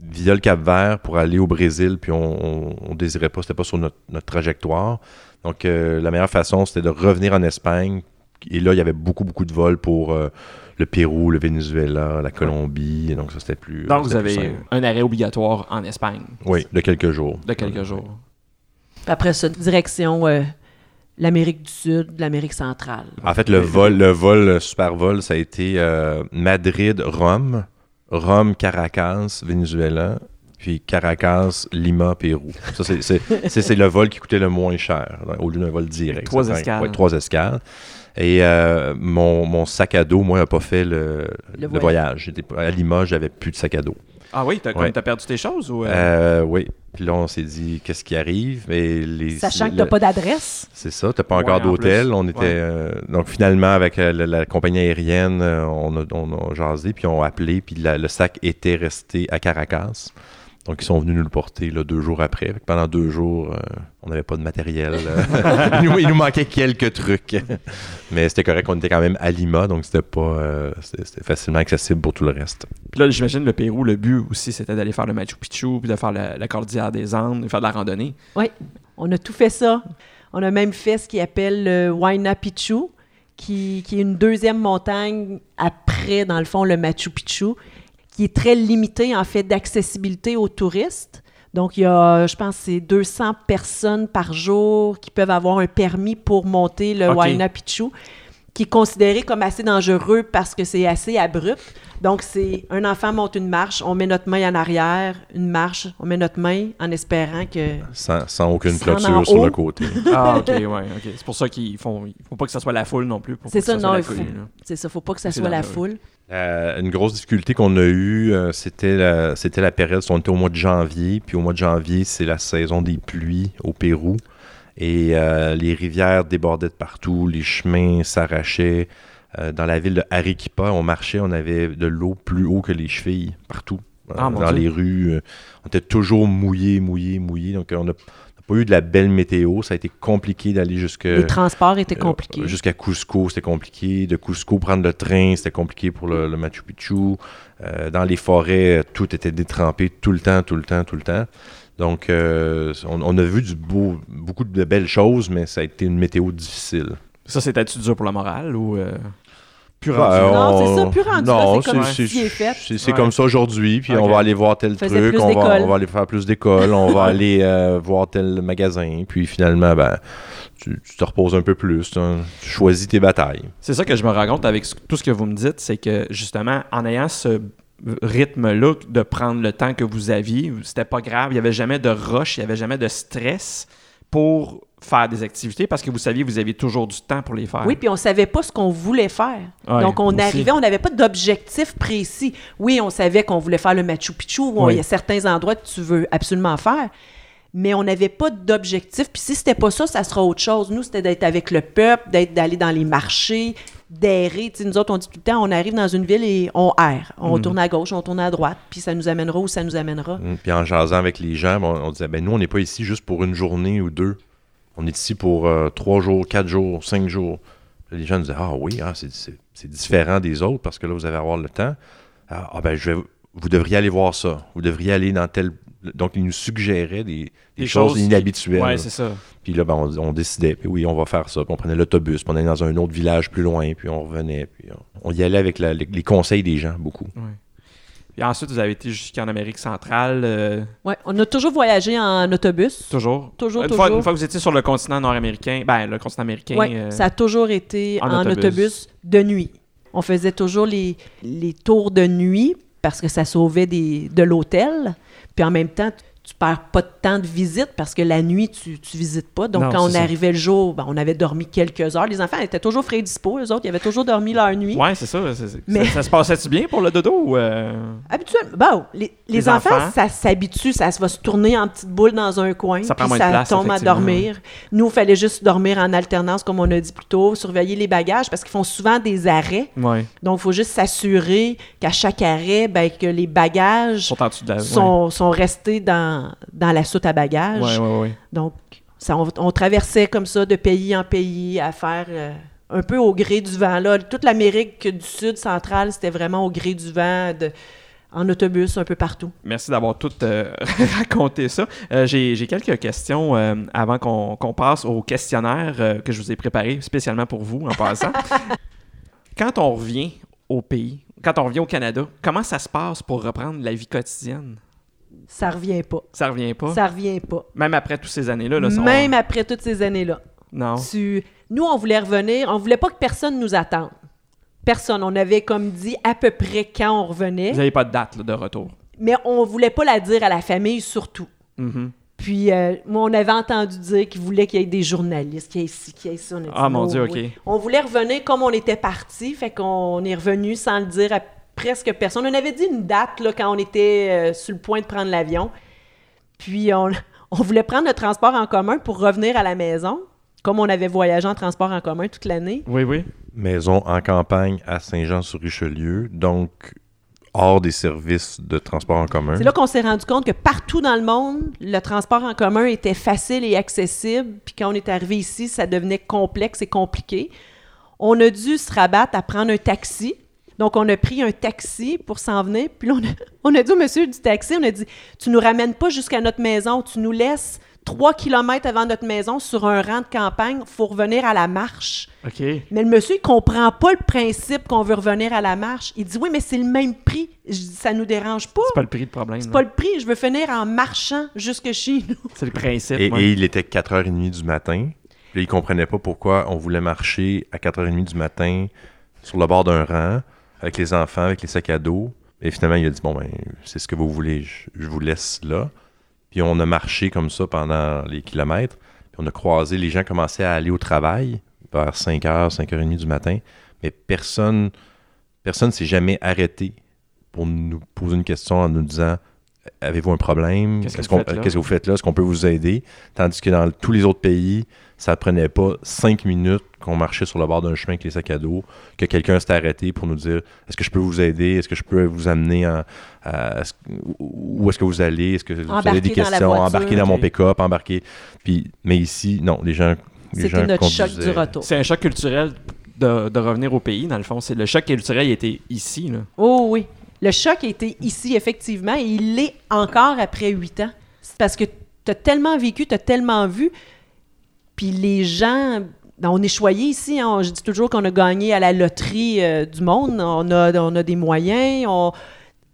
via le Cap-Vert pour aller au Brésil, puis on, on, on désirait pas, c'était pas sur notre, notre trajectoire. Donc, euh, la meilleure façon, c'était de revenir en Espagne. Et là, il y avait beaucoup, beaucoup de vols pour euh, le Pérou, le Venezuela, la Colombie. Et donc, ça, c'était plus. Donc, vous avez simple. un arrêt obligatoire en Espagne Oui, de quelques jours. de quelques jours. Puis après ça, direction euh, l'Amérique du Sud, l'Amérique centrale. En fait, le vol, le vol, le super vol, ça a été euh, Madrid-Rome, Rome-Caracas, Venezuela, puis Caracas-Lima, Pérou. Ça, c'est- c'est c'est- c'est le vol qui coûtait le moins cher, là, au lieu d'un vol direct. Trois escales. ouais, trois escales. Et euh, mon, mon sac à dos, moi, n'a pas fait le, le voyage. voyage. J'étais pas- à Lima, j'avais plus de sac à dos. Ah oui, t'as Ouais. t'as perdu tes choses ou. euh, Euh, oui. Puis là, on s'est dit, qu'est-ce qui arrive? Et les, Sachant que tu le- n'as pas d'adresse. c'est ça, t'as pas encore en d'hôtel. On était Ouais. euh, donc finalement avec euh, la, la compagnie aérienne, euh, on, a, on a jasé puis on a appelé puis la- le sac était resté à Caracas. Donc ils sont venus nous le porter là, deux jours après. Fait que pendant deux jours, euh, on n'avait pas de matériel. euh. il, nous, il nous manquait quelques trucs, mais c'était correct. On était quand même à Lima, donc c'était pas euh, c'était facilement accessible pour tout le reste. Puis là, j'imagine le Pérou, le but aussi, c'était d'aller faire le Machu Picchu, puis de faire la, la cordillère des Andes, de faire de la randonnée. On a tout fait ça. On a même fait ce qu'ils appellent le Huayna Picchu, qui, qui est une deuxième montagne après, dans le fond, le Machu Picchu, qui est très limité, en fait, d'accessibilité aux touristes. Donc, il y a, je pense, c'est 200 personnes par jour qui peuvent avoir un permis pour monter le Ok. Huayna Picchu, qui est considéré comme assez dangereux parce que c'est assez abrupt. Donc, c'est un enfant monte une marche, on met notre main en arrière, une marche, on met notre main en espérant que Sans, sans aucune clôture sur haut. le côté. Ah, ok, ouais, ok. C'est pour ça qu'ils font. Il faut pas que ça soit la foule non plus. C'est ça, soit non. C'est ça, faut pas que ça soit la foule. Euh, une grosse difficulté qu'on a eue, euh, c'était la, c'était la période, on était au mois de janvier, puis au mois de janvier, c'est la saison des pluies au Pérou, et euh, les rivières débordaient de partout, les chemins s'arrachaient. Euh, dans la ville de Arequipa, on marchait, on avait de l'eau plus haut que les chevilles, partout. Ah, dans les rues, on était toujours mouillé, mouillé, mouillé, donc on n'a pas eu de la belle météo, ça a été compliqué d'aller jusque... Les transports étaient Euh, compliqués. Jusqu'à Cusco, c'était compliqué. De Cusco, prendre le train, c'était compliqué pour le, le Machu Picchu. Euh, dans les forêts, tout était détrempé tout le temps, tout le temps, tout le temps. Donc, euh, on, on a vu du beau, beaucoup de belles choses, mais ça a été une météo difficile. Ça, c'était-tu dur pour la morale ou. Non, c'est ça, plus rendu non, c'est comme c'est- si Ouais. comme ça aujourd'hui, puis on va aller voir tel Faisait truc, on va, on va aller faire plus d'écoles, on va aller euh, voir tel magasin, puis finalement, ben, tu, tu te reposes un peu plus, tu choisis tes batailles. C'est ça que je me rends compte avec tout ce que vous me dites, c'est que justement, en ayant ce rythme-là de prendre le temps que vous aviez, c'était pas grave, il n'y avait jamais de rush, il n'y avait jamais de stress pour faire des activités parce que vous saviez que vous aviez toujours du temps pour les faire. Oui, puis on savait pas ce qu'on voulait faire. Ouais, Donc, on aussi. arrivait, on n'avait pas d'objectif précis. Oui, on savait qu'on voulait faire le Machu Picchu, où Oui. il y a certains endroits que tu veux absolument faire, mais on n'avait pas d'objectif. Puis si c'était pas ça, ça sera autre chose. Nous, c'était d'être avec le peuple, d'être d'aller dans les marchés, d'errer. Tu sais, nous autres, on dit tout le temps, on arrive dans une ville et on erre. On Mhm. tourne à gauche, on tourne à droite, puis ça nous amènera où ça nous amènera. Mm. Puis en jasant avec les gens, on, on disait, ben nous, on n'est pas ici juste pour une journée ou deux. On est ici pour euh, trois jours, quatre jours, cinq jours. Les gens nous disaient, ah oui, ah, c'est- différent des autres parce que là, vous allez avoir le temps. Ah, ah, ben, je vais, vous devriez aller voir ça. Vous devriez aller dans tel. Donc, ils nous suggéraient des, des Des choses, inhabituelles. Ouais, c'est ça. Puis là, ben, on, on décidait, puis oui, on va faire ça. Puis on prenait l'autobus, puis on allait dans un autre village plus loin, puis on revenait. Puis on, on y allait avec la- les, les conseils des gens, beaucoup. Puis ensuite, vous avez été jusqu'en Amérique centrale, euh, Ouais, on a toujours voyagé en autobus. toujours. Toujours, une Fois, toujours. une fois que vous étiez sur le continent nord-américain, ben, le continent américain. Oui, euh, ça a toujours été en en, autobus. autobus. de nuit. On faisait toujours les, les tours de nuit parce que ça sauvait des, de l'hôtel. Puis en même temps, tu- perds pas de temps de visite parce que la nuit, tu, tu visites pas. Donc Non, quand on ça. arrivait le jour, ben, on avait dormi quelques heures. Les enfants étaient toujours frais et dispo. Eux autres, ils avaient toujours dormi leur nuit. Ouais, c'est ça. Mais- Ça, ça se passait-tu bien pour le dodo ou. euh, Habituellement, bon, les, les Les enfants, enfants? ça s'habitue, ça va se tourner en petite boule dans un coin, Ça prend moins de ça place, tombe à dormir. Nous, il fallait juste dormir en alternance, comme on a dit plus tôt, surveiller les bagages, parce qu'ils font souvent des arrêts. Ouais. Donc, il faut juste s'assurer qu'à chaque arrêt, ben, que les bagages sont de la. ouais. sont, sont restés dans, dans la soute à bagages. Ouais, ouais, ouais. Donc, ça, on, on traversait comme ça de pays en pays à faire euh, un peu au gré du vent. Là, toute l'Amérique du Sud centrale, c'était vraiment au gré du vent, de- en autobus un peu partout. Merci d'avoir tout euh, raconté ça. Euh, J'ai quelques questions euh, avant qu'on passe au questionnaire que je vous ai préparé spécialement pour vous en passant. quand on revient au pays, quand on revient au Canada, comment ça se passe pour reprendre la vie quotidienne? Ça revient pas. Ça revient pas? Ça revient pas. Même après toutes ces années-là? Là, Même après toutes ces années-là. Non. Tu... Nous, on voulait revenir. On voulait pas que personne nous attende. Personne. On avait comme dit à peu près quand on revenait, Vous n'avez pas de date là, de retour? mais on voulait pas la dire à la famille surtout. Mhm. Puis, euh, moi, on avait entendu dire qu'ils voulaient qu'il y ait des journalistes, qu'il y ait ci, qu'il y ait ça. On a dit, Ah, mon Dieu. OK. On voulait revenir comme on était parti, fait qu'on est revenu sans le dire à presque personne. On avait dit une date là, quand on était euh, sur le point de prendre l'avion. Puis, on, on voulait prendre le transport en commun pour revenir à la maison, comme on avait voyagé en transport en commun toute l'année. Oui, oui. Maison en campagne à Saint-Jean-sur-Richelieu, donc hors des services de transport en commun. C'est là qu'on s'est rendu compte que partout dans le monde, le transport en commun était facile et accessible. Puis quand on est arrivé ici, ça devenait complexe et compliqué. On a dû se rabattre à prendre un taxi. Donc, on a pris un taxi pour s'en venir. Puis là, on a, on a dit au monsieur du taxi, on a dit, tu nous ramènes pas jusqu'à notre maison, tu nous laisses trois kilomètres avant notre maison sur un rang de campagne, faut revenir à la marche. OK. Mais le monsieur, il comprend pas le principe qu'on veut revenir à la marche. Il dit, oui, mais c'est le même prix. Je dis, ça nous dérange pas. C'est pas le prix de problème. C'est pas le prix, je veux finir en marchant jusque chez nous. C'est le principe. Et il était 4h30 du matin. Puis là, il comprenait pas pourquoi on voulait marcher à 4h30 du matin sur le bord d'un rang, avec les enfants, avec les sacs à dos. Et finalement, il a dit Bon, ben, c'est ce que vous voulez, je, je vous laisse là. Puis on a marché comme ça pendant les kilomètres. Puis on a croisé, les gens commençaient à aller au travail vers 5h, 5h30 du matin. Mais personne personne s'est jamais arrêté pour nous poser une question en nous disant Avez-vous un problème? Qu'est-ce que que vous faites là? Est-ce qu'on peut vous aider? Tandis que dans tous les autres pays, ça prenait pas cinq minutes qu'on marchait sur le bord d'un chemin avec les sacs à dos, que quelqu'un s'était arrêté pour nous dire Est-ce que je peux vous aider? Est-ce que je peux vous amener en, à- où est-ce que vous allez? Est-ce que vous Embarquer avez des dans la questions? voiture. Embarquer dans mon pick-up, embarquer. Puis, mais ici, non, les gens. les gens C'était notre choc du retour. C'est un choc culturel de, de revenir au pays, dans le fond. C'est le choc culturel, il était ici. Là. Oh oui. Le choc a été ici, effectivement, et il l'est encore après huit ans. C'est parce que tu as tellement vécu, tu as tellement vu, puis les gens on est choyé ici. hein. Je dis toujours qu'on a gagné à la loterie euh, du monde. On a, on a des moyens, on,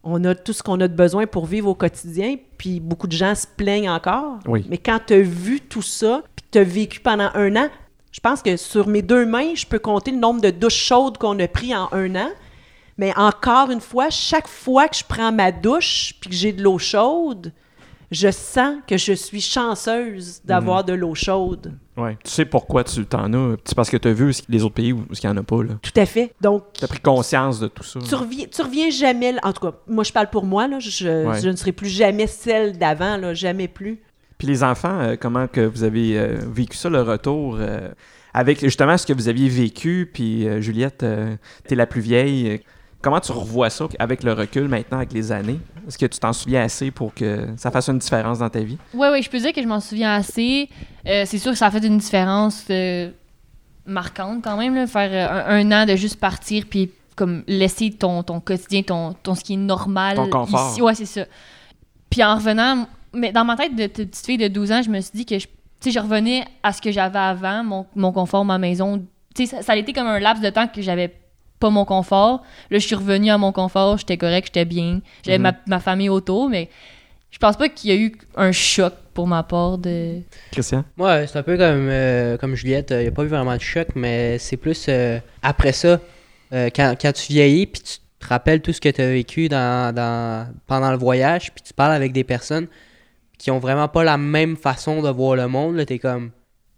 on a tout ce qu'on a de besoin pour vivre au quotidien. Puis beaucoup de gens se plaignent encore. Oui. Mais quand tu as vu tout ça, puis tu as vécu pendant un an, je pense que sur mes deux mains, je peux compter le nombre de douches chaudes qu'on a pris en un an. Mais encore une fois, chaque fois que je prends ma douche puis que j'ai de l'eau chaude, je sens que je suis chanceuse d'avoir de l'eau chaude. Ouais. Tu sais pourquoi tu t'en as? C'est parce que tu as vu les autres pays où il n'y en a pas. Tout à fait. Donc, Tu as pris conscience de tout ça. tu reviens, tu reviens jamais. En tout cas, moi, je parle pour moi. Là, je, Ouais. je ne serai plus jamais celle d'avant, là, jamais plus. Puis les enfants, euh, comment que vous avez euh, vécu ça, le retour, euh, avec justement ce que vous aviez vécu, puis Juliette, tu es la plus vieille. Comment tu revois ça avec le recul maintenant, avec les années? Est-ce que tu t'en souviens assez pour que ça fasse une différence dans ta vie? Ouais, ouais, je peux dire que je m'en souviens assez. Euh, c'est sûr que ça a fait une différence euh, marquante quand même, là, faire euh, un, un an de juste partir puis comme laisser ton, ton quotidien, ton, ton ce qui est normal Ton confort. ici. Ouais, c'est ça. Puis en revenant, mais dans ma tête de, de petite fille de 12 ans, je me suis dit que je, je revenais à ce que j'avais avant, mon, mon confort, ma maison. Ça, ça a été comme un laps de temps que j'avais pas mon confort. Là, je suis revenue à mon confort, j'étais correct, j'étais bien. J'avais Mhm. ma, ma famille autour, mais je pense pas qu'il y a eu un choc pour ma part de. Christian? Moi, c'est un peu comme, euh, comme Juliette. Il n'y a pas eu vraiment de choc, mais c'est plus euh, après ça, euh, quand, quand tu vieillis, puis tu te rappelles tout ce que tu as vécu dans, dans- pendant le voyage, puis tu parles avec des personnes qui ont vraiment pas la même façon de voir le monde. Là, t'es comme,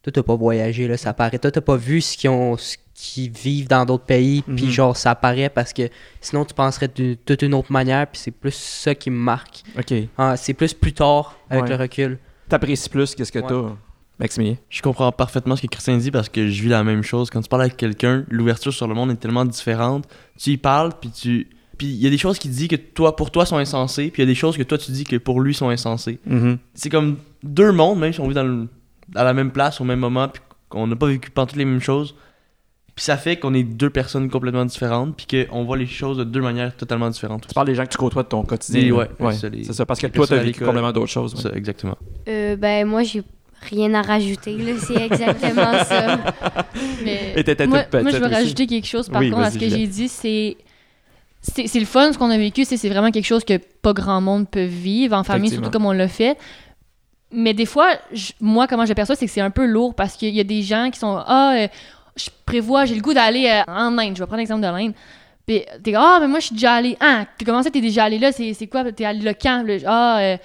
toi, t'as pas voyagé, là, ça paraît. Toi, t'as pas vu ce qu'ils ont. ce qu'ils vivent dans d'autres pays, puis Mhm. genre, ça paraît parce que sinon, tu penserais de toute une autre manière, puis c'est plus ça qui me marque. OK. Ah, c'est plus plus tard, avec Ouais. le recul. T'apprécies plus qu'est-ce que Ouais. t'as, Maximilien? Je comprends parfaitement ce que Christian dit parce que je vis la même chose. Quand tu parles avec quelqu'un, l'ouverture sur le monde est tellement différente. Tu y parles, puis tu. Puis il y a des choses qu'il dit que toi, pour toi sont insensées, puis il y a des choses que toi tu dis que pour lui sont insensées. Mhm. C'est comme deux mondes, même si on vit dans le- à la même place au même moment, puis qu'on n'a pas vécu toutes les mêmes choses. Puis ça fait qu'on est deux personnes complètement différentes, puis qu'on voit les choses de deux manières totalement différentes. Tu parles des gens que tu côtoies de ton quotidien. Des- ouais, ouais. c'est ça, les- C'est ça, parce que les toi, t'as personnes à vécu complètement d'autres choses. ouais. Ça, exactement. Euh, ben, moi, j'ai rien à rajouter, là. C'est exactement ça. Mais Et t'étais moi, toute petite moi, je veux aussi. rajouter quelque chose par Oui, contre à ce que j'ai dit. C'est c'est c'est le fun ce qu'on a vécu. C'est c'est vraiment quelque chose que pas grand monde peut vivre en famille, surtout comme on l'a fait. Mais des fois, je- moi, comment j'aperçois, c'est que c'est un peu lourd parce qu'il y a des gens qui sont Ah, euh, je prévois, j'ai le goût d'aller euh, en Inde. Je vais prendre l'exemple de l'Inde. Puis t'es Ah, mais moi, je suis déjà allé. Ah, t'es- comment ça, t'es déjà allé là? C'est c'est quoi? T'es allé là quand? Là, ah, euh,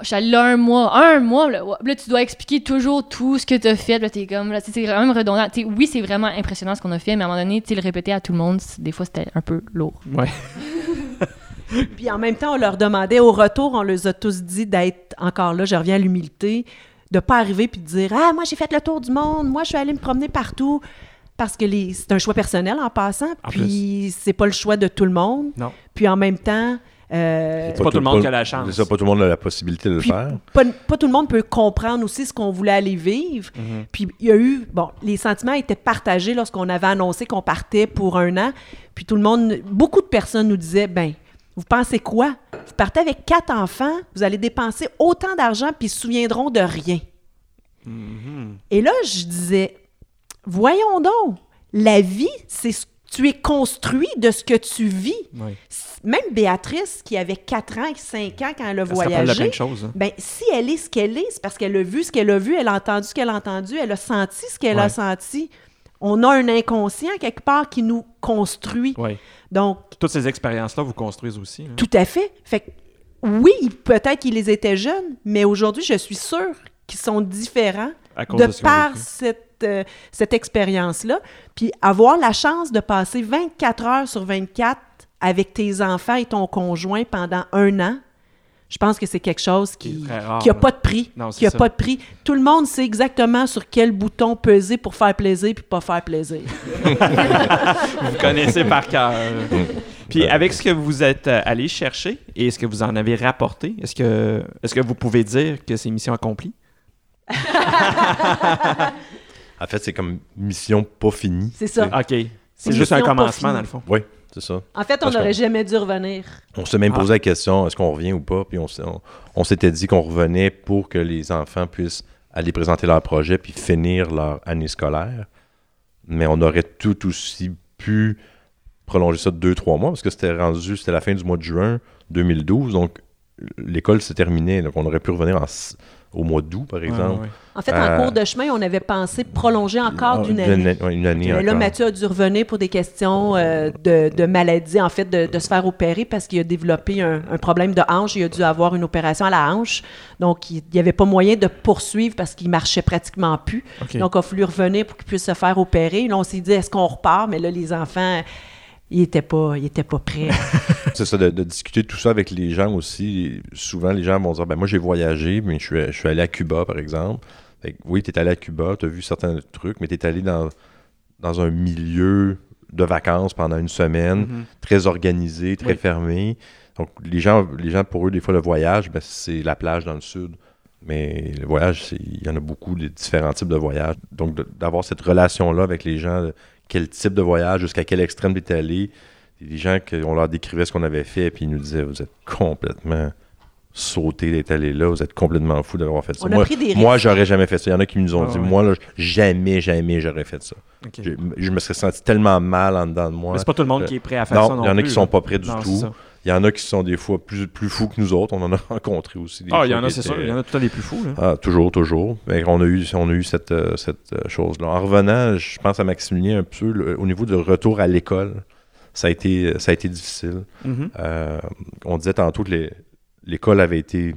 je suis allé là un mois. Un mois, là. Là, tu dois expliquer toujours tout ce que tu as fait. Là, t'es comme, là, c'est quand même redondant. Tu sais, oui, c'est vraiment impressionnant ce qu'on a fait, mais à un moment donné, tu le répéter à tout le monde, des fois, c'était un peu lourd. Ouais. Puis en même temps, on leur demandait au retour, on leur a tous dit d'être encore là, je reviens à l'humilité, de pas arriver puis de dire Ah, moi j'ai fait le tour du monde, moi je suis allée me promener partout. Parce que les- c'est un choix personnel en passant, En puis c'est pas le choix de tout le monde. Non. Puis en même temps, euh, C'est pas tout le monde qui a la chance. C'est ça, pas tout le monde a la possibilité de le Puis- faire. pas, pas tout le monde peut comprendre aussi ce qu'on voulait aller vivre. Mhm. Puis il y a eu, bon, les sentiments étaient partagés lorsqu'on avait annoncé qu'on partait pour un an. Puis tout le monde, beaucoup de personnes nous disaient, ben, vous pensez quoi? Vous partez avec quatre enfants, vous allez dépenser autant d'argent, puis ils se souviendront de rien. Mhm. Et là, je disais, voyons donc, la vie, c'est ce- tu es construit de ce que tu vis. Même Béatrice, qui avait 4 ans et 5 ans quand elle a plein voyagé, de choses. hein. ben, si elle est ce qu'elle est, c'est parce qu'elle a vu ce qu'elle a vu, elle a entendu ce qu'elle a entendu, elle a senti ce qu'elle Ouais. a senti. On a un inconscient quelque part qui nous construit. Ouais. Donc, Toutes ces expériences-là vous construisent aussi. hein? tout à fait. Fait que, oui, peut-être qu'ils étaient jeunes, mais aujourd'hui, je suis sûre qu'ils sont différents de ce par cette, euh, cette expérience-là. Puis avoir la chance de passer 24 heures sur 24 avec tes enfants et ton conjoint pendant un an, je pense que c'est quelque chose Qui n'a pas de prix. Non, qui a ça. pas de prix. Tout le monde sait exactement sur quel bouton peser pour faire plaisir puis pas faire plaisir. Vous connaissez par cœur. Puis avec ce que vous êtes euh, allé chercher et ce que vous en avez rapporté, est-ce que, est-ce que vous pouvez dire que c'est mission accomplie? En fait, c'est comme mission pas finie. C'est ça. OK. C'est juste un commencement, dans le fond. Oui, c'est ça. En fait, on n'aurait jamais dû revenir. On s'est même Ah. posé la question, est-ce qu'on revient ou pas? Puis on, s'est- on- on s'était dit qu'on revenait pour que les enfants puissent aller présenter leur projet puis finir leur année scolaire. mais on aurait tout aussi pu prolonger ça de deux, trois mois, parce que c'était rendu, c'était la fin du mois de juin 2012, donc l'école se terminait, donc on aurait pu revenir en au mois d'août, par exemple. Ouais, ouais. En fait, Euh, en cours de chemin, on avait pensé prolonger encore d'une année. une année Mais là. Mathieu a dû revenner pour des questions euh, de, de maladie, en fait, de, de se faire opérer parce qu'il a développé un, un problème de hanche. Il a dû avoir une opération à la hanche. Donc, il n'y avait pas moyen de poursuivre parce qu'il marchait pratiquement plus. Donc, il a fallu revenir pour qu'il puisse se faire opérer. Là, on s'est dit, est-ce qu'on repart? Mais là, les enfants, ils n'étaient pas, ils étaient pas prêts. C'est ça, de, de discuter de tout ça avec les gens aussi. Souvent, les gens vont dire ben Moi, j'ai voyagé, mais je suis, je suis allé à Cuba, par exemple. Fait que, oui, tu es allé à Cuba, tu as vu certains trucs, mais tu es allé dans, dans un milieu de vacances pendant une semaine, Mhm. très organisé, très Oui. fermé. Donc, les gens, les gens, pour eux, des fois, le voyage, ben, c'est la plage dans le sud. Mais le voyage, c'est- il y en a beaucoup de différents types de voyages. Donc, d'avoir cette relation-là avec les gens, quel type de voyage, jusqu'à quel extrême tu es allé. Il y a des gens, que, on leur décrivait ce qu'on avait fait, puis ils nous disaient Vous êtes complètement sauté d'être allé là, vous êtes complètement fou d'avoir fait ça. On a moi, pris des moi j'aurais jamais fait ça. Il y en a qui nous ont Ah dit ouais. Moi, là, jamais, jamais, j'aurais fait ça. Je, je me serais senti tellement mal en dedans de moi. Mais c'est pas tout le monde Euh, qui est prêt à faire ça Non, il y en a plus, qui sont pas prêts du Non, c'est tout. Ça. Il y en a qui sont des fois plus, plus fous que nous autres. On en a rencontré aussi. Des Ah, il y en a, c'est sûr. étaient- Il y en a tout à des plus fous. Là. ah, toujours, toujours. Mais on a eu, on a eu cette, euh, cette euh, chose-là. En revenant, je pense à Maximilien un peu, le- au niveau du retour à l'école, ça a été, ça a été difficile. Mhm. Euh, on disait tantôt que l'école avait été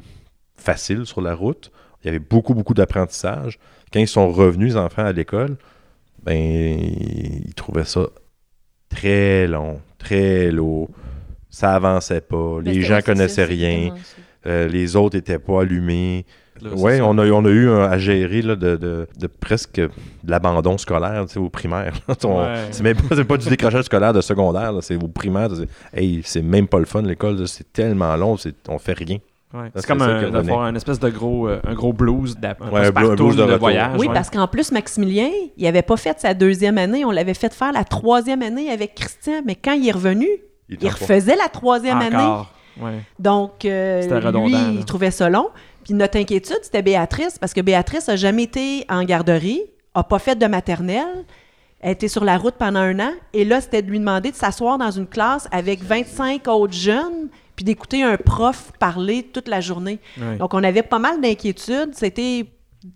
facile sur la route. Il y avait beaucoup, beaucoup d'apprentissage. Quand ils sont revenus, les enfants, à l'école, ben, ils trouvaient ça très long, très lourd. Ça avançait pas. Mais Les gens connaissaient rien. Euh, les autres n'étaient pas allumés. Oui, on a, on a eu un- à gérer là, de, de- de presque de l'abandon scolaire au primaire. Ouais. C'est même pas, du décrochage scolaire de secondaire, c'est au primaire. c'est- Hey, c'est même pas le fun l'école, c'est tellement long, on fait rien. Ouais. C'est comme un, d'avoir un espèce de gros, euh, un gros blues, un Ouais, un postpartum blues de voyage. Oui, ouais. parce qu'en plus, Maximilien, il n'avait pas fait sa deuxième année. On l'avait fait faire la troisième année avec Christian. Mais quand il est revenu, Il il tente pas. refaisait la troisième année. Ouais. Donc, euh, C'était lui, là. il trouvait ça long. Puis notre inquiétude, c'était Béatrice, parce que Béatrice a jamais été en garderie, a pas fait de maternelle, elle était sur la route pendant un an, et là, c'était de lui demander de s'asseoir dans une classe avec 25 autres jeunes, puis d'écouter un prof parler toute la journée. Ouais. Donc, on avait pas mal d'inquiétudes. C'était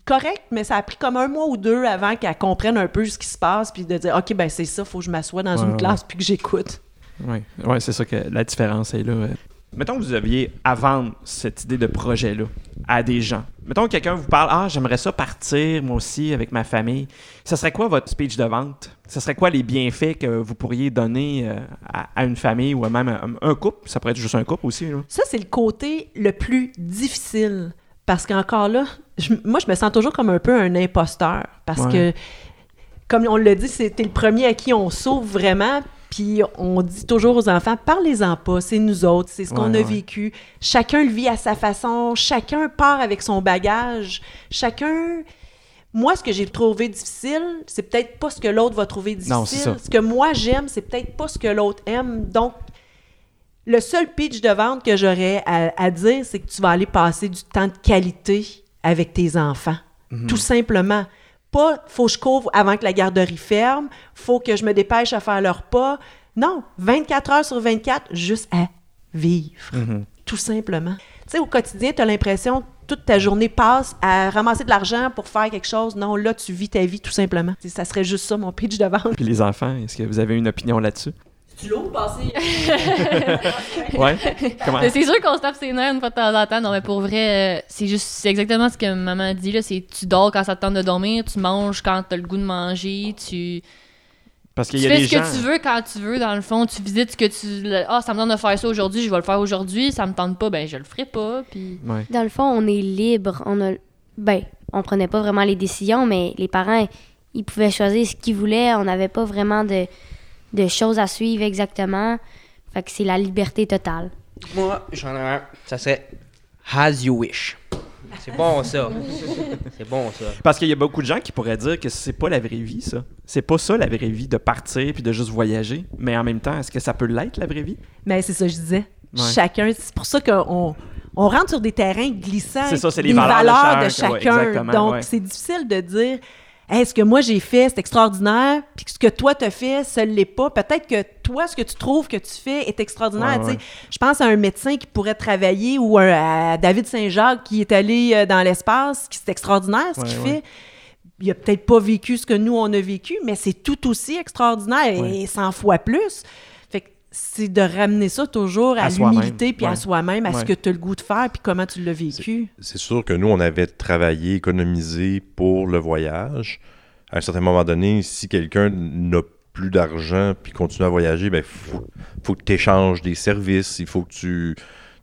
correct, mais ça a pris comme un mois ou deux avant qu'elle comprenne un peu ce qui se passe, puis de dire, OK, ben c'est ça, faut que je m'assoie dans Ouais, une ouais. classe, puis que j'écoute. Oui, ouais, c'est ça que la différence est là. ouais. Mettons que vous aviez à vendre cette idée de projet-là à des gens. Mettons que quelqu'un vous parle Ah, j'aimerais ça partir, moi aussi, avec ma famille. Ça serait quoi votre speech de vente? Ça serait quoi les bienfaits que vous pourriez donner euh, à, à une famille ou à même un, un couple? Ça pourrait être juste un couple aussi. Là. Ça, c'est le côté le plus difficile. Parce qu'encore là, je- moi, je me sens toujours comme un peu un imposteur. Parce Ouais. que, comme on l'a dit, c'était le premier à qui on sauve vraiment. Puis on dit toujours aux enfants, parlez-en pas, c'est nous autres, c'est ce qu'on Ouais, a ouais. vécu. Chacun le vit à sa façon, chacun part avec son bagage, chacun... Moi, ce que j'ai trouvé difficile, c'est peut-être pas ce que l'autre va trouver difficile. Non. Ce que moi j'aime, c'est peut-être pas ce que l'autre aime. Donc, le seul pitch de vente que j'aurais à, à dire, c'est que tu vas aller passer du temps de qualité avec tes enfants. Mhm. Tout simplement. Pas, faut que je couvre avant que la garderie ferme, faut que je me dépêche à faire leur pas. Non, 24 heures sur 24, juste à vivre. Mhm. Tout simplement. Tu sais, au quotidien, tu as l'impression que toute ta journée passe à ramasser de l'argent pour faire quelque chose. Non, là, tu vis ta vie tout simplement. Ça serait juste ça, mon pitch de vente. Puis les enfants, est-ce que vous avez une opinion là-dessus? Tu l'as passé? Ouais. Comment? C'est sûr qu'on se tape ses nerfs une fois de temps en temps. Non, mais pour vrai, euh, c'est juste, c'est exactement ce que maman dit, là. C'est tu dors quand ça te tente de dormir, tu manges quand t'as le goût de manger, tu, Parce tu qu'il y a fais des ce gens. que tu veux quand tu veux, dans le fond. Tu visites ce que tu. Ah, ça me tente de faire ça aujourd'hui, je vais le faire aujourd'hui. Ça me tente pas, ben je le ferai pas. Puis. Ouais. Dans le fond, on est libre. On a, ben, on prenait pas vraiment les décisions, mais les parents, ils pouvaient choisir ce qu'ils voulaient. On n'avait pas vraiment de, de choses à suivre exactement. Fait que c'est la liberté totale. Moi, j'en ai un. Ça serait As You Wish. C'est bon, ça. C'est bon, ça. Parce qu'il y a beaucoup de gens qui pourraient dire que c'est pas la vraie vie, ça. C'est pas ça la vraie vie de partir puis de juste voyager. Mais en même temps, est-ce que ça peut l'être, la vraie vie? Mais c'est ça que je disais. Ouais. Chacun, c'est pour ça qu'on on rentre sur des terrains glissants. C'est ça, c'est les valeurs de de chacun, ouais, chacun. Donc, ouais. c'est difficile de dire Hey, ce que moi j'ai fait, c'est extraordinaire, puis ce que toi t'as fait, ça l'est pas. Peut-être que toi, ce que tu trouves que tu fais est extraordinaire. Ouais, ouais. Je pense à un médecin qui pourrait travailler ou un- à David Saint-Jacques qui est allé euh, dans l'espace, qui c'est extraordinaire ce Ouais, qu'il fait. Il a peut-être pas vécu ce que nous on a vécu, mais c'est tout aussi extraordinaire et 100 fois plus. C'est de ramener ça toujours à, l'humilité puis Ouais. à soi-même, à Ouais. ce que tu as le goût de faire puis comment tu l'as vécu. C'est sûr que nous, on avait travaillé, économisé pour le voyage. À un certain moment donné, si quelqu'un n'a plus d'argent puis continue à voyager, ben faut, faut que tu échanges des services, il faut que tu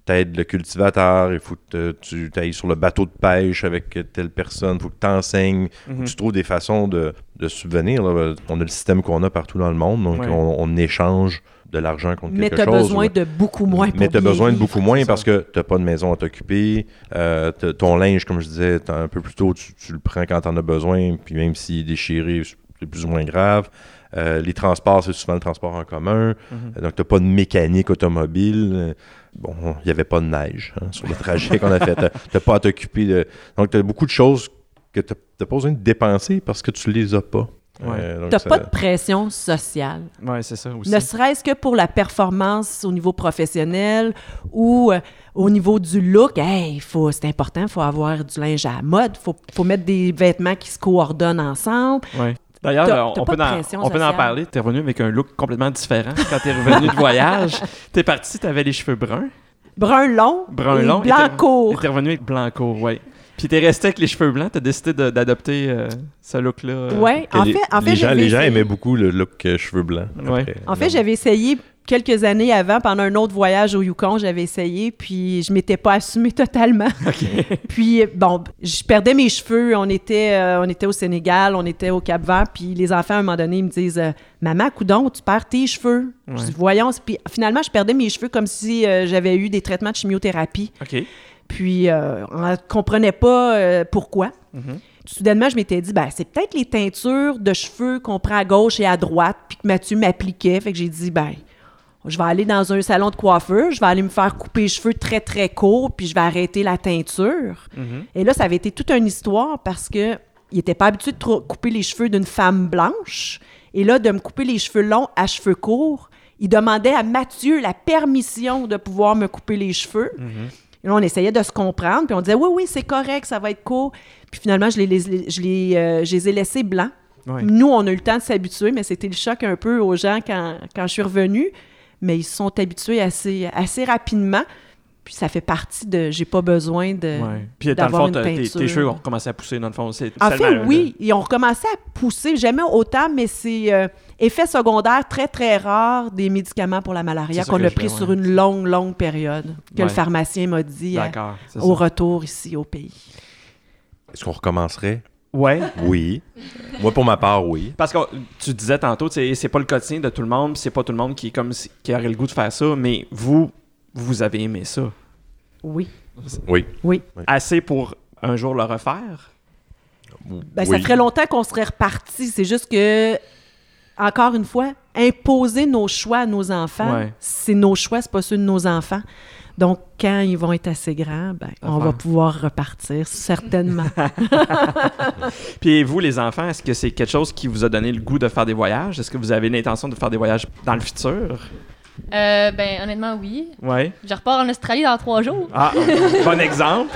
t'aides le cultivateur, il faut que tu ailles sur le bateau de pêche avec telle personne, il faut que tu enseignes, Mhm. tu trouves des façons de, de subvenir. là. On a le système qu'on a partout dans le monde, donc Ouais. on, on échange de l'argent contre Mais quelque tu as besoin de beaucoup moins pour Mais tu as besoin de beaucoup moins parce que tu pas de maison à t'occuper. euh, ton linge, comme je disais un peu plus tôt, tu, tu le prends quand tu en as besoin. Puis même s'il est déchiré, c'est plus ou moins grave. Euh, les transports, c'est souvent le transport en commun. Mhm. Donc, tu n'as pas de mécanique automobile. Bon, il n'y avait pas de neige hein, sur le trajet qu'on a fait. Tu n'as pas à t'occuper de. Donc, tu as beaucoup de choses que tu n'as pas besoin de dépenser parce que tu les as pas. Ouais. Euh, T'as ça- pas de pression sociale. Ouais, c'est ça aussi. Ne serait-ce que pour la performance au niveau professionnel ou euh, au niveau du look, hey, faut, c'est important, il faut avoir du linge à la mode, il faut, faut mettre des vêtements qui se coordonnent ensemble. Ouais. D'ailleurs, T'as- euh, t'as on, peut en, on peut en parler. T'es revenu avec un look complètement différent quand t'es revenu de voyage. T'es parti, t'avais les cheveux bruns. Brun long, Brun et long. et blanc t'es- court. T'es revenu avec blanc court, ouais. Puis t'es resté avec les cheveux blancs, t'as décidé d'adopter euh, ce look-là. euh, Ouais, en les, fait, en fait les gens, les gens aimaient beaucoup le look euh, cheveux blancs. Ouais. après. En fait, j'avais essayé quelques années avant, pendant un autre voyage au Yukon, j'avais essayé, puis je m'étais pas assumée totalement. puis, bon, je perdais mes cheveux. On était, euh, on était au Sénégal, on était au Cap-Vert, puis les enfants, à un moment donné, ils me disent euh, Maman, coudon, tu perds tes cheveux. Je dis Voyons. Puis finalement, je perdais mes cheveux comme si euh, j'avais eu des traitements de chimiothérapie. OK. Puis, euh, on ne comprenait pas euh, pourquoi. Mhm. Soudainement, je m'étais dit, ben, c'est peut-être les teintures de cheveux qu'on prend à gauche et à droite, puis que Mathieu m'appliquait. Fait que j'ai dit, ben, je vais aller dans un salon de coiffeur, je vais aller me faire couper les cheveux très, très courts, puis je vais arrêter la teinture. Mhm. Et là, ça avait été toute une histoire parce que il était pas habitué de trop- couper les cheveux d'une femme blanche. Et là, de me couper les cheveux longs à cheveux courts, il demandait à Mathieu la permission de pouvoir me couper les cheveux. Mhm. Là, on essayait de se comprendre, puis on disait oui, oui, c'est correct, ça va être court. Puis finalement, je les, les- je les, euh, je les ai laissés blancs. Ouais. Nous, on a eu le temps de s'habituer, mais c'était le choc un peu aux gens quand, quand je suis revenue. Mais ils se sont habitués assez, assez rapidement. Puis ça fait partie de j'ai pas besoin de. Ouais. Puis dans le fond, tes, cheveux ont recommencé à pousser, dans le fond. C'est En fait, un- oui, ils ont recommencé à pousser, jamais autant, mais c'est euh, effet secondaire très, très rare des médicaments pour la malaria ça qu'on a pris fais, sur ouais. une longue, longue période, que Ouais. le pharmacien m'a dit à- c'est au ça. retour ici au pays. Est-ce qu'on recommencerait? Ouais. Oui. Moi, pour ma part, oui. Parce que tu disais tantôt, c'est pas le quotidien de tout le monde, c'est pas tout le monde qui est comme qui aurait le goût de faire ça, mais vous, vous avez aimé ça. Oui. Oui. Assez pour un jour le refaire? Ben, Ça Oui. ferait longtemps qu'on serait reparti. C'est juste que, encore une fois, imposer nos choix à nos enfants, Ouais. c'est nos choix, c'est pas ceux de nos enfants. Donc, quand ils vont être assez grands, ben, on va pouvoir repartir, certainement. Puis vous, les enfants, est-ce que c'est quelque chose qui vous a donné le goût de faire des voyages? Est-ce que vous avez l'intention de faire des voyages dans le futur? Euh, ben, honnêtement, oui. Ouais. Je repars en Australie dans trois jours. Ah, bon exemple.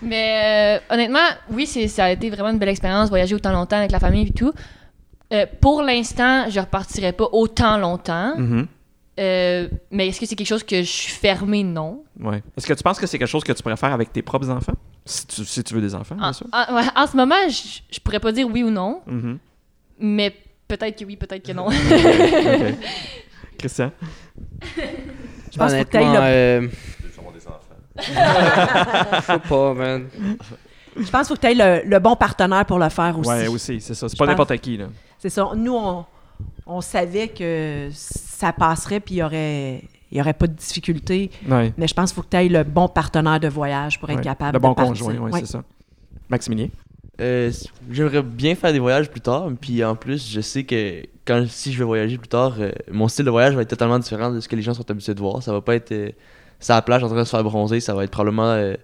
Mais euh, honnêtement, oui, c'est, ça a été vraiment une belle expérience, voyager autant longtemps avec la famille et tout. Euh, pour l'instant, je repartirai pas autant longtemps. Mhm. Euh, mais est-ce que c'est quelque chose que je suis fermée? Non. Ouais. Est-ce que tu penses que c'est quelque chose que tu pourrais faire avec tes propres enfants? Si tu, si tu veux des enfants, bien En, sûr. en- ouais, en ce moment, je, je pourrais pas dire oui ou non, Mhm. mais peut-être que oui, peut-être que non. Christian? Je pense faut que Honnêtement, le- euh, je sais pas, man. Je pense qu'il faut que tu aies le, le bon partenaire pour le faire aussi. Ouais, aussi, c'est ça. C'est pas n'importe qui, là. C'est ça. Nous, on, on savait que ça passerait puis il y aurait, il y aurait pas de difficulté. Ouais. Mais je pense qu'il faut que tu aies le bon partenaire de voyage pour être Ouais. capable Le bon de partir. conjoint, oui, Ouais. c'est ça. Maximilien? Euh, J'aimerais bien faire des voyages plus tard, puis en plus, je sais que quand si je vais voyager plus tard, euh, mon style de voyage va être totalement différent de ce que les gens sont habitués de voir. Ça va pas être euh, ça à la plage en train de se faire bronzer, ça va être probablement euh,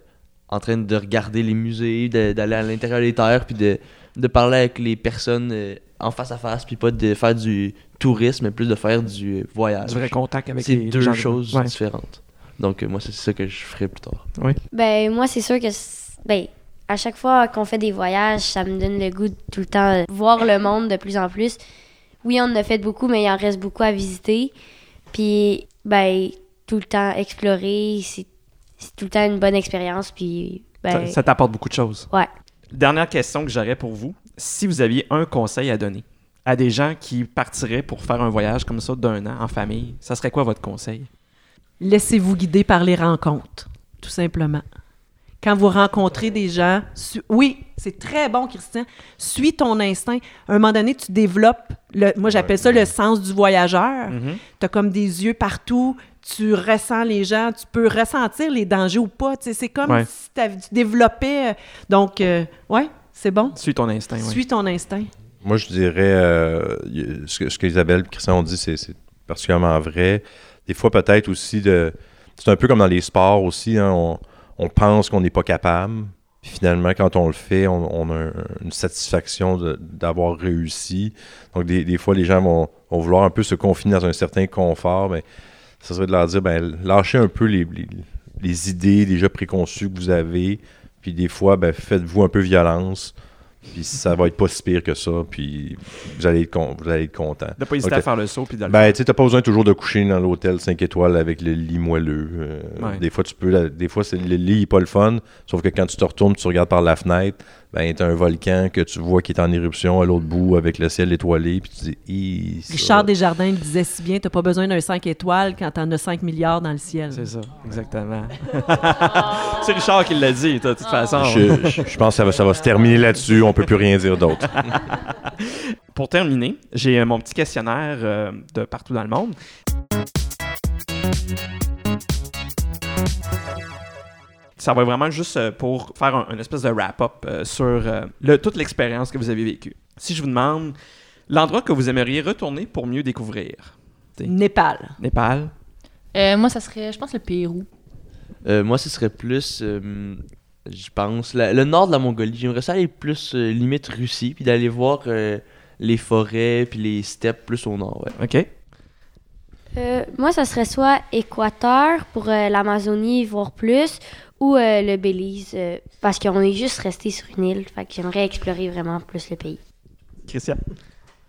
en train de regarder les musées, d'aller à l'intérieur des terres, puis de, de parler avec les personnes euh, en face à face, puis pas de faire du tourisme, mais plus de faire du voyage. Du vrai contact avec C'est les deux gens de- choses Ouais. différentes. Donc, euh, moi, c'est ça que je ferai plus tard. Ben, moi, c'est sûr que. Ben, à chaque fois qu'on fait des voyages, ça me donne le goût de tout le temps euh, voir le monde de plus en plus. Oui, on en a fait beaucoup, mais il en reste beaucoup à visiter. Puis, ben, tout le temps explorer, c'est c'est tout le temps une bonne expérience. Puis, ben, Ça, ça t'apporte beaucoup de choses. Ouais. Dernière question que j'aurais pour vous. Si vous aviez un conseil à donner à des gens qui partiraient pour faire un voyage comme ça d'un an en famille, ça serait quoi votre conseil? Laissez-vous guider par les rencontres, tout simplement. Quand vous rencontrez des gens, su- oui, c'est très bon, Christian. Suis ton instinct. À un moment donné, tu développes, le, moi j'appelle ça le sens du voyageur. Mhm. Tu as comme des yeux partout, tu ressens les gens, tu peux ressentir les dangers ou pas. C'est comme Ouais. si tu développais. euh, Donc, euh, ouais, c'est bon. Suis ton instinct. ouais. Suis ton instinct. Moi, je dirais, euh, ce que, ce que Isabelle et Christian ont dit, c'est c'est particulièrement vrai. Des fois, peut-être aussi, de, c'est un peu comme dans les sports aussi, hein, on, on pense qu'on n'est pas capable. Puis finalement, quand on le fait, on, a un- une satisfaction d'avoir réussi. Donc, des, des fois, les gens vont, vouloir un peu se confiner dans un certain confort. Mais ça serait de leur dire, ben, lâchez un peu les, les, les idées déjà préconçues que vous avez. Puis des fois, ben, faites-vous un peu violence. Puis ça va être pas si pire que ça. Puis vous allez être, con- vous allez être content. De pas hésiter à faire le saut puis Ben, tu sais, t'as pas besoin toujours de coucher dans l'hôtel 5 étoiles avec le lit moelleux. Euh, Ouais. Des fois, tu peux. Des fois, c'est- le lit est pas le fun. Sauf que quand tu te retournes, tu regardes par la fenêtre, ben, t'as un volcan que tu vois qui est en éruption à l'autre bout avec le ciel étoilé. Puis tu dis, ça- Richard Desjardins le disait si bien, t'as pas besoin d'un 5 étoiles quand t'en as 5 milliards dans le ciel. C'est ça, exactement. c'est Richard qui l'a dit, de toute façon. Je, je- je pense que ça va, ça va se terminer là-dessus. On peut plus rien dire d'autre. Pour terminer, j'ai mon petit questionnaire euh, de partout dans le monde. Ça va vraiment juste euh, pour faire un, une espèce de wrap-up euh, sur euh, le- toute l'expérience que vous avez vécue. Si je vous demande l'endroit que vous aimeriez retourner pour mieux découvrir. Népal. Népal, Euh, moi, ça serait, je pense, le Pérou. Euh, moi, ce serait plus, euh, je pense, la- le nord de la Mongolie. J'aimerais ça aller plus euh, limite Russie, puis d'aller voir euh, les forêts, puis les steppes plus au nord. Ouais. OK? Euh, moi, ça serait soit Équateur pour euh, l'Amazonie, voir plus, ou euh, le Belize, euh, parce qu'on est juste resté sur une île. Fait que j'aimerais explorer vraiment plus le pays. Christian?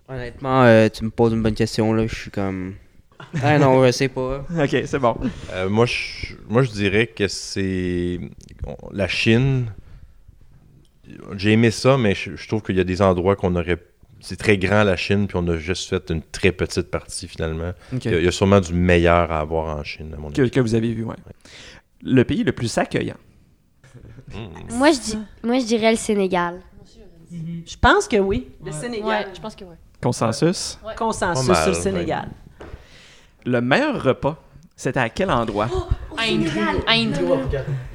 Honnêtement, euh, tu me poses une bonne question, là. Je suis comme. Ah non, je sais pas. OK, c'est bon. Euh, moi, je, moi, je dirais que c'est la Chine. J'ai aimé ça, mais je, je trouve qu'il y a des endroits qu'on aurait. C'est très grand la Chine, puis on a juste fait une très petite partie finalement. Il, y a, il y a sûrement du meilleur à avoir en Chine, à mon Que, avis. que vous avez vu, ouais. Le pays le plus accueillant. Mm. Moi, je dis, moi, je dirais le Sénégal. Je pense que oui. Le Sénégal. Ouais, je pense que oui. Consensus? Consensus mal, sur le. Sénégal. Le meilleur repas, c'était à quel endroit? Inde. Inde.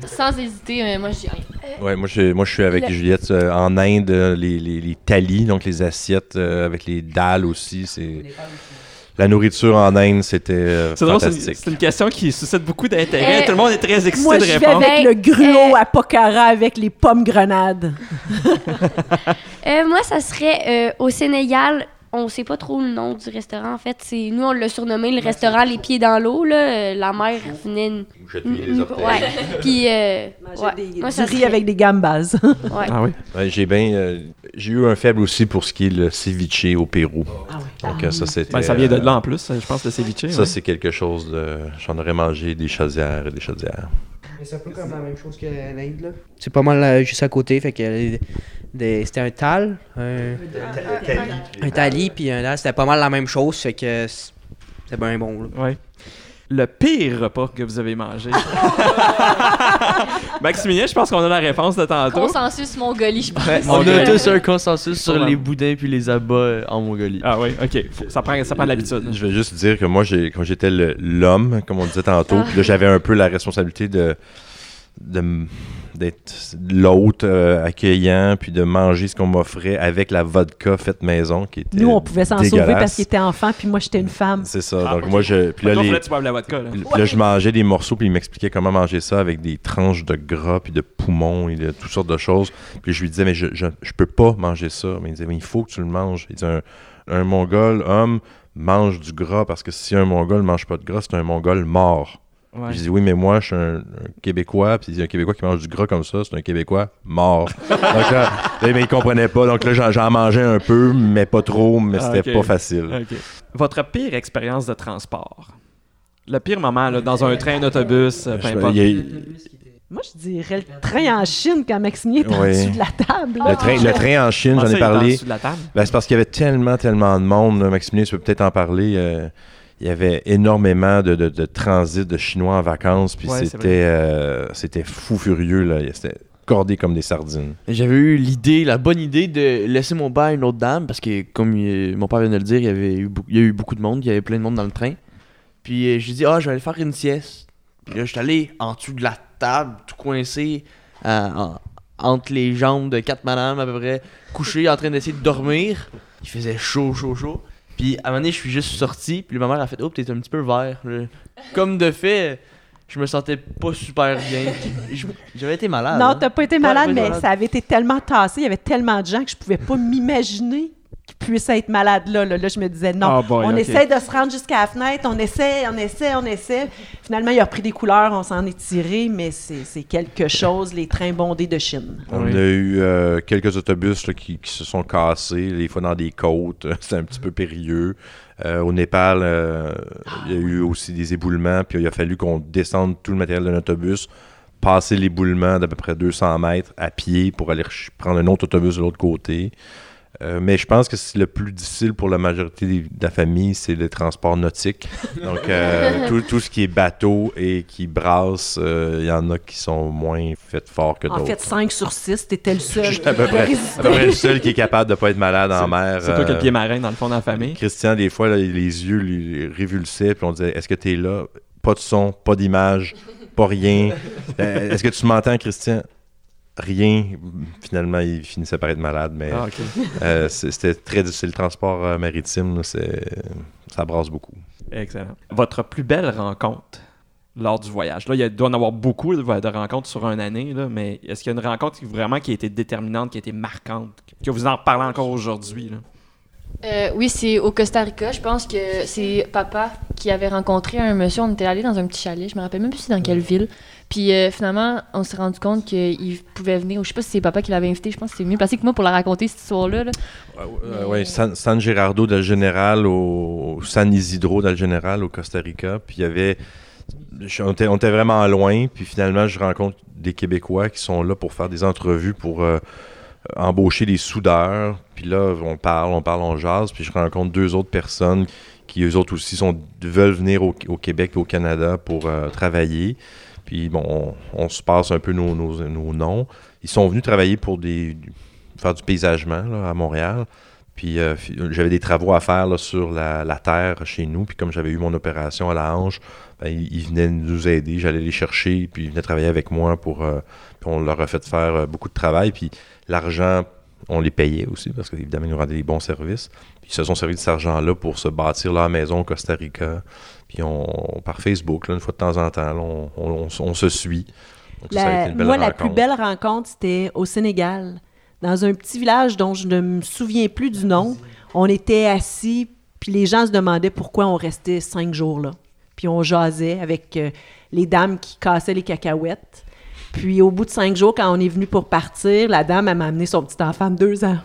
Sans hésiter, euh, moi, je dis Inde. Ouais, moi, je, moi, je suis avec Le- Juliette euh, en Inde, euh, les, les, les thalis, donc les assiettes euh, avec les dalles aussi. C'est la nourriture en Inde, c'était euh, c'est une, fantastique. c'est une question qui suscite beaucoup d'intérêt. Euh, Tout le monde est très excité Moi, de je vais répondre. avec le gruau euh, à Pokhara avec les pommes grenades. Euh, moi, ça serait euh, au Sénégal. On sait pas trop le nom du restaurant, en fait. C'est Nous, on l'a surnommé le restaurant Les Pieds dans l'eau. là. La mer venait... Jetez les orteils. Ouais. Puis, euh, Manger ouais. des, Moi, du ça riz serait- avec des gambas. Ouais. Ah oui? Ouais, j'ai bien, euh, j'ai eu un faible aussi pour ce qui est le ceviche au Pérou. Donc euh, ça c'était. Ben, ça vient de là en plus, je pense, le ceviche. Ça ouais. c'est quelque chose de. J'en aurais mangé des chaudières et des chaudières. Mais c'est un peu comme la même chose que l'Inde, là. C'est pas mal euh, juste à côté, fait que c'était un tal, un, un tali, puis un dal, c'était pas mal la même chose, fait que c- c'était bien bon, là. Ouais. Le pire repas que vous avez mangé. Maximilien, je pense qu'on a la réponse de tantôt. Consensus Mongolie, je pense. Ouais, On a tous un consensus sur les boudins puis les abats euh, en Mongolie. Ah oui, ok. Ça prend, ça prend de l'habitude. Je vais juste dire que moi, quand j'étais l'homme, comme on disait tantôt, là, j'avais un peu la responsabilité de, d'être l'hôte euh, accueillant, puis de manger ce qu'on m'offrait avec la vodka faite maison, qui était Nous, on pouvait s'en sauver parce qu'il était enfant, puis moi, j'étais une femme. C'est ça. Ah, donc moi, je... Puis là, les- tu la vodka, là. puis là, je mangeais des morceaux, puis il m'expliquait comment manger ça avec des tranches de gras, puis de poumons, et de toutes sortes de choses. Puis je lui disais, mais je, je, je peux pas manger ça. Mais il disait, mais il faut que tu le manges. Il disait, un, un mongol homme mange du gras, parce que si un mongol mange pas de gras, c'est un mongol mort. Ouais. Je dis, oui, mais moi, je suis un, un Québécois, puis il dit, un Québécois qui mange du gras comme ça, c'est un Québécois mort. donc là, là, mais il comprenait pas. Donc là, j'en, j'en mangeais un peu, mais pas trop, mais Ah, c'était pas facile. Votre pire expérience de transport? Le pire moment, là, dans un train, un autobus, euh, peu importe. il y a- Moi, je dirais le train en Chine quand Maximien est en Oui. dessous de la table. le, train, le train en Chine, Comment j'en ai parlé. dessous de la table? Ben, c'est parce qu'il y avait tellement, tellement de monde. là. Maximilien, tu peux peut-être en parler. euh, il y avait énormément de, de, de transit de Chinois en vacances. Puis Ouais, c'était, euh, c'était fou furieux. Là. C'était cordé comme des sardines. J'avais eu l'idée, la bonne idée de laisser mon bain à une autre dame parce que, comme il- mon père vient de le dire, il y, avait eu, beaucoup- il y a eu beaucoup de monde, il y avait plein de monde dans le train. Puis euh, j'ai dit, ah, je vais aller faire une sieste. Puis là, je suis allé en dessous de la table, tout coincé, euh, en- entre les jambes de quatre madames à peu près, couché en train d'essayer de dormir. Il faisait chaud, chaud, chaud. Puis à un moment donné, je suis juste sorti, puis ma mère a fait, oh, t'es un petit peu vert. là. Comme de fait, je me sentais pas super bien. J'avais été malade. Non, hein. t'as pas été malade, pas mais malade. ça avait été tellement tassé, il y avait tellement de gens que je pouvais pas m'imaginer puissent être malades là. Là, Là, je me disais, non, Ah, boy, on ok. essaie de se rendre jusqu'à la fenêtre, on essaie, on essaie, on essaie. Finalement, il a repris des couleurs, on s'en est tiré, mais c'est c'est quelque chose, les trains bondés de Chine. On Oui. a eu euh, quelques autobus là, qui, qui se sont cassés, des fois dans des côtes. C'était un petit peu périlleux. Euh, au Népal, euh, il y a eu aussi des éboulements. Puis il a fallu qu'on descende tout le matériel de l'autobus, passer l'éboulement d'à peu près 200 mètres à pied pour aller prendre un autre autobus de l'autre côté. Euh, mais je pense que c'est le plus difficile pour la majorité des- de la famille, c'est le transport nautique. Donc, euh, tout, tout ce qui est bateau et qui brasse, euh, il y en a qui sont moins faits forts que d'autres. En fait, 5 sur 6, t'étais le seul qui à peu pouvait près, résister. à peu près le seul qui est capable de pas être malade en mer. C'est toi qui as euh, le pied marin dans le fond de la famille? Christian, des fois, là, les yeux lui révulsaient, puis on disait Est-ce que tu es là? Pas de son, pas d'image, pas rien. Euh, Est-ce que tu m'entends, Christian? Rien. Finalement, il finissait par être malade, mais Ah, euh, c'est- c'était très difficile. Le transport euh, maritime, là, c'est- ça brasse beaucoup. Excellent. Votre plus belle rencontre lors du voyage? Là, il doit en avoir beaucoup de, de rencontres sur une année, là, mais est-ce qu'il y a une rencontre qui, vraiment qui a été déterminante, qui a été marquante, que vous en parlez encore aujourd'hui? là? Euh, oui, c'est au Costa Rica. Je pense que c'est papa qui avait rencontré un monsieur. On était allé dans un petit chalet. Je me rappelle même plus dans quelle ville. Puis euh, finalement, on s'est rendu compte qu'il pouvait venir. Je sais pas si c'est papa qui l'avait invité. Je pense que c'est mieux passé que moi pour la raconter cette histoire-là. là. Euh, ouais, San, San Gerardo del General au, San Isidro del General au Costa Rica. Puis il y avait. On était, vraiment loin. Puis finalement, je rencontre des Québécois qui sont là pour faire des entrevues, pour euh, embaucher des soudeurs. Puis là, on parle, on parle, on jase. Puis je rencontre deux autres personnes qui, eux autres aussi, veulent venir au, Québec et au Canada pour travailler. Puis bon, on, se passe un peu nos, nos- nos noms. Ils sont venus travailler pour faire du paysagement à Montréal. Puis euh, j'avais des travaux à faire sur la, terre chez nous. Puis comme j'avais eu mon opération à la hanche, ben, ils, ils venaient nous aider. J'allais les chercher. Puis ils venaient travailler avec moi pour. euh, puis on leur a fait faire euh, beaucoup de travail. Puis l'argent, on les payait aussi parce qu'évidemment, ils nous rendaient des bons services. Puis ils se sont servis de cet argent-là pour se bâtir leur maison au Costa Rica. Puis on, par Facebook, là, une fois de temps en temps, là, on, se suit. Donc, ça, ça a La- été une belle moi, la plus belle rencontre, c'était au Sénégal, dans un petit village dont je ne me souviens plus du nom. On était assis, puis les gens se demandaient pourquoi on restait cinq jours là. Puis on jasait avec euh, les dames qui cassaient les cacahuètes. Puis au bout de cinq jours, quand on est venu pour partir, la dame, elle m'a amené son petit enfant de deux ans.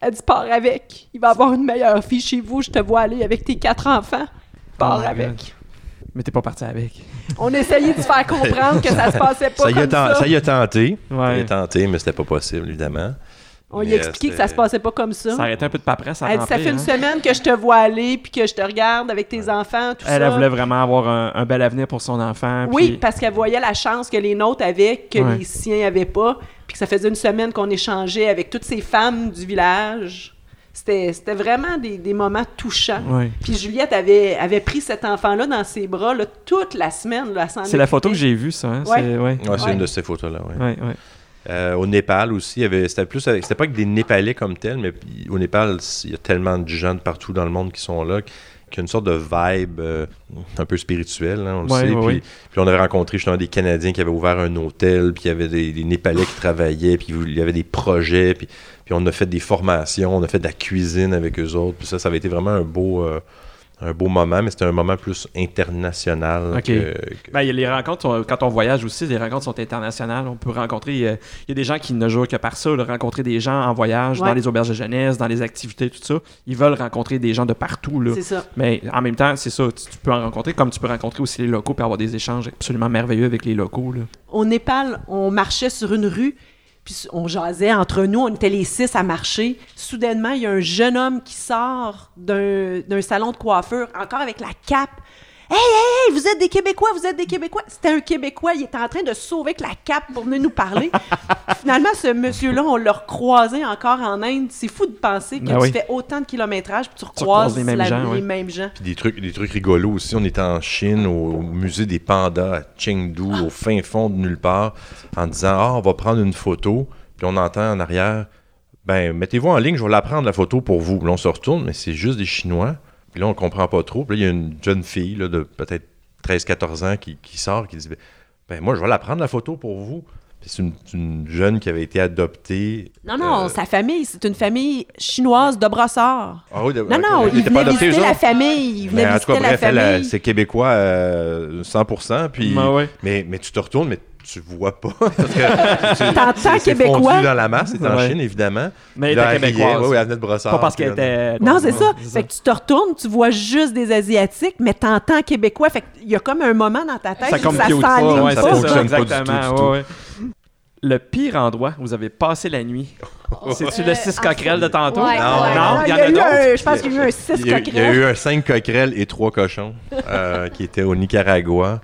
Elle dit Pars avec. Il va avoir une meilleure fille chez vous. Je te vois aller avec tes quatre enfants. Pars Oh avec. God. Mais t'es pas parti avec. On essayait de se faire comprendre que ça se passait pas Ça y, a comme ça. ça y a tenté. Ça y a tenté, mais c'était pas possible, évidemment. On lui a expliqué euh, que ça se passait pas comme ça. Ça arrêtait un peu de paperasse à Elle dit, ça fait une hein. semaine que je te vois aller, puis que je te regarde avec tes enfants, tout Elle, ça. elle voulait vraiment avoir un, un bel avenir pour son enfant. Oui, puis- parce qu'elle voyait la chance que les nôtres avaient, que Ouais. les siens avaient pas, puis que ça faisait une semaine qu'on échangeait avec toutes ces femmes du village. C'était c'était vraiment des, des moments touchants. Puis Juliette avait, avait pris cet enfant-là dans ses bras là, toute la semaine. C'est la photo que j'ai vue, ça. Hein? Ouais. C'est- ouais. Ouais, c'est Ouais. une de ces photos-là, ouais. Ouais, ouais. Euh, au Népal aussi, il y avait- c'était plus, c'était pas que des Népalais comme tels, mais au Népal, il y a tellement de gens de partout dans le monde qui sont là, a une sorte de vibe euh, un peu spirituelle, hein, on le Ouais, sait. ouais, puis, on avait rencontré justement des Canadiens qui avaient ouvert un hôtel, puis il y avait des, des Népalais qui travaillaient, puis il y avait des projets, puis, puis on a fait des formations, on a fait de la cuisine avec eux autres, puis ça, ça avait été vraiment un beau, euh, un beau moment, mais c'était un moment plus international. Ok. que- que- Ben, les rencontres, sont- quand on voyage aussi, les rencontres sont internationales. On peut rencontrer, euh, il y a des gens qui ne jouent que par ça, là, rencontrer des gens en voyage, Ouais. dans les auberges de jeunesse, dans les activités, tout ça. Ils veulent rencontrer des gens de partout. Là. C'est ça. Mais en même temps, c'est ça, tu, tu peux en rencontrer comme tu peux rencontrer aussi les locaux et avoir des échanges absolument merveilleux avec les locaux. Là. Au Népal, on marchait sur une rue, puis on jasait entre nous, on était les six à marcher. Soudainement, il y a un jeune homme qui sort d'un d'un salon de coiffure, encore avec la cape. Hey, hey, hey, vous êtes des Québécois, vous êtes des Québécois. C'était un Québécois, il était en train de sauver avec la cape pour venir nous parler. Finalement, ce monsieur-là, on l'a recroisé encore en Inde. C'est fou de penser que Ben tu oui. fais autant de kilométrage, puis tu recroises recroises les mêmes la- gens, ouais. les mêmes gens. Puis des trucs, des trucs rigolos aussi. On était en Chine, au, au musée des pandas à Chengdu, au fin fond de nulle part, en disant Ah, on va prendre une photo. Puis on entend en arrière Ben, mettez-vous en ligne, je vais la prendre la photo pour vous. Puis là, on se retourne, mais c'est juste des Chinois. Puis là, on comprend pas trop. Puis là, il y a une jeune fille là, de peut-être 13-14 ans qui, qui sort, qui dit Ben, moi, je vais la prendre la photo pour vous. Puis c'est une, jeune qui avait été adoptée. Non, non, euh, sa famille, c'est une famille chinoise de brossard. Ah oui, de- Non, non, il pas venait adoptée, visiter la autres? famille. Il venait Mais en tout cas, bref, c'est québécois euh, 100%. Puis, Ben ouais. mais, mais tu te retournes, mais tu vois pas. Parce que c'est- T'entends québécois? dans la masse, c'est en Ouais. Chine, évidemment. Mais elle était québécoise. Ouais, elle venait de Brossard. Pas parce puis qu'elle là, était. Non, c'est ça. c'est Fait que tu te retournes, tu vois juste des Asiatiques, mais t'entends québécois. Fait qu'il y a comme un moment dans ta tête Ça où compute ça pas, s'enligne ouais, ça c'est pas. ça, fonctionne pas du exactement. tout, du tout. ouais, ouais. Le pire endroit où vous avez passé la nuit, c'est-tu le 6 coquerelles de tantôt? Ouais, Non, ouais. non, il y en il y a a eu d'autres. un- Je pense qu'il y a eu un 6 Il y, a, eu- il y a coquerelles. eu un 5 coquerelles et 3 cochons euh, qui étaient au Nicaragua.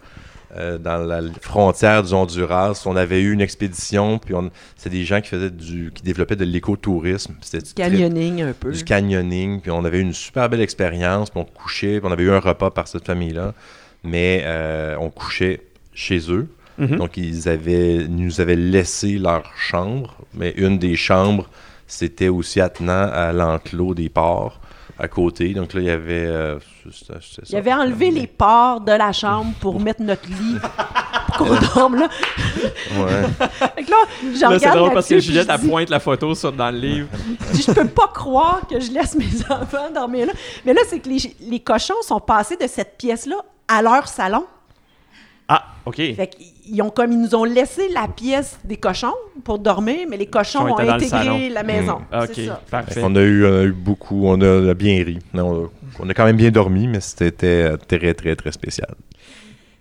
Euh, dans la frontière du Honduras, on avait eu une expédition, puis on, c'est des gens qui faisaient du, qui développaient de l'écotourisme. C'était Du canyoning un peu. du canyoning, puis on avait eu une super belle expérience, puis on couchait, puis on avait eu un repas par cette famille-là, mais euh, on couchait chez eux. Mhm. Donc, ils, avaient, nous avaient laissé leur chambre, mais une des chambres, c'était aussi attenant à l'enclos des porcs à côté. Donc là, il y avait... euh, Il ça. avait enlevé les ports de la chambre pour mettre notre lit pour qu'on dorme là. Ouais. Fait que là, regarde c'est drôle parce que Juliette, je elle pointe la photo sur, dans le livre. Je peux pas croire que je laisse mes enfants dormir là. Mais là, c'est que les, les cochons sont passés de cette pièce-là à leur salon. Ah, OK. Fait qu'ils ont comme ils nous ont laissé la pièce des cochons pour dormir, mais les cochons Ils ont intégré la maison. OK, C'est ça. parfait. On a, eu, on a eu beaucoup, on a, on a bien ri. On a, on a quand même bien dormi, mais c'était euh, très, très, très spécial.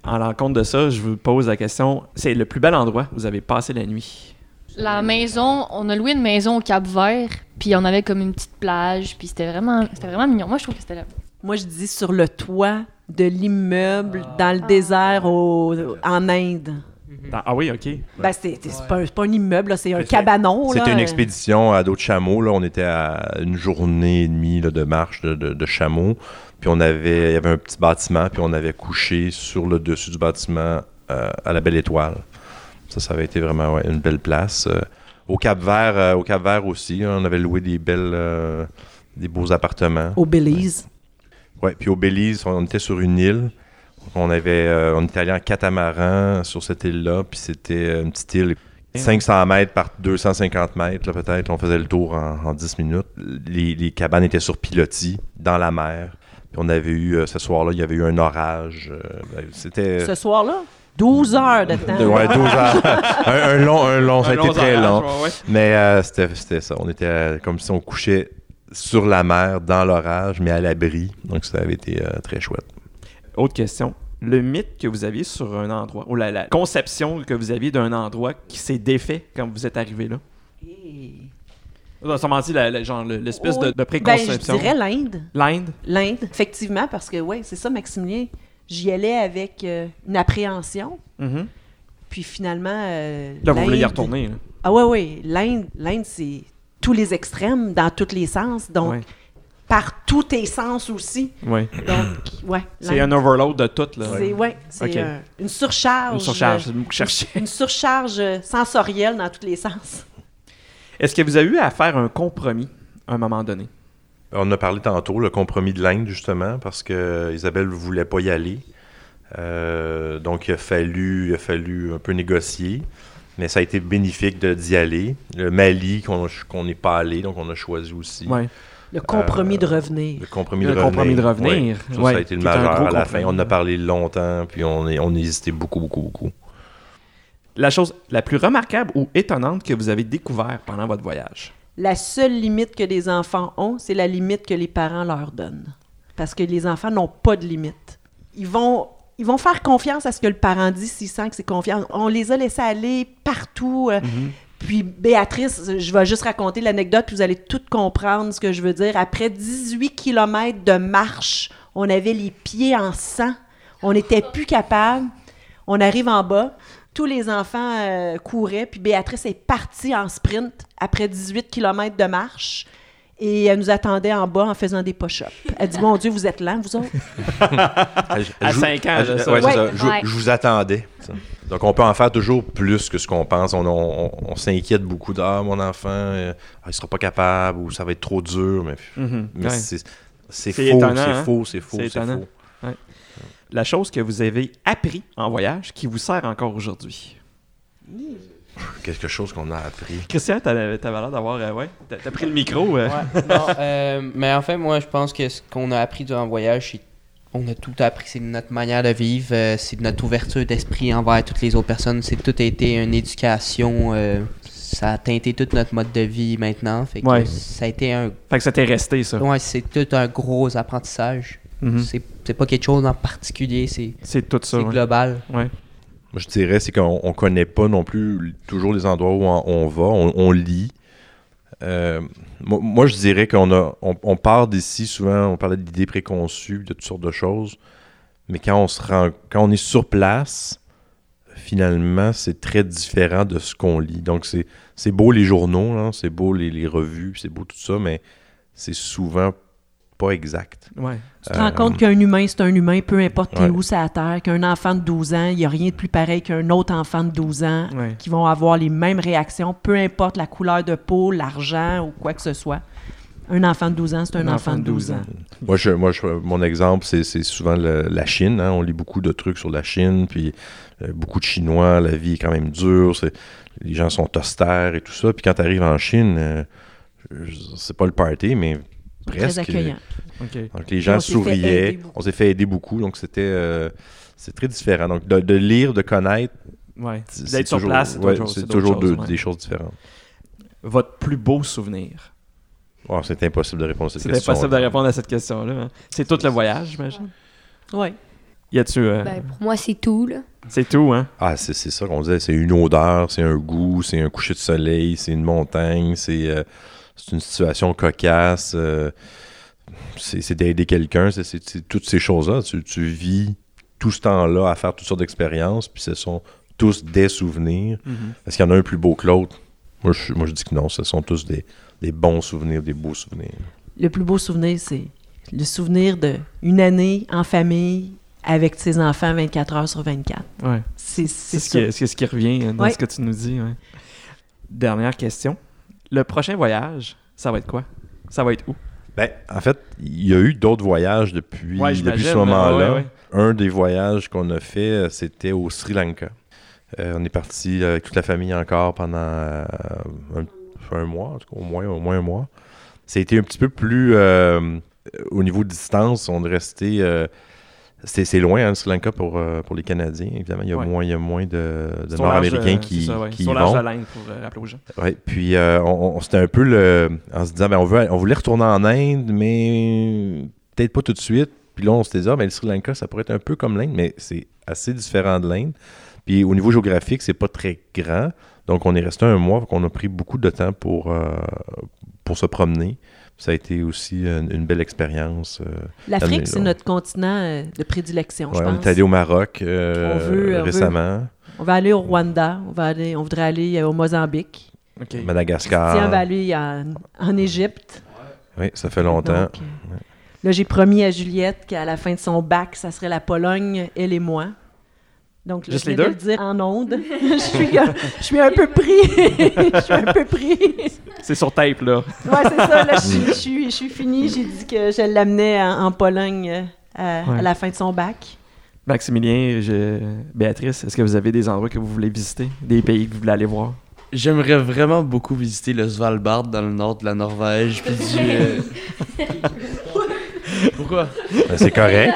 En l'encontre de ça, je vous pose la question c'est le plus bel endroit où vous avez passé la nuit? La maison, on a loué une maison au Cap-Vert, puis on avait comme une petite plage, puis c'était vraiment, c'était vraiment mignon. Moi, je trouve que c'était là. Moi, je dis sur le toit de l'immeuble dans le désert au- en Inde. Dans- Ah oui, OK. Ben, c'est c'est pas, un- c'est pas un immeuble, c'est un C'était- cabanon. C'était une expédition à dos de chameau. Là. On était à une journée et demie là, de marche de, de, de chameau. Puis on avait, il y avait un petit bâtiment, puis on avait couché sur le dessus du bâtiment euh, à la Belle Étoile. Ça, ça avait été vraiment ouais, une belle place. Euh, au Cap Vert, euh, au Cap Vert aussi, hein, on avait loué des belles, euh, des beaux appartements. Au Belize. Ouais, puis au Belize, on était sur une île. On avait, euh, on était allé en catamaran sur cette île-là, puis c'était euh, une petite île 500 mètres par 250 mètres, là, peut-être. On faisait le tour en, en 10 minutes. Les, les cabanes étaient sur pilotis, dans la mer. Puis on avait eu, euh, ce soir-là, il y avait eu un orage. euh, ben, c'était... Ce soir-là, 12 heures de temps. ouais, 12 heures. un, un long, un long, ça a été très orage, long. ouais, ouais. Mais euh, c'était c'était ça. On était euh, comme si on couchait sur la mer, dans l'orage, mais à l'abri. Donc ça avait été euh, très chouette. Autre question. Le mythe que vous aviez sur un endroit, ou la, la conception que vous aviez d'un endroit qui s'est défait quand vous êtes arrivé là? Ça m'a dit, la- la- genre, le- l'espèce de, de Ben, je préconception. dirais l'Inde. L'Inde? L'Inde, effectivement, parce que, ouais, c'est ça, Maximilien. J'y allais avec euh, une appréhension. Mhm. Puis finalement. euh, Là, vous voulez y retourner. là. Ah, ouais, ouais. L'Inde, l'Inde c'est tous les extrêmes, dans tous les sens. Donc, Ouais. par tous tes sens aussi. Ouais. Donc, ouais. C'est un overload de tout, là. C'est ouais, c'est euh, une surcharge. Une surcharge, euh. Une surcharge sensorielle dans tous les sens. Est-ce que vous avez eu à faire un compromis à un moment donné? On a parlé tantôt, le compromis de l'Inde, justement, parce que Isabelle ne voulait pas y aller. Euh, donc, il a, fallu, il a fallu un peu négocier. Mais ça a été bénéfique de- d'y aller. Le Mali, qu'on qu'on n'est pas allé, donc on a choisi aussi. Ouais. Le compromis Euh, de revenir. Le compromis Le de compromis revenir. de revenir. Ouais. Ça, Ouais, ça a été le majeur à la compromis. fin. On en a parlé longtemps, puis on, est, on a hésité beaucoup, beaucoup, beaucoup. La chose la plus remarquable ou étonnante que vous avez découvert pendant votre voyage? La seule limite que les enfants ont, c'est la limite que les parents leur donnent. Parce que les enfants n'ont pas de limite. Ils vont, ils vont faire confiance à ce que le parent dit s'ils sentent que c'est confiance. On les a laissés aller partout. euh, Puis Béatrice, je vais juste raconter l'anecdote, puis vous allez tout comprendre ce que je veux dire. Après 18 kilomètres de marche, on avait les pieds en sang. On n'était plus capable. On arrive en bas. Tous les enfants euh, couraient, puis Béatrice est partie en sprint après 18 kilomètres de marche. Et elle nous attendait en bas en faisant des push-ups. Elle dit Mon Dieu, vous êtes lents, vous autres À Je- cinq ans, je- ça. ouais, c'est Ouais. ça. Je, Ouais. je vous attendais. Donc, on peut en faire toujours plus que ce qu'on pense. On, on- on s'inquiète beaucoup de Ah, mon enfant, euh, ah, il sera pas capable ou ça va être trop dur. Mais, mais Ouais. c'est c'est C'est faux, étonnant, c'est hein? faux, c'est faux, C'est c'est étonnant. faux. La chose que vous avez appris en voyage qui vous sert encore aujourd'hui? Quelque chose qu'on a appris. Christian, t'avais l'air d'avoir... euh, ouais, t'as pris le micro. euh. Ouais, non, euh, mais en fait, moi, je pense que ce qu'on a appris durant le voyage, c'est on a tout appris. C'est notre manière de vivre, euh, c'est notre ouverture d'esprit envers toutes les autres personnes. C'est tout a été une éducation. euh, ça a teinté tout notre mode de vie maintenant. Fait que Ouais. ça a été un. Fait que ça t'est resté, ça. Ouais, c'est tout un gros apprentissage. Mhm. C'est c'est pas quelque chose en particulier, c'est C'est tout ça. c'est ouais. global. Ouais. Je dirais, c'est qu'on on connaît pas non plus toujours les endroits où on, va. On, lit. Euh, moi, je dirais qu'on a, on, part d'ici souvent, on parlait d'idées préconçues, de toutes sortes de choses. Mais quand on se rend, quand on est sur place, finalement, c'est très différent de ce qu'on lit. Donc, c'est, beau les journaux, là, c'est beau les, les revues, c'est beau tout ça, mais c'est souvent pas exact. Ouais. Tu te rends compte qu'un humain, c'est un humain, peu importe Ouais. où c'est à terre, qu'un enfant de 12 ans, il n'y a rien de plus pareil qu'un autre enfant de 12 ans Ouais. qui vont avoir les mêmes réactions, peu importe la couleur de peau, l'argent ou quoi que ce soit. Un enfant de 12 ans, c'est un, enfant, de 12 ans. Moi, je, moi je- mon exemple, c'est c'est souvent le- la Chine. hein. On lit beaucoup de trucs sur la Chine, puis euh, beaucoup de Chinois, la vie est quand même dure, c'est- les gens sont austères et tout ça. Puis quand tu arrives en Chine, euh, je- c'est pas le party, mais Très presque. accueillant. OK. Donc les gens on souriaient, on s'est fait aider beaucoup, donc c'était euh, c'est très différent. Donc de, de lire, de connaître, Ouais. c'est D'être sur toujours- place, c'est ouais, c'est toujours choses, deux- ouais. des choses différentes. Votre plus beau souvenir? Oh, c'est impossible de répondre à cette C'est question. impossible de répondre à cette question-là. hein. C'est tout le voyage, j'imagine? Ouais. Y a-tu... euh, Ben, pour moi, c'est tout, là. C'est tout, hein? Ah, c'est c'est ça qu'on disait. C'est une odeur, c'est un goût, c'est un coucher de soleil, c'est une montagne, c'est euh, c'est une situation cocasse, euh, c'est d'aider quelqu'un, c'est- toutes ces choses-là. Tu, tu vis tout ce temps-là à faire toutes sortes d'expériences, puis ce sont tous des souvenirs. Est-ce qu'il y en a un plus beau que l'autre? Moi je, moi, je dis que non, ce sont tous des, des bons souvenirs, des beaux souvenirs. Le plus beau souvenir, c'est le souvenir d'une année en famille avec ses enfants 24 heures sur 24. Ouais. C'est ce, qui- c'est ce qui revient euh, dans Ouais. ce que tu nous dis. ouais. Dernière question. Le prochain voyage, ça va être quoi? Ça va être où? Ben, en fait, il y a eu d'autres voyages depuis, Ouais, depuis j'imagine, ce moment-là. ouais, ouais. Un des voyages qu'on a fait, euh, c'était au Sri Lanka. Euh, on est parti avec toute la famille encore pendant euh, un, un mois, en tout cas, au moins, au moins un mois. Ça a été un petit peu plus euh, au niveau de distance. On est resté. C'est loin, hein, le Sri Lanka, pour, euh, pour les Canadiens. Évidemment, il y a Ouais. moins, il y a moins de, Nord-Américains euh, qui, ça, ouais. qui Sur vont. l'Inde, pour euh, rappeler aux gens. Ouais, puis euh, on, on- c'était un peu le. En se disant, ben, on, veut, on voulait retourner en Inde, mais peut-être pas tout de suite. Puis là, on s'était dit, ah, ben, le Sri Lanka, ça pourrait être un peu comme l'Inde, mais c'est assez différent de l'Inde. Puis au niveau géographique, c'est pas très grand. Donc on est resté un mois, donc on a pris beaucoup de temps pour, euh, pour se promener. Ça a été aussi une, une belle expérience. euh. L'Afrique, on- c'est notre continent euh, de prédilection, je Ouais, on pense. est allé au Maroc euh, On veut- on veut- récemment. On va aller au Rwanda, on, va aller, on voudrait aller euh, au Mozambique. Madagascar. Christian va aller en, en Égypte. Oui, ça fait longtemps. Donc, euh, là, j'ai promis à Juliette qu'à la fin de son bac, ça serait la Pologne, elle et moi. Donc, Juste je les de deux? le dire en ondes. je, suis, comme- je suis un peu pris. je suis un peu pris. C'est sur tape, là. Ouais, c'est ça. Là, je suis- je suis, je suis finie. J'ai dit que je l'amenais en, en Pologne euh, à, Ouais. à la fin de son bac. Maximilien, je... Béatrice, est-ce que vous avez des endroits que vous voulez visiter? Des pays que vous voulez aller voir? J'aimerais vraiment beaucoup visiter le Svalbard dans le nord de la Norvège. Puis du. euh, Pourquoi? Ben, c'est correct.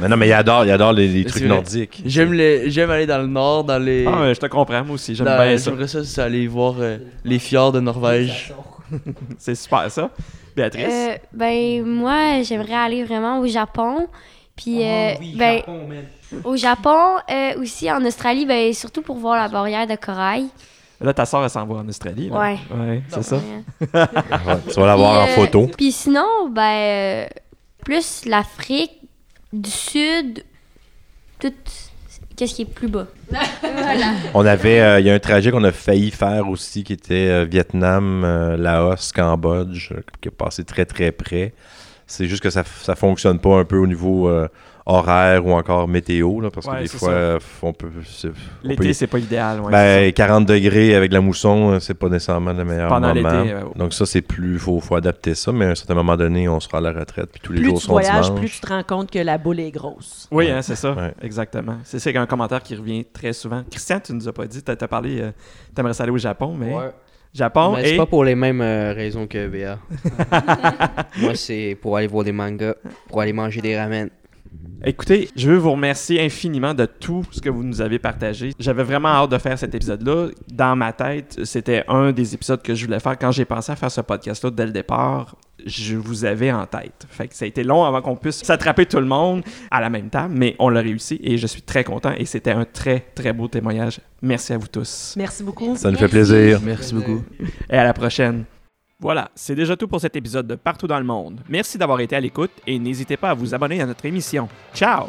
Mais non, mais il adore, il adore les, les trucs vrai. nordiques. J'aime les... j'aime aller dans le nord, dans les. Ah, ouais, je te comprends, moi aussi. J'aime dans- bien ça. J'aimerais ça, c'est aller voir euh, les fjords de Norvège. C'est super, ça. Béatrice? Euh, ben, moi, j'aimerais aller vraiment au Japon. Puis, euh, ben, au Japon, euh, aussi en Australie, ben, surtout pour voir la barrière de corail. Là, ta soeur, elle s'en va en Australie. là. Ouais. Ouais, c'est ça. Ouais. Ouais, tu vas l'avoir en Puis, euh, photo. Puis sinon, ben, euh, plus l'Afrique du Sud, tout qu'est-ce qui est plus bas. voilà. On avait, euh, il y a un trajet qu'on a failli faire aussi qui était euh, Vietnam, euh, Laos, Cambodge, qui est passé très très près. C'est juste que ça, ça fonctionne pas un peu au niveau euh, horaire ou encore météo, là, parce Ouais, que des c'est fois, ça. euh, on peut. c'est- L'été, c'est pas idéal. ouais, ben, 40 degrés avec la mousson, euh, c'est pas nécessairement le meilleur Pendant moment. euh, Donc ça, c'est plus, faut, faut adapter ça, mais à un certain moment donné, on sera à la retraite, puis tous les Plus jours tu sont voyages, dimanche. plus tu te rends compte que la boule est grosse. Oui, Ouais. hein, c'est ça. Ouais. Exactement. C'est c'est un commentaire qui revient très souvent. Christian, tu nous as pas dit, tu as, parlé, euh, t'aimerais aller au Japon, mais Japon Mais c'est et pas pour les mêmes euh, raisons que BA. Moi, c'est pour aller voir des mangas, pour aller manger des ramen. Écoutez, je veux vous remercier infiniment de tout ce que vous nous avez partagé. J'avais vraiment hâte de faire cet épisode-là. Dans ma tête, c'était un des épisodes que je voulais faire quand j'ai pensé à faire ce podcast-là dès le départ. Je vous avais en tête. Fait que ça a été long avant qu'on puisse s'attraper tout le monde à la même table, mais on l'a réussi et je suis très content et c'était un très très beau témoignage. Merci à vous tous Merci beaucoup. Ça nous fait plaisir. Merci beaucoup. et à la prochaine. Voilà, c'est déjà tout pour cet épisode de Partout dans le monde. Merci d'avoir été à l'écoute et n'hésitez pas à vous abonner à notre émission. Ciao!